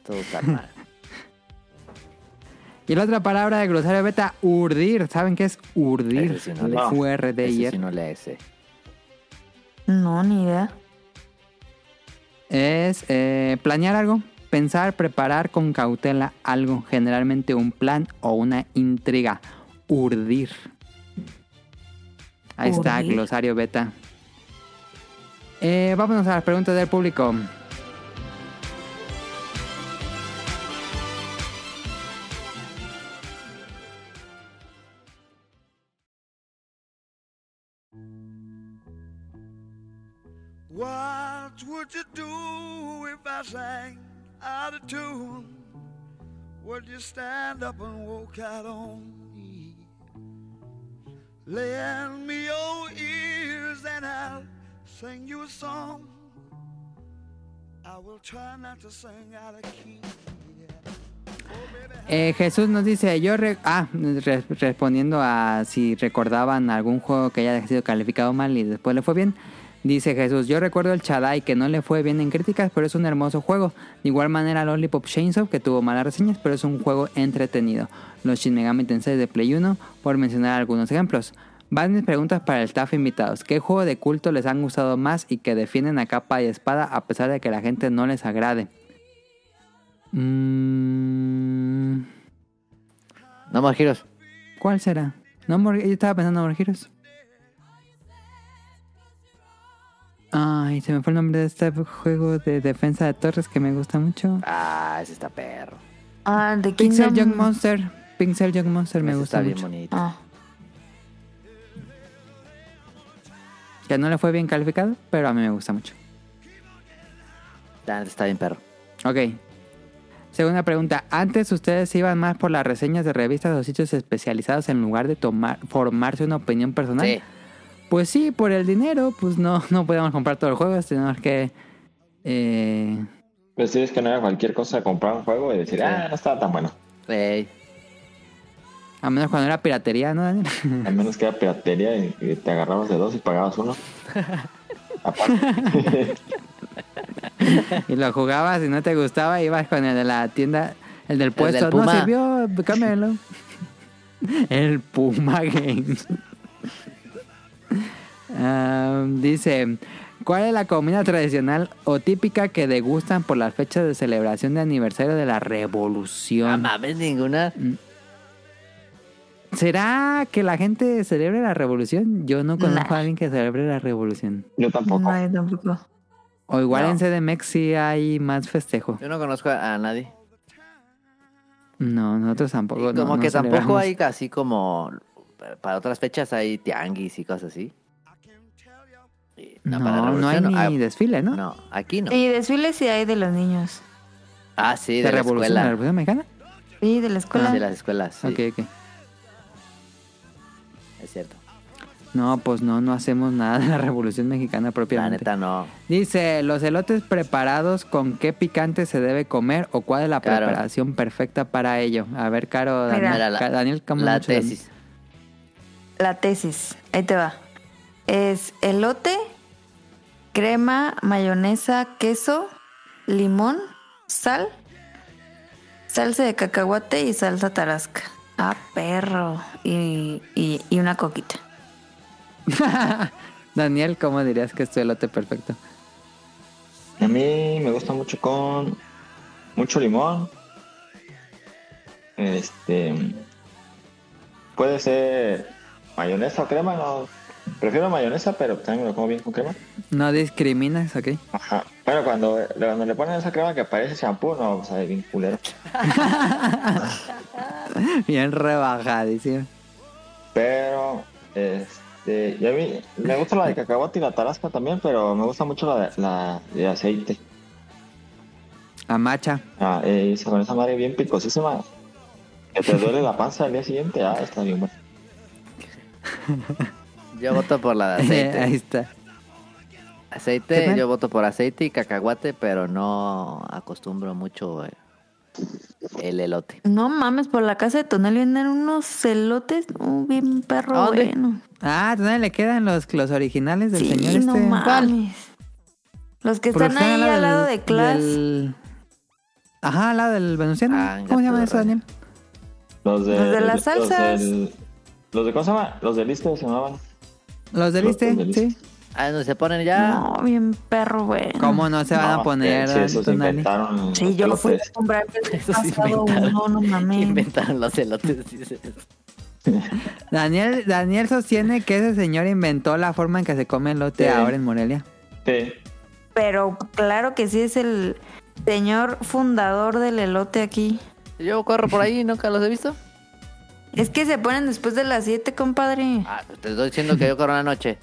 Todo está mal. [LAUGHS] Y la otra palabra de glosario beta, urdir. ¿Saben qué es urdir? Ese sí no. U-R-D-I-R. Ese sí no le sé. No, ni idea. Es eh, planear algo, pensar, preparar con cautela algo, generalmente un plan o una intriga. Urdir. Ahí está, glosario beta. Eh, vámonos a las preguntas del público. Would you do if I sang out of tune? Would you stand up and walk out on me? Me ears and I'll sing you a song. Jesús nos dice, yo... ah, re- respondiendo a si recordaban algún juego que haya sido calificado mal y después le fue bien. Dice Jesús, yo recuerdo el Chadai que no le fue bien en críticas, pero es un hermoso juego. De igual manera Lollipop Chainsaw que tuvo malas reseñas, pero es un juego entretenido. Los Shin Megami Tensei de Play 1, por mencionar algunos ejemplos. Van mis preguntas para el staff invitados. ¿Qué juego de culto les han gustado más y que defienden a capa y espada a pesar de que la gente no les agrade? Mm, No more Heroes. ¿Cuál será? No More- yo estaba pensando en No More Heroes. Ay, se me fue el nombre de este juego de defensa de torres que me gusta mucho. Ah, ese está perro. Ah, de Pixel. Young Monster. Pixel Young Monster me Ese gusta está bien mucho. bonito. Ah, Que no le fue bien calificado, pero a mí me gusta mucho. Está bien perro. Ok. Segunda pregunta. ¿Antes ustedes iban más por las reseñas de revistas o sitios especializados en lugar de tomar, formarse una opinión personal? Sí. Pues sí, por el dinero, pues no, [LAUGHS] no podíamos comprar todo el juego, tenemos que... eh, Pues sí, es que no era cualquier cosa comprar un juego y decir, Sí. ah, no estaba tan bueno. Ey. a menos cuando era piratería, ¿no, Daniel? [LAUGHS] Al menos que era piratería y, y te agarrabas de dos y pagabas uno. Aparte. [LAUGHS] y lo jugabas y no te gustaba, ibas con el de la tienda, el del puesto. del no Puma. sirvió, cámbialo. el Puma Games. Ah, dice, ¿cuál es la comida tradicional o típica que degustan por las fechas de celebración de aniversario de la No revolución? mames, ninguna. ¿Será que la gente celebre la revolución? Yo no conozco Nah. a alguien que celebre la revolución. Yo tampoco. no, yo tampoco. O igual No. en CDMX sí hay más festejo. Yo no conozco a, a nadie. No, nosotros tampoco. Y no- como no que tampoco celebramos. hay así como... Para otras fechas hay tianguis y cosas así. No, para no hay ni ah, desfile, ¿no? No, aquí no. Y desfiles sí hay de los niños. Ah, sí, ¿De, de, la revolución? ¿De escuela. la revolución mexicana? Sí, de la escuela. De las escuelas, sí. Ok, ok. Es cierto. No, pues no, no hacemos nada de la revolución mexicana La propiamente. neta no. Dice, los elotes preparados, ¿con qué picante se debe comer o cuál es la preparación perfecta para ello? A ver, Caro. Daniel, Mira, la- Daniel come La tesis. La tesis. Ahí te va. Es elote, crema, mayonesa, queso, limón, sal, salsa de cacahuate y salsa tarasca. Ah, perro. Y, y, y una coquita. [LAUGHS] Daniel, ¿cómo dirías que es tu elote perfecto? A mí me gusta mucho con mucho limón. Este. Puede ser mayonesa o crema, no. Prefiero mayonesa, pero también me lo como bien con crema. No discriminas, ¿ok? Ajá. Pero cuando, cuando le ponen esa crema que parece shampoo, no, sabe bien culero. [LAUGHS] Bien rebajadísimo. Pero, este. Y a mí me gusta la de cacahuate y la tarasca también, pero me gusta mucho la de, la de aceite. Amacha. Ah, eh, esa- con esa madre bien picosísima. Que te duele la panza al día siguiente. Ah, está bien bueno. [LAUGHS] Yo voto por la de [LAUGHS] Ahí aceite. está. ¿Qué aceite, yo voto por aceite y cacahuate, pero no acostumbro mucho eh, el elote. No mames, por la casa de Tonel vienen unos elotes uh, bien perro bueno. Ah, ¿dónde le quedan los, los originales del Sí, señor no este? mames. Los que están ahí al lado de Class. del- Ajá, al lado del Venustiano. Ah, ¿Cómo se llama eso, Daniel? Los de, Los de las Los, salsas. del- los de, ¿cómo se llama? Los de liste se llamaban. Los del Los Iste, del sí. Ah, donde se ponen ya. No, bien perro bueno. ¿Cómo no se van No, a poner, Sí, esos Tonali? inventaron. Sí, yo los fui a comprar el [LAUGHS] pasado inventaron. uno, no mames. Inventaron los elotes. dices. [LAUGHS] Daniel, Daniel sostiene que ese señor inventó la forma en que se come elote Sí. ahora en Morelia. Sí. Pero claro que sí es el señor fundador del elote aquí. Yo corro por ahí y nunca los he visto. Es que se ponen después de las 7, compadre. Ah, te estoy diciendo que yo corro en la noche.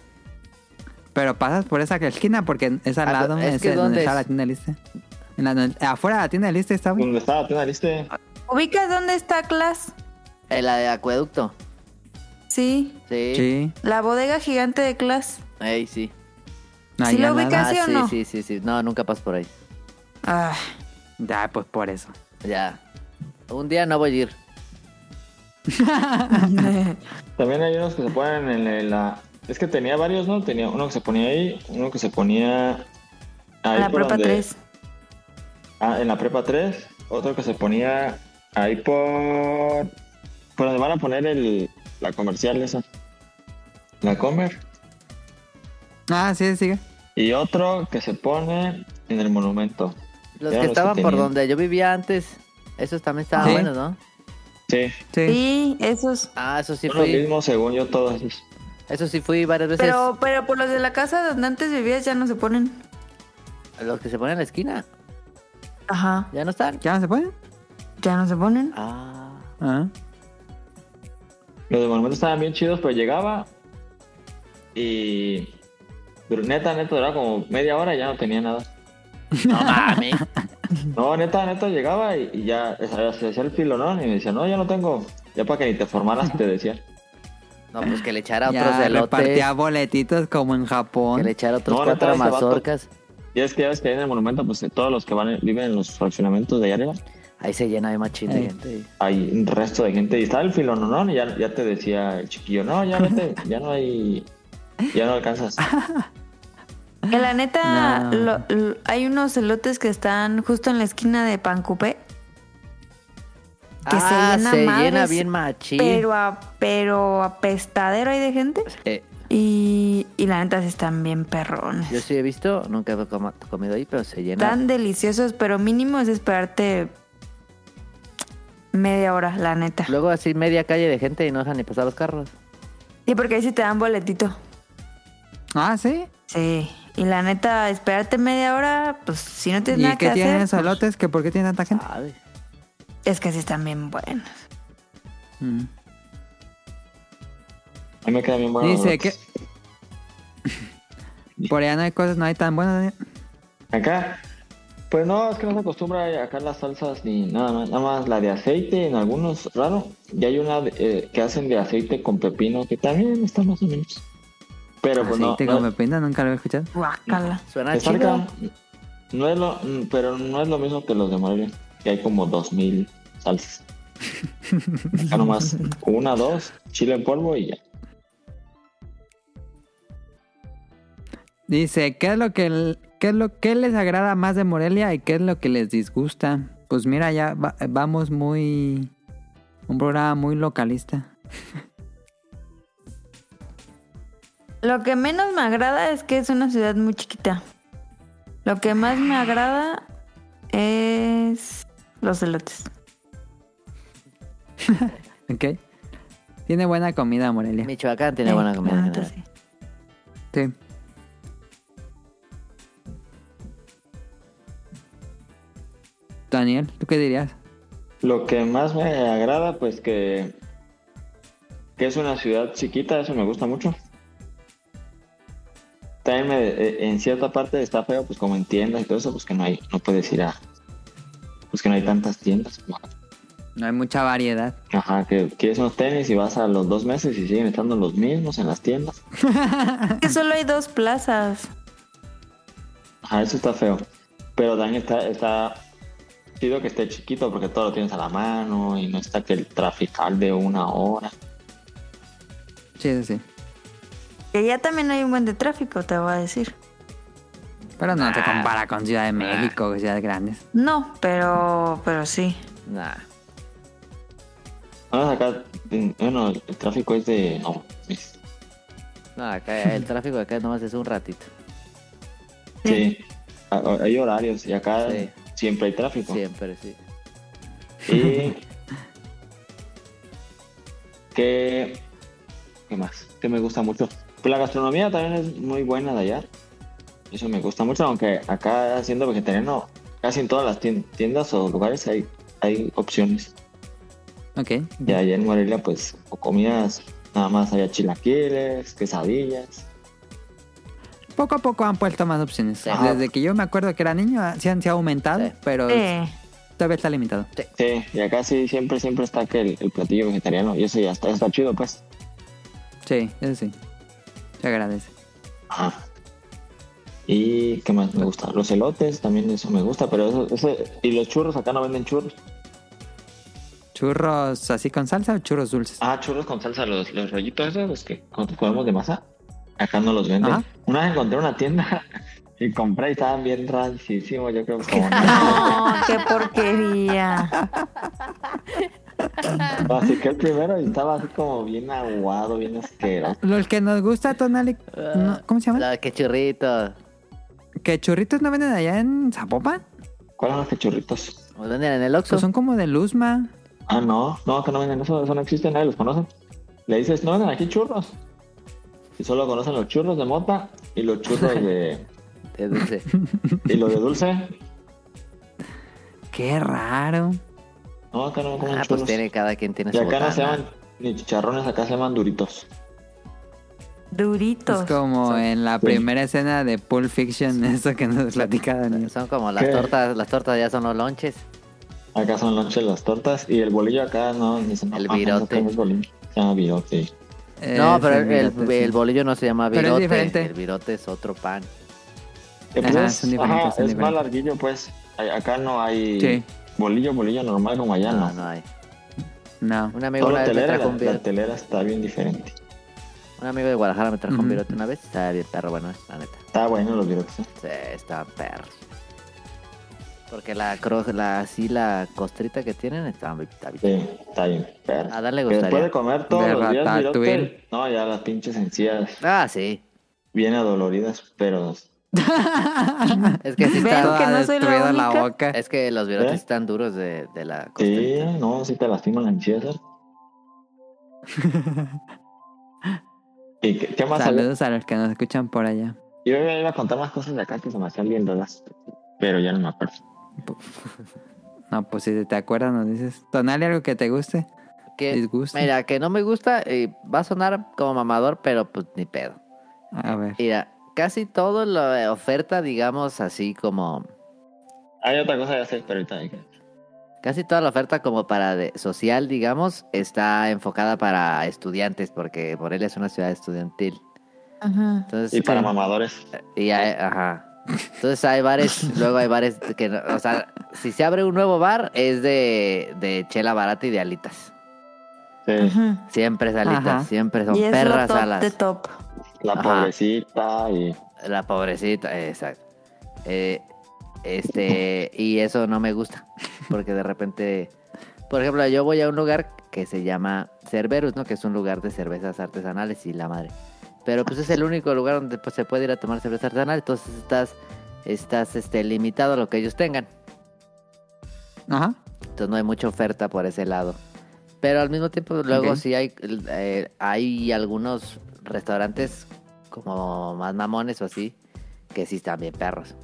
Pero pasas por esa esquina porque es al Ah, lado es es que donde ¿dónde está es? la tienda de liste. En la- afuera de la tienda de liste está. ¿Dónde estaba la tienda liste? ¿Ubicas dónde está Class? En la de acueducto. Sí, Sí. Sí. la bodega gigante de Class. Ey, sí. No, ¿Sí nada. ubicas? Ah, ¿sí o sí, no? sí, sí, sí. No, nunca paso por ahí. Ah, Ya, pues por eso. Ya. Un día no voy a ir. [LAUGHS] También hay unos que se ponen en la... Es que tenía varios, ¿no? Tenía uno que se ponía ahí, uno que se ponía... Ahí en la por prepa donde- 3. Ah, en la prepa 3. Otro que se ponía ahí por... Por donde van a poner el... La comercial esa. la Comer. Ah, sí, sigue. Y otro que se pone en el monumento. Los Eran que los estaban por donde yo vivía antes, esos también estaban Sí. buenos, ¿no? Sí, Sí. Sí, esos. Ah, eso sí son los fui. mismos según yo todos esos. Eso sí fui varias veces. Pero, pero por los de la casa donde antes vivías ya no se ponen. Los que se ponen en la esquina, Ajá. ¿ya no están? ¿Ya no se puede? Ya no se ponen. Ah. Ah. Los de monumento estaban bien chidos, pero llegaba y... Pero neta, neta, duraba como media hora y ya no tenía nada. No mames. [LAUGHS] No, neta, neta, llegaba y, y ya se hacía el filonón y me decía, no, ya no tengo. Ya para que ni te formaras te decía. No, pues que le echara [LAUGHS] otros Ya elotes. repartía boletitos como en Que Japón. le echara otros No, cuatro neta, mazorcas. Y es que ya ves que ahí en el monumento, pues todos los que van viven en los fraccionamientos de allá arriba, Ahí se llena de machín de gente. hay un resto de gente. Y estaba el filonón y ya, ya te decía el chiquillo, no, ya vete, ya no hay, ya no alcanzas. [LAUGHS] Que la neta, No. lo- lo- hay unos elotes que están justo en la esquina de Pancupé. Que se ah, llena se madres, llena bien machín. Pero, a, pero apestadero hay de gente. Eh, Y, y la neta sí están bien perrones. yo sí he visto, nunca he com- comido ahí, pero se llena. Están deliciosos, pero mínimo es esperarte media hora, la neta. Luego así media calle de gente y no dejan ni pasar los carros. Sí, porque ahí sí te dan boletito. Ah, sí. Sí. Y la neta, esperarte media hora, pues si no tienes ¿Y nada qué que tienen hacer, esos pues, elotes? ¿Que ¿Por qué tiene tanta gente? ¿Sabe? es que sí están bien buenos. Mm. A mí me queda bien bueno. Dice que... [LAUGHS] Por allá no hay cosas, no hay tan buenas. Daniel. Acá, pues no, es que no se acostumbra acá las salsas ni nada más, nada más la de aceite en algunos, raro. Y hay una de- eh, que hacen de aceite con pepino que también está más o menos. Pero pues no, Aceite no, pepino, nunca lo he escuchado. Guácala. Suena chido. No es lo, mm, pero no es lo mismo que los de Morelia, que hay como dos mil salsas. [LAUGHS] Acá nomás una, dos, chile en polvo y ya. Dice, ¿qué es lo que el- qué es lo que les agrada más de Morelia y qué es lo que les disgusta? Pues mira, ya va- vamos muy un programa muy localista. [LAUGHS] Lo que menos me agrada es que es una ciudad muy chiquita. Lo que más me agrada es los elotes. [LAUGHS] ¿Ok? Tiene buena comida Morelia. Michoacán tiene buena Eh, comida. en general. sí. Sí. Daniel, ¿tú qué dirías? Lo que más me agrada, pues que, que es una ciudad chiquita, eso me gusta mucho. También me- eh, en cierta parte está feo, pues como en tiendas y todo eso, pues que no hay, no puedes ir a, pues que no hay tantas tiendas. No hay mucha variedad. Ajá, que quieres unos tenis y vas a los dos meses y siguen estando los mismos en las tiendas. [LAUGHS] Es que solo hay dos plazas. Ajá, eso está feo. Pero también está, está chido que esté chiquito porque todo lo tienes a la mano y no está que el trafical de una hora. Sí, sí, sí. Que ya también hay un buen de tráfico, te voy a decir. Pero no se compara con Ciudad de México, ciudades grandes. No, pero, pero sí. Nah. Vamos acá, en- bueno, el tráfico es de... No, acá el tráfico de acá nomás es un ratito. sí, a- hay horarios y acá Sí. siempre hay tráfico. Siempre, sí. Y... [LAUGHS] ¿Qué, ¿Qué más? Que me gusta mucho. Pues la gastronomía también es muy buena de allá. Eso me gusta mucho, aunque acá siendo vegetariano, casi en todas las tien- tiendas o lugares hay, hay opciones. Ok. Y allá en Morelia, pues, o comidas, nada más había chilaquiles, quesadillas. Poco a poco han puesto más opciones. Ajá. Desde que yo me acuerdo que era niño, sí han se ha aumentado, Sí. pero Eh, todavía está limitado. Sí, y acá sí siempre, siempre está que el, el platillo vegetariano, y eso ya está, está chido, pues. Sí, eso sí. Se agradece. Ajá. Y qué más me gusta, los elotes también eso me gusta, pero eso, ese, y los churros acá no venden churros. ¿Churros así con salsa o churros dulces? Ah, churros con salsa, los, los rollitos esos, los que comemos de masa, acá no los venden. Ajá. Una vez encontré una tienda [LAUGHS] y compré y estaban bien rancísimos, yo creo que como [LAUGHS] no, qué porquería. [LAUGHS] [LAUGHS] Así que el primero y estaba así como bien aguado, bien asqueroso. Lo que nos gusta, Tonali, no, ¿cómo se llama? La que churrito. ¿Que churritos no venden allá en Zapopan? ¿Cuáles son los cachorritos? ¿O ¿Dónde en el Oxxo? Pues son como de Luzma. Ah, no, no, que no venden eso, eso no existe, nadie los conoce. Le dices, no venden aquí churros. Y solo conocen los churros de mota y los churros de. [LAUGHS] De dulce. y los de dulce. Qué raro. No, acá no comen Ah, pues churros. tiene, cada quien tiene y su acá no se llaman ni chicharrones, acá se llaman duritos. Duritos. Es como en la Sí. primera escena de Pulp Fiction, eso que nos platicaba Daniel. Son como las ¿Qué? tortas, las tortas ya son los lonches. Acá son lonches las tortas y el bolillo acá no, ni se El virote. no. Se llama virote. no, Es pero el, el, virote, sí. el bolillo no se llama Pero es virote. diferente. El virote es otro pan. Eh, pues son diferentes, ajá, son es más larguillo, pues. Acá no hay Sí. Bolillo, bolillo normal como allá, No, no. no hay. No. Un amigo una vez me telera, trajo la, un la virote. telera está bien diferente. Un amigo de Guadalajara me trajo un virote una vez. Estaba bien perro, bueno, la neta. Está bueno los virotes. ¿eh? Sí, estaban perros. Porque la, la así la costrita que tienen estaban está bien. Sí, está bien. Pero, A darle que después de gustaría. comer todos De los días virote, no, ya las pinches encías Ah, sí. bien adoloridas, pero [LAUGHS] Es que sí Vean está. que no soy la destruida la única. boca. Es que los virotes ¿Eh? están duros de, de la sí, costrita. no, sí te lastiman las encías. ¿eh? ¿Y qué, qué más había? Saludos a los que nos escuchan por allá. Yo iba a contar más cosas de acá que se me hacían bien raras, pero ya no me acuerdo. [LAUGHS] No, pues si te acuerdas nos dices. Tonali, algo que te guste. Que, Disgusto. mira, que no me gusta, y va a sonar como mamador, pero pues ni pedo. A ver. Mira, casi todo la oferta, digamos así como. Hay otra cosa ya sé, pero ahorita hay que- Casi toda la oferta como para de social, digamos, está enfocada para estudiantes, porque Morelia es una ciudad estudiantil. Ujú. Entonces, Y para mamadores. y hay- ajá. Entonces hay bares, [LAUGHS] luego hay bares que, no- o sea, si se abre un nuevo bar es de, de chela barata y de alitas. Sí. Siempre es alitas, Ajá. siempre son Y es lo perras top alas. de top. La Ajá. pobrecita y... La pobrecita, exacto. Eh, este, y eso no me gusta, [LAUGHS] porque de repente, por ejemplo, yo voy a un lugar que se llama Cerberus, ¿no? Que es un lugar de cervezas artesanales y la madre. Pero pues es el único lugar donde pues, se puede ir a tomar cerveza artesanal, entonces estás, estás este, limitado a lo que ellos tengan. Ajá. Entonces no hay mucha oferta por ese lado. Pero al mismo tiempo luego sí hay, eh, hay algunos restaurantes como más mamones o así que sí están bien perros.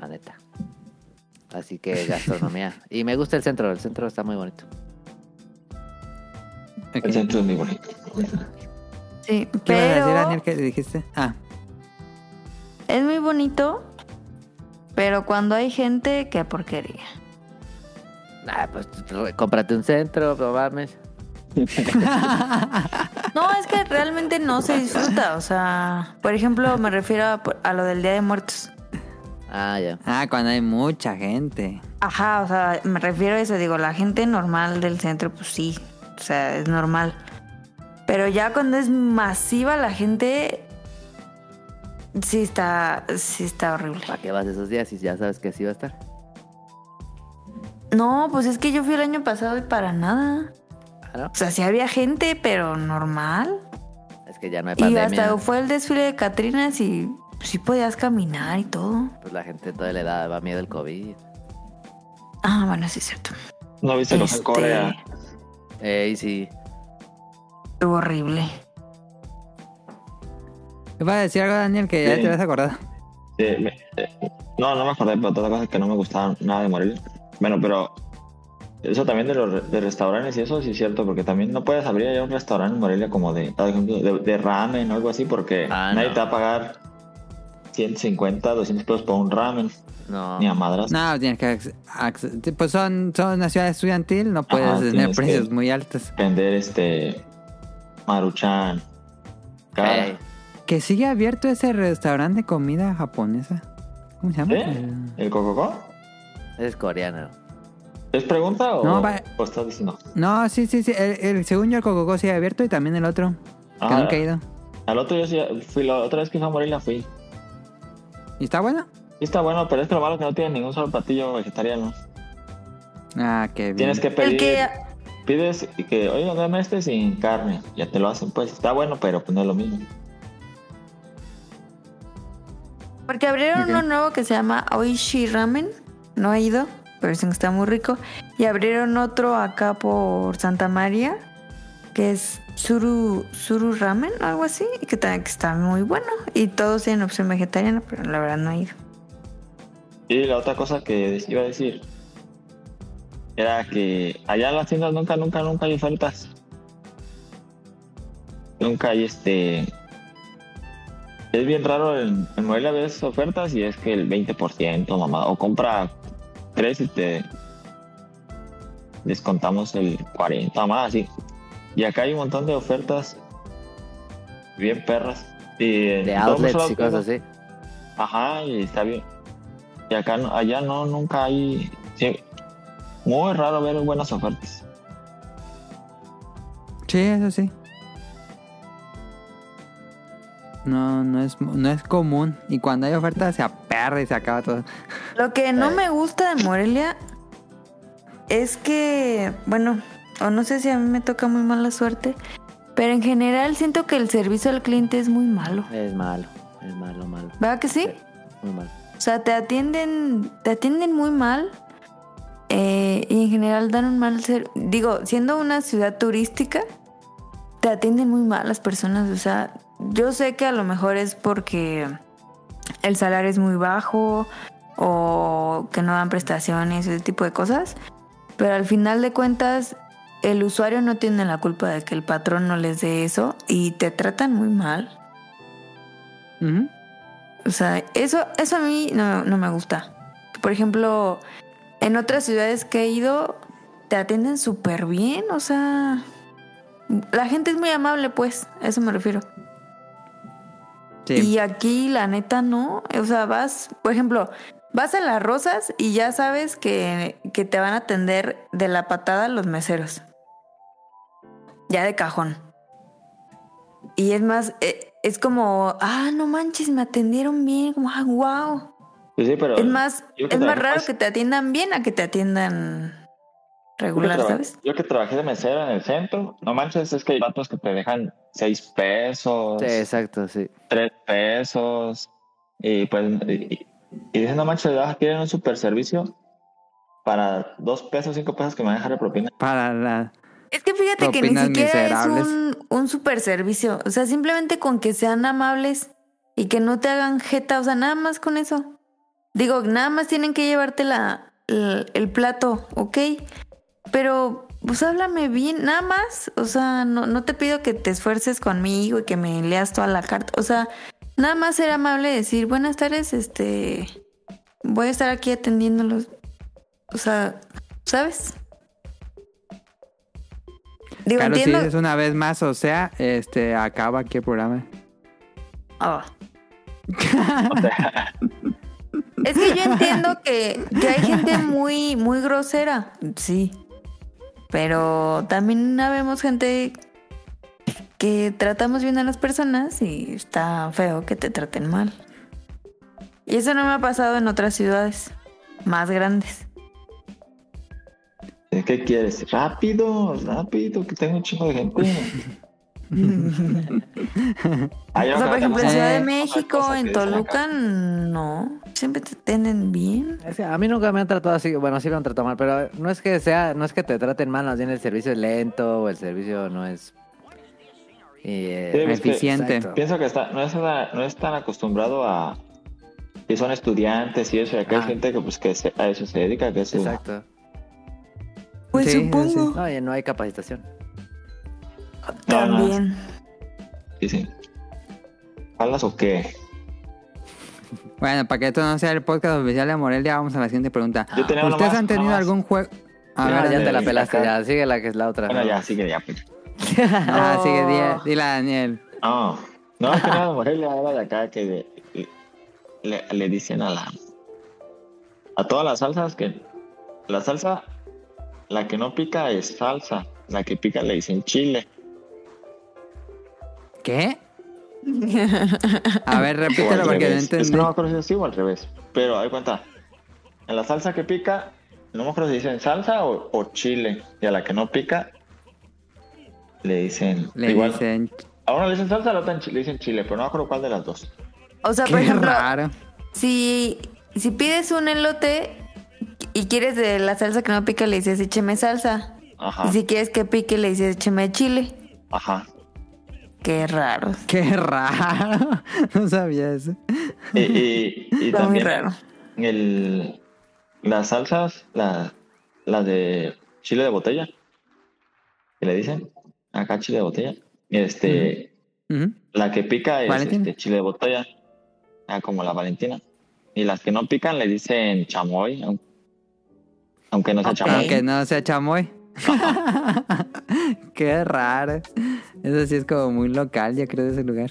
La neta. Así que [LAUGHS] gastronomía. y me gusta el centro, el centro está muy bonito. El centro es muy bonito. Sí, ¿Qué ibas a decir, pero Daniel, que dijiste? Ah, es muy bonito. Pero cuando hay gente, qué porquería. Ah, pues r- cómprate un centro, no mames. [LAUGHS] No, es que realmente no se disfruta. O sea, por ejemplo, me refiero a, a lo del Día de Muertos. Ah, ya. ah, cuando hay mucha gente. Ajá, o sea, me refiero a eso. Digo, la gente normal del centro, pues sí. O sea, es normal. Pero ya cuando es masiva la gente, sí está, sí está horrible. ¿Para qué vas esos días si ya sabes que así va a estar? No, pues es que yo fui el año pasado y para nada. ¿No? O sea, sí había gente, pero normal. Es que ya no hay Y pandemia. hasta fue el desfile de Catrinas y sí podías caminar y todo. Pues la gente todavía le da va miedo el COVID. Ah, bueno, sí es cierto. ¿No viste los en Este, Corea? Ey, sí. Estuvo horrible. ¿Iba a decir algo, Daniel, que ya Sí. te habías acordado? Sí, me- eh, no, no me acordé, pero otra cosa es que no me gustaba nada de Morelia. Bueno, pero eso también de los de restaurantes y eso sí es cierto, porque también no puedes abrir ya un restaurante en Morelia como de, por ejemplo, de, de ramen o algo así, porque Ah, nadie no. te va a pagar 150, 200 pesos por un ramen, No. ni a madras. No, tienes que... Pues son, son una ciudad estudiantil, no puedes Ajá, tener precios que- muy altos. Vender este maruchan. cara. Que sigue abierto ese restaurante de comida japonesa. ¿Cómo se llama? ¿Eh? El- ¿El cococó? es coreano. ¿Es pregunta o, No, va- o estás diciendo? No, sí, sí, sí. El, el segundo el Cococo sigue abierto y también el otro. Que Ah, nunca he ido. Al otro yo sí fui, la otra vez que fui a Morelia fui. ¿Y está bueno? Sí está bueno, pero es que lo malo es que no tiene ningún solo platillo vegetariano. Ah, qué bien. Tienes que pedir. El que Pides y que, oiga, dame este sin carne. Ya te lo hacen, pues está bueno, pero pues no es lo mismo. Porque abrieron uno nuevo que se llama Oishi Ramen. No he ido, pero dicen que está muy rico. Y abrieron otro acá por Santa María, que es Suru, Suru Ramen, algo así, y que también está muy bueno. Y todos tienen opción vegetariana, pero la verdad no he ido. Y la otra cosa que iba a decir era que allá en las tiendas nunca, nunca, nunca hay ofertas. Nunca hay este. Es bien raro en, en Morelia ves ofertas y es que el 20%, mamá, o compra tres y te descontamos el 40, más así. Y acá hay un montón de ofertas bien perras. Y De outlets y cosas así. Ajá, y está bien. Y acá no, allá no, nunca hay. sí, muy raro ver buenas ofertas. Sí, eso sí. No, no es, no es común. Y cuando hay oferta se aperra y se acaba todo. Lo que Eh. no me gusta de Morelia es que, bueno, o no sé si a mí me toca muy mala suerte, pero en general siento que el servicio al cliente es muy malo. Es malo, es malo, malo. ¿Verdad que sí? Muy malo. O sea, te atienden, te atienden muy mal eh, y en general dan un mal ser. Digo, siendo una ciudad turística, te atienden muy mal las personas. O sea, yo sé que a lo mejor es porque el salario es muy bajo o que no dan prestaciones, ese tipo de cosas. Pero al final de cuentas, el usuario no tiene la culpa de que el patrón no les dé eso y te tratan muy mal. O sea, eso, eso a mí no, no me gusta. Por ejemplo, en otras ciudades que he ido, te atienden súper bien. O sea, la gente es muy amable, pues, a eso me refiero. Sí. Y aquí, la neta, no. O sea, vas, por ejemplo, vas a las rosas y ya sabes que, que te van a atender de la patada los meseros. Ya de cajón. Y es más, eh, es como, ah, no manches, me atendieron bien, wow, wow. Sí, sí, pero. Es más, es más raro que te atiendan bien a que te atiendan regular, ¿sabes? Yo que trabajé de mesero en el centro, no manches, es que hay vatos que te dejan 6 pesos, Sí, exacto, sí. 3 pesos, y pues. Y, y dicen, no manches, quieren un super servicio para 2 pesos, 5 pesos que me van a dejar de propina. Para la... Es que fíjate que ni siquiera miserables. es un, un super servicio. O sea, simplemente con que sean amables y que no te hagan jeta. O sea, nada más con eso. Digo, nada más tienen que llevarte la, el, el plato, ¿ok? Pero, pues háblame bien, nada más. O sea, no, no te pido que te esfuerces conmigo y que me leas toda la carta. O sea, nada más ser amable y decir, buenas tardes, este. Voy a estar aquí atendiéndolos. O sea, ¿sabes? Digo, si entiendo. dices una vez más, o sea, este, acaba aquí el programa. Ah. [LAUGHS] es que yo entiendo que, que hay gente muy, muy grosera, sí. Pero también habemos gente que tratamos bien a las personas y está feo que te traten mal. Y eso no me ha pasado en otras ciudades más grandes. ¿Qué quieres? Rápido, rápido, que tengo un chingo de gente. [LAUGHS] Ay, O sea, por ejemplo, en Ciudad de México, en. Toluca, no. Siempre te atienden bien. Es que a mí nunca me han tratado así, bueno, sí me han tratado mal, pero no es que sea, no es que te traten mal, más bien el servicio es lento o el servicio no es eh, Sí, es que- Eficiente. Pienso que está, no, es, una- no es tan acostumbrado a que son estudiantes y eso, y acá hay Ah. gente que pues que se- a eso se dedica, que es Exacto. Pues Sí, supongo. No, y no hay capacitación. No, no. También. Sí, sí. ¿Jalas o qué? Bueno, para que esto no sea el podcast oficial de Morelia, vamos a la siguiente pregunta. Yo tenía una ¿Ustedes más, han tenido algún juego? A ver, ya te la pelaste, ya, sigue la que es la otra. Bueno, ¿no? ya, sigue, ya. Pues. [LAUGHS] Ah, sigue, Oh. di- dile a Daniel. No, no, es que [LAUGHS] nada, Morelia era de acá que le, le- le dicen a la. A todas las salsas que. La salsa, la que no pica es salsa, la que pica le dicen chile. ¿Qué? [LAUGHS] A ver, repítelo porque no que no me entendí. acuerdo si es así o al revés. Pero hay cuenta. En la salsa que pica no me acuerdo si dicen salsa o, o chile. Y a la que no pica, le dicen. Le igual, dicen, A uno le dicen salsa, a la otra le dicen chile, pero no me acuerdo cuál de las dos. O sea, por ejemplo, raro. si, si pides un elote y quieres de la salsa que no pica, le dices écheme salsa. Ajá. Y si quieres que pique, le dices écheme chile. Ajá. Qué raro. Qué raro. [LAUGHS] No sabía eso. Y, y, y Está muy también raro. el, las salsas, la- las de chile de botella, que le dicen, acá chile de botella. Este, la que pica es este, chile de botella, ah, como la Valentina. Y las que no pican le dicen chamoy, aun- aunque no sea chamoy. Aunque no sea chamoy. [LAUGHS] Qué raro. Eso sí es como muy local, yo creo, de ese lugar.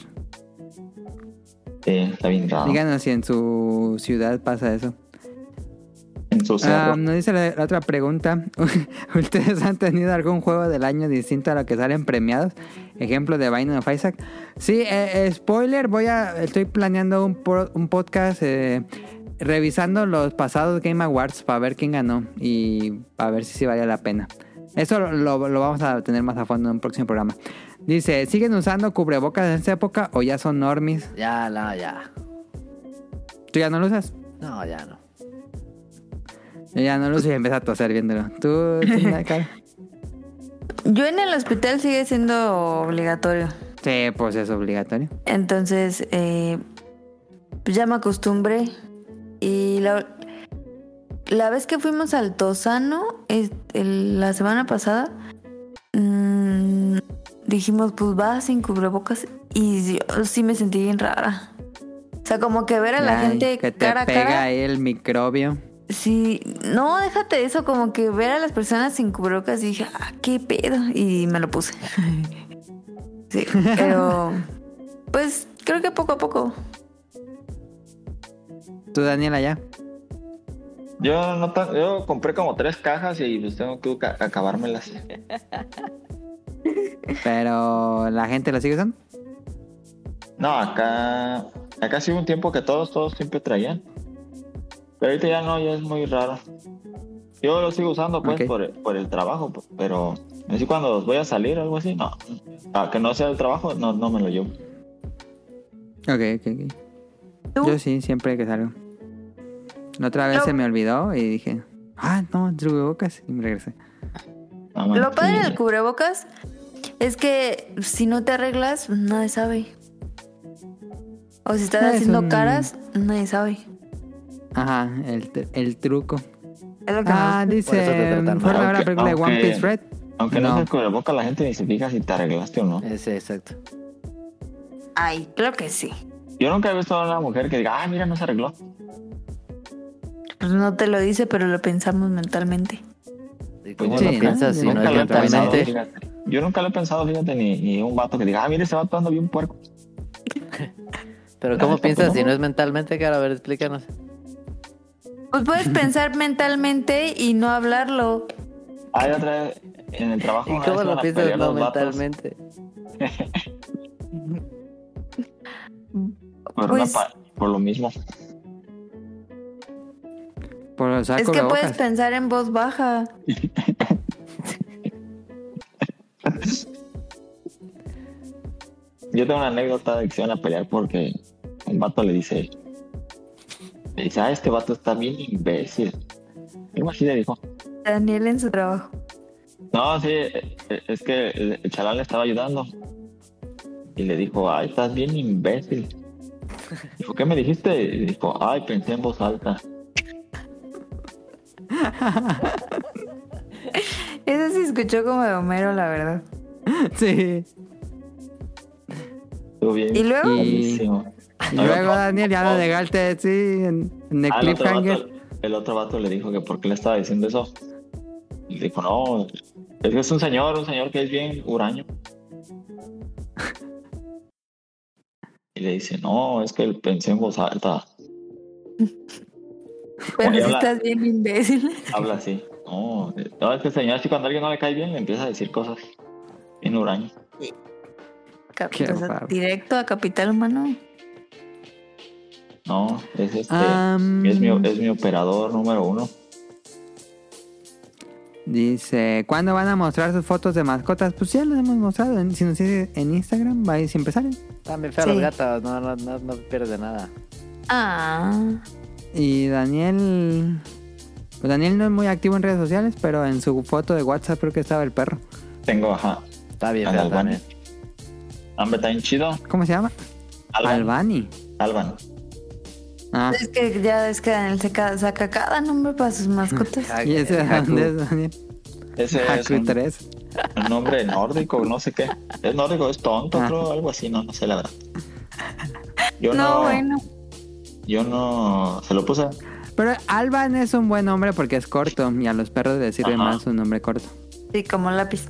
Sí, está bien raro. Díganos si en su ciudad pasa eso. En su cerro. Ah, nos dice la, la otra pregunta. [LAUGHS] ¿Ustedes han tenido algún juego del año distinto a lo que salen premiados? Ejemplo de Binding of Isaac. Sí, eh, eh, spoiler, voy a. Estoy planeando un, pro- un podcast eh, revisando los pasados Game Awards para ver quién ganó y para ver si sí valía la pena. Eso lo, lo- lo vamos a tener más a fondo en un próximo programa. Dice, ¿siguen usando cubrebocas en esta época o ya son normis? Ya, no, ya. ¿Tú ya no lo usas? No, ya no. Yo ya no lo uso y empieza a toser viéndolo. ¿Tú, [LAUGHS] cara? Yo en el hospital sigue siendo obligatorio. Sí, pues es obligatorio. Entonces, eh, pues ya me acostumbré. Y la, la vez que fuimos al Tosano, es- el- la semana pasada, mm, dijimos, pues va sin cubrebocas. Y yo sí me sentí bien rara. O sea, como que ver a la Ay, gente que te cara a pega cara. ahí el microbio. Sí, no, déjate eso, como que ver a las personas sin cubrebocas y dije, ah, qué pedo. Y me lo puse. [LAUGHS] Sí, pero pues creo que poco a poco. Tú, Daniela, ya. Yo no tan- yo compré como tres cajas y pues tengo que ca- acabármelas. Pero la gente lo sigue usando. No, acá acá sí hubo un tiempo que todos, todos siempre traían. Pero ahorita ya no, ya es muy raro. Yo lo sigo usando pues Ok. por, por el trabajo, p- pero así cuando voy a salir o algo así, no. A que no sea el trabajo, no, no me lo llevo. Ok, ok, ok. ¿Tú? Yo sí, siempre que salgo. La otra vez Lo- se me olvidó y dije, ah, no, bocas y me regresé. Lo padre sí. del cubrebocas es que si no te arreglas, nadie sabe. O si estás Ah, es haciendo un- caras, nadie sabe. Ajá, el, tr- el truco. Es lo que Ah, dice, tratan ¿fueron a mal. ver la película de One Aunque- Piece Red? Aunque no, No. se cubreboca, la gente ni se fija si te arreglaste o no. Ese, exacto. Ay, creo que sí. Yo nunca he visto a una mujer que diga, ah, mira, no se arregló. Pues no te lo dice, pero lo pensamos mentalmente. ¿Y Pues cómo yo lo piensas ¿no? si no nunca lo he pensado, mentalmente? fíjate. Yo nunca lo he pensado, fíjate, ni, ni un vato que diga, ah, mira, ese vato anda bien puerco. [LAUGHS] Pero ¿cómo No, [LAUGHS] piensas si no. es mentalmente, cara? A ver, explícanos. Pues puedes pensar mentalmente y no hablarlo. Hay otra vez en el trabajo. ¿Y cómo lo piensas no mentalmente? [LAUGHS] Por, Pues- por lo mismo. Por Es que puedes pensar en voz baja. Yo tengo una anécdota de que se iban a pelear porque un vato le dice, le dice, ah, este vato está bien imbécil. Algo así le dijo. Daniel en su trabajo. No, sí, es que el, el chalán le estaba ayudando. Y le dijo, ay, estás bien imbécil. Dijo, ¿qué me dijiste? Y dijo, ay, pensé en voz alta. Eso se escuchó como de Homero, la verdad. Sí. Estuvo bien. ¿Y luego? Y No, luego, no, Daniel, ya no. lo dejaste, sí, en, en el Ah, el, otro cliffhanger. vato, el otro vato le dijo que por qué le estaba diciendo eso. Y dijo, no, es que es un señor, un señor que es bien huraño. Y le dice, no, es que pensé en voz alta. [LAUGHS] Pero Oye, si habla- estás bien imbécil. Habla así. No, no, es que el señor así cuando a alguien no le cae bien le empieza a decir cosas bien sea, raro. directo a Capital Humano. No, es este, es, mi, es mi operador número uno. Dice, ¿cuándo van a mostrar sus fotos de mascotas? Pues ya las hemos mostrado. En- si nos sigue en Instagram, ahí siempre salen. Están bien feos Sí. los gatos, no, no, no, no pierdes de nada. Ah, Y Daniel... Pues Daniel no es muy activo en redes sociales, pero en su foto de WhatsApp creo que estaba el perro. Tengo, ajá. Está bien feo Albani. también. Hombre, está bien chido. ¿Cómo se llama? Alban. Albani. Alban. Ah, es que ya es que Daniel saca, saca cada nombre para sus mascotas. ¿y ese de dónde es, Daniel? Ese es un, 3. un nombre nórdico, no sé qué. Es nórdico, es tonto, Ah. creo, algo así, no, no sé la verdad. Yo No, no, bueno. Yo no, se lo puse. Pero Alban es un buen nombre porque es corto y a los perros les sirve Ajá. más un nombre corto. Sí, como lápiz.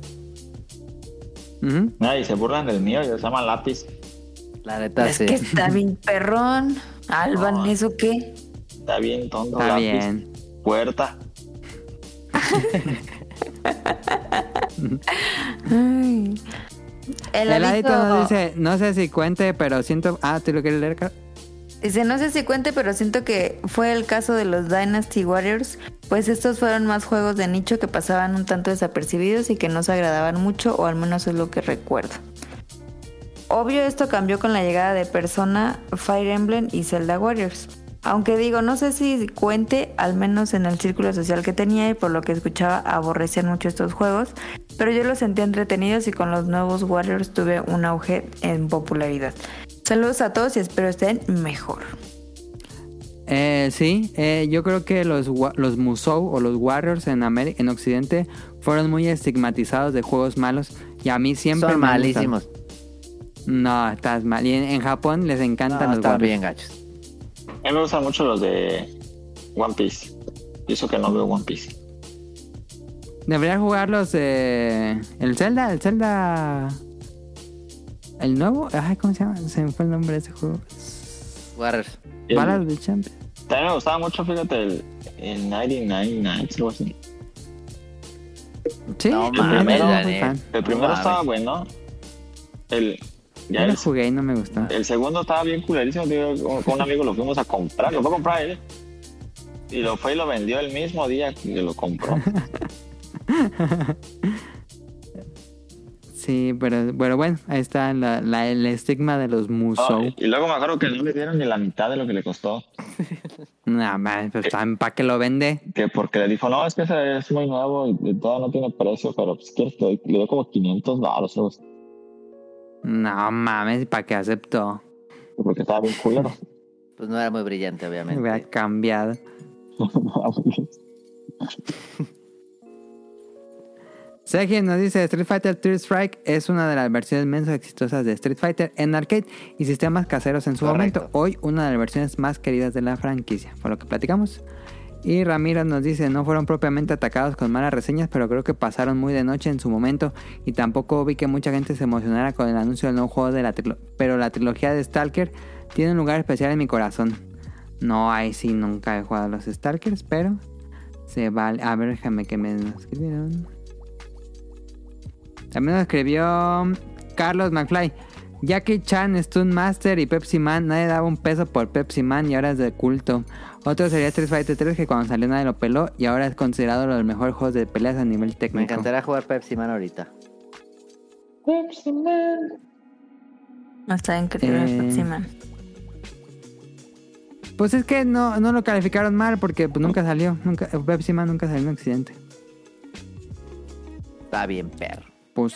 Ujú. Nada, y se burlan del mío, y se llama lápiz. La neta, Es sí. que está bien perrón. Alban, No. ¿eso qué? Está bien tonto, Está lápiz. bien. Puerta. Ay. El El adito adito nos dice, no sé si cuente, pero siento... Ah, ¿tú lo quieres leer? Caro? Dice, no sé si cuente, pero siento que fue el caso de los Dynasty Warriors, pues estos fueron más juegos de nicho que pasaban un tanto desapercibidos y que no se agradaban mucho, o al menos es lo que recuerdo. Obvio esto cambió con la llegada de Persona, Fire Emblem y Zelda Warriors. Aunque digo, no sé si cuente, al menos en el círculo social que tenía y por lo que escuchaba, aborrecían mucho estos juegos, pero yo los sentía entretenidos y con los nuevos Warriors tuve un auge en popularidad. Saludos a todos y espero estén mejor. Eh, sí, eh, yo creo que los, los Musou o los Warriors en, Ameri- en Occidente fueron muy estigmatizados de juegos malos y a mí siempre Son me malísimos. No, estás mal. Y en, en Japón les encantan No, los están Warriors. bien gachos. A mí me gustan mucho los de One Piece. Y eso que no veo One Piece. Debería jugar los de... El Zelda, el Zelda... El nuevo, ay, ¿cómo se llama? Se me fue el nombre de ese juego. Warriors. El- Balas de Champion. También me gustaba mucho, fíjate, el, el 99 Nights, algo así. Sí, No mames, muy Daniel. fan. El primero No estaba bueno. El, ya lo el, jugué y no me gustó. el segundo estaba bien culerísimo. tío, Con, con un [LAUGHS] amigo lo fuimos a comprar. Lo fue a comprar él. Y lo fue y lo vendió el mismo día que lo compró. [LAUGHS] Sí, pero, pero bueno, ahí está la, la- el estigma de los Musou. Ay, y luego me acuerdo que no le dieron ni la mitad de lo que le costó. [LAUGHS] Nada más, pues ¿para qué lo vende? Que porque le dijo, no, es que ese es muy nuevo y, y todavía no tiene precio, pero pues quieres que doy- le dio como 500 baros, No mames, ¿para qué aceptó? porque estaba bien culero. [LAUGHS] Pues no era muy brillante, Me obviamente. hubiera cambiado. [LAUGHS] Sergio nos dice Street Fighter 3 Strike es una de las versiones menos exitosas de Street Fighter en arcade y sistemas caseros en su Correcto. momento. Hoy una de las versiones más queridas de la franquicia, por lo que platicamos. Y Ramiro nos dice, no fueron propiamente atacados con malas reseñas, pero creo que pasaron muy de noche en su momento y tampoco vi que mucha gente se emocionara con el anuncio del nuevo juego de la trilogía. Pero la trilogía de Stalker tiene un lugar especial en mi corazón. No, ahí sí nunca he jugado a los Stalkers, pero se vale. A ver, déjame que me escribieron. También nos escribió Carlos McFly. Jackie Chan, Stun Master y Pepsi Man, nadie daba un peso por Pepsi Man y ahora es de culto. Otro sería Street Fighter 3 que cuando salió nadie lo peló y ahora es considerado uno de los mejores juegos de peleas a nivel Me técnico. encantaría jugar Pepsi Man ahorita. Está increíble Eh, Pepsi Man. Pues es que no, no lo calificaron mal porque pues, nunca salió. Nunca, Pepsi Man nunca salió en Occidente. Está bien, perro. Pues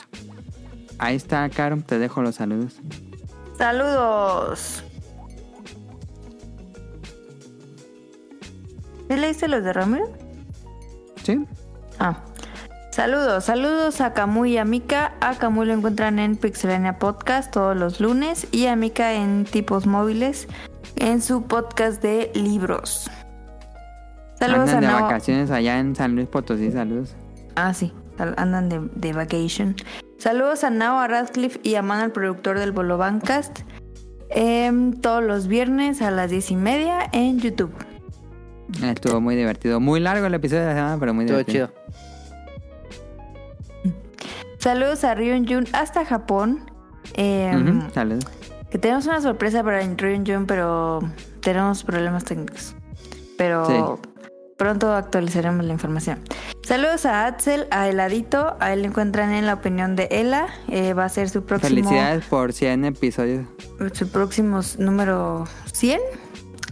ahí está, Caro. Te dejo los saludos. Saludos. ¿Sí leíste los de Ramiro? ¿Sí? Ah. Saludos, saludos a Camu y a Mika. A Camu lo encuentran en Pixelania Podcast todos los lunes y a Mika en Tipos Móviles en su podcast de libros. Saludos Andan de a Nao- vacaciones allá en San Luis Potosí. Saludos. Ah, sí, andan de, de vacation. Saludos a Nao, a Radcliffe y a Mano, el productor del Bolo Bancast. Em, todos los viernes a las diez y media en YouTube. Estuvo muy divertido. Muy largo el episodio de la semana, pero muy Estuvo divertido. chido. Saludos a Ryun Jun hasta Japón. Em, Saludos. Que tenemos una sorpresa para Ryun Jun, pero tenemos problemas técnicos. Pero, Sí. Pronto actualizaremos la información. Saludos a Axel, a Heladito, a él lo encuentran en la opinión de Ela, eh, va a ser su próximo... Felicidades por 100 episodios. su próximo número 100.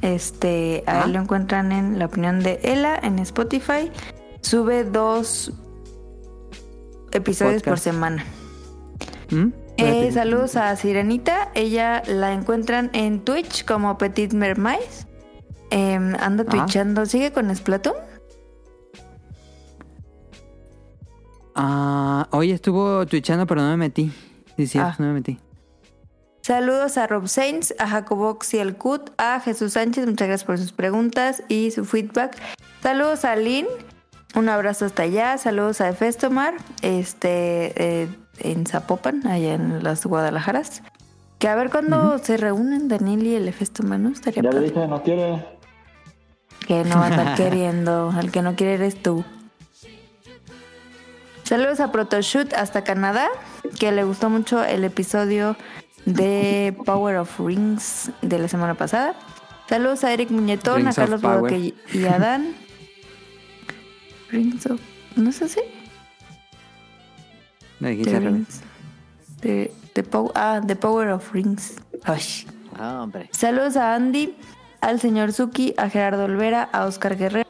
Este, a Ah. él lo encuentran en la opinión de Ela en Spotify. Sube dos episodios por semana. ¿Mm? Eh, saludos a Sirenita. Ella la encuentran en Twitch como Petit Mermaid. Em, anda Ah. twitchando. ¿Sigue con Splatoon? Ah, hoy estuvo twitchando, pero no me metí. Sí, Ah. no me metí. Saludos a Rob Sainz, a Jacobox y el Cut, a Jesús Sánchez, muchas gracias por sus preguntas y su feedback. Saludos a Lynn, un abrazo hasta allá. Saludos a Efestomar, este, eh, en Zapopan, allá en las Guadalajaras. Que a ver cuándo se reúnen Daniel y el Efestomar, ¿no? Estaría Ya le padre. dije, no quiere. Que no va a estar [LAUGHS] queriendo, el que no quiere eres tú. Saludos a Protoshoot hasta Canadá, que le gustó mucho el episodio de Power of Rings de la semana pasada. Saludos a Eric Muñetón, Rings a Carlos. Bodoque y a Dan. [LAUGHS] Rings of... ¿No es así? Lo dijiste al. Rings. The Pow- ah, The Power of Rings. Ay. Ah, hombre. Saludos a Andy, al señor Suki, a Gerardo Olvera, a Oscar Guerrero.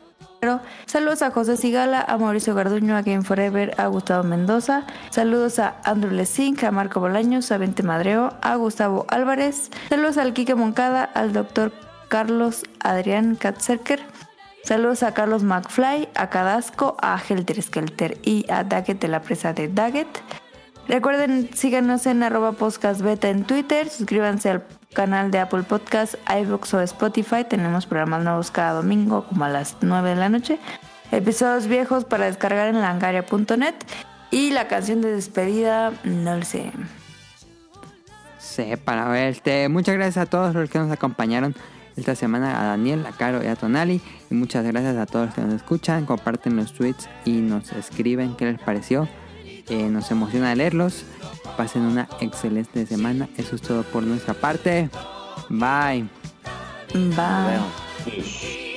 Saludos a José Sigala, a Mauricio Garduño, a Game Forever, a Gustavo Mendoza. Saludos a Andrew Lesink, a Marco Bolaños, a Vente Madreo, a Gustavo Álvarez. Saludos al Quique Moncada, al doctor Carlos Adrián Katzerker. Saludos a Carlos McFly, a Cadasco, a Helter Skelter y a Daggett de la presa de Daggett. Recuerden, síganos en arroba en Twitter, suscríbanse al canal de Apple Podcast, iVoox o Spotify. Tenemos programas nuevos cada domingo como a las 9 de la noche. Episodios viejos para descargar en langaria.net. Y la canción de despedida, no lo sé. Sí, para ver. Este, muchas gracias a todos los que nos acompañaron esta semana, a Daniel, a Caro y a Tonali. Y muchas gracias a todos los que nos escuchan, comparten los tweets y nos escriben qué les pareció. Eh, nos emociona leerlos. Pasen una excelente semana. Eso es todo por nuestra parte. Bye. Bye.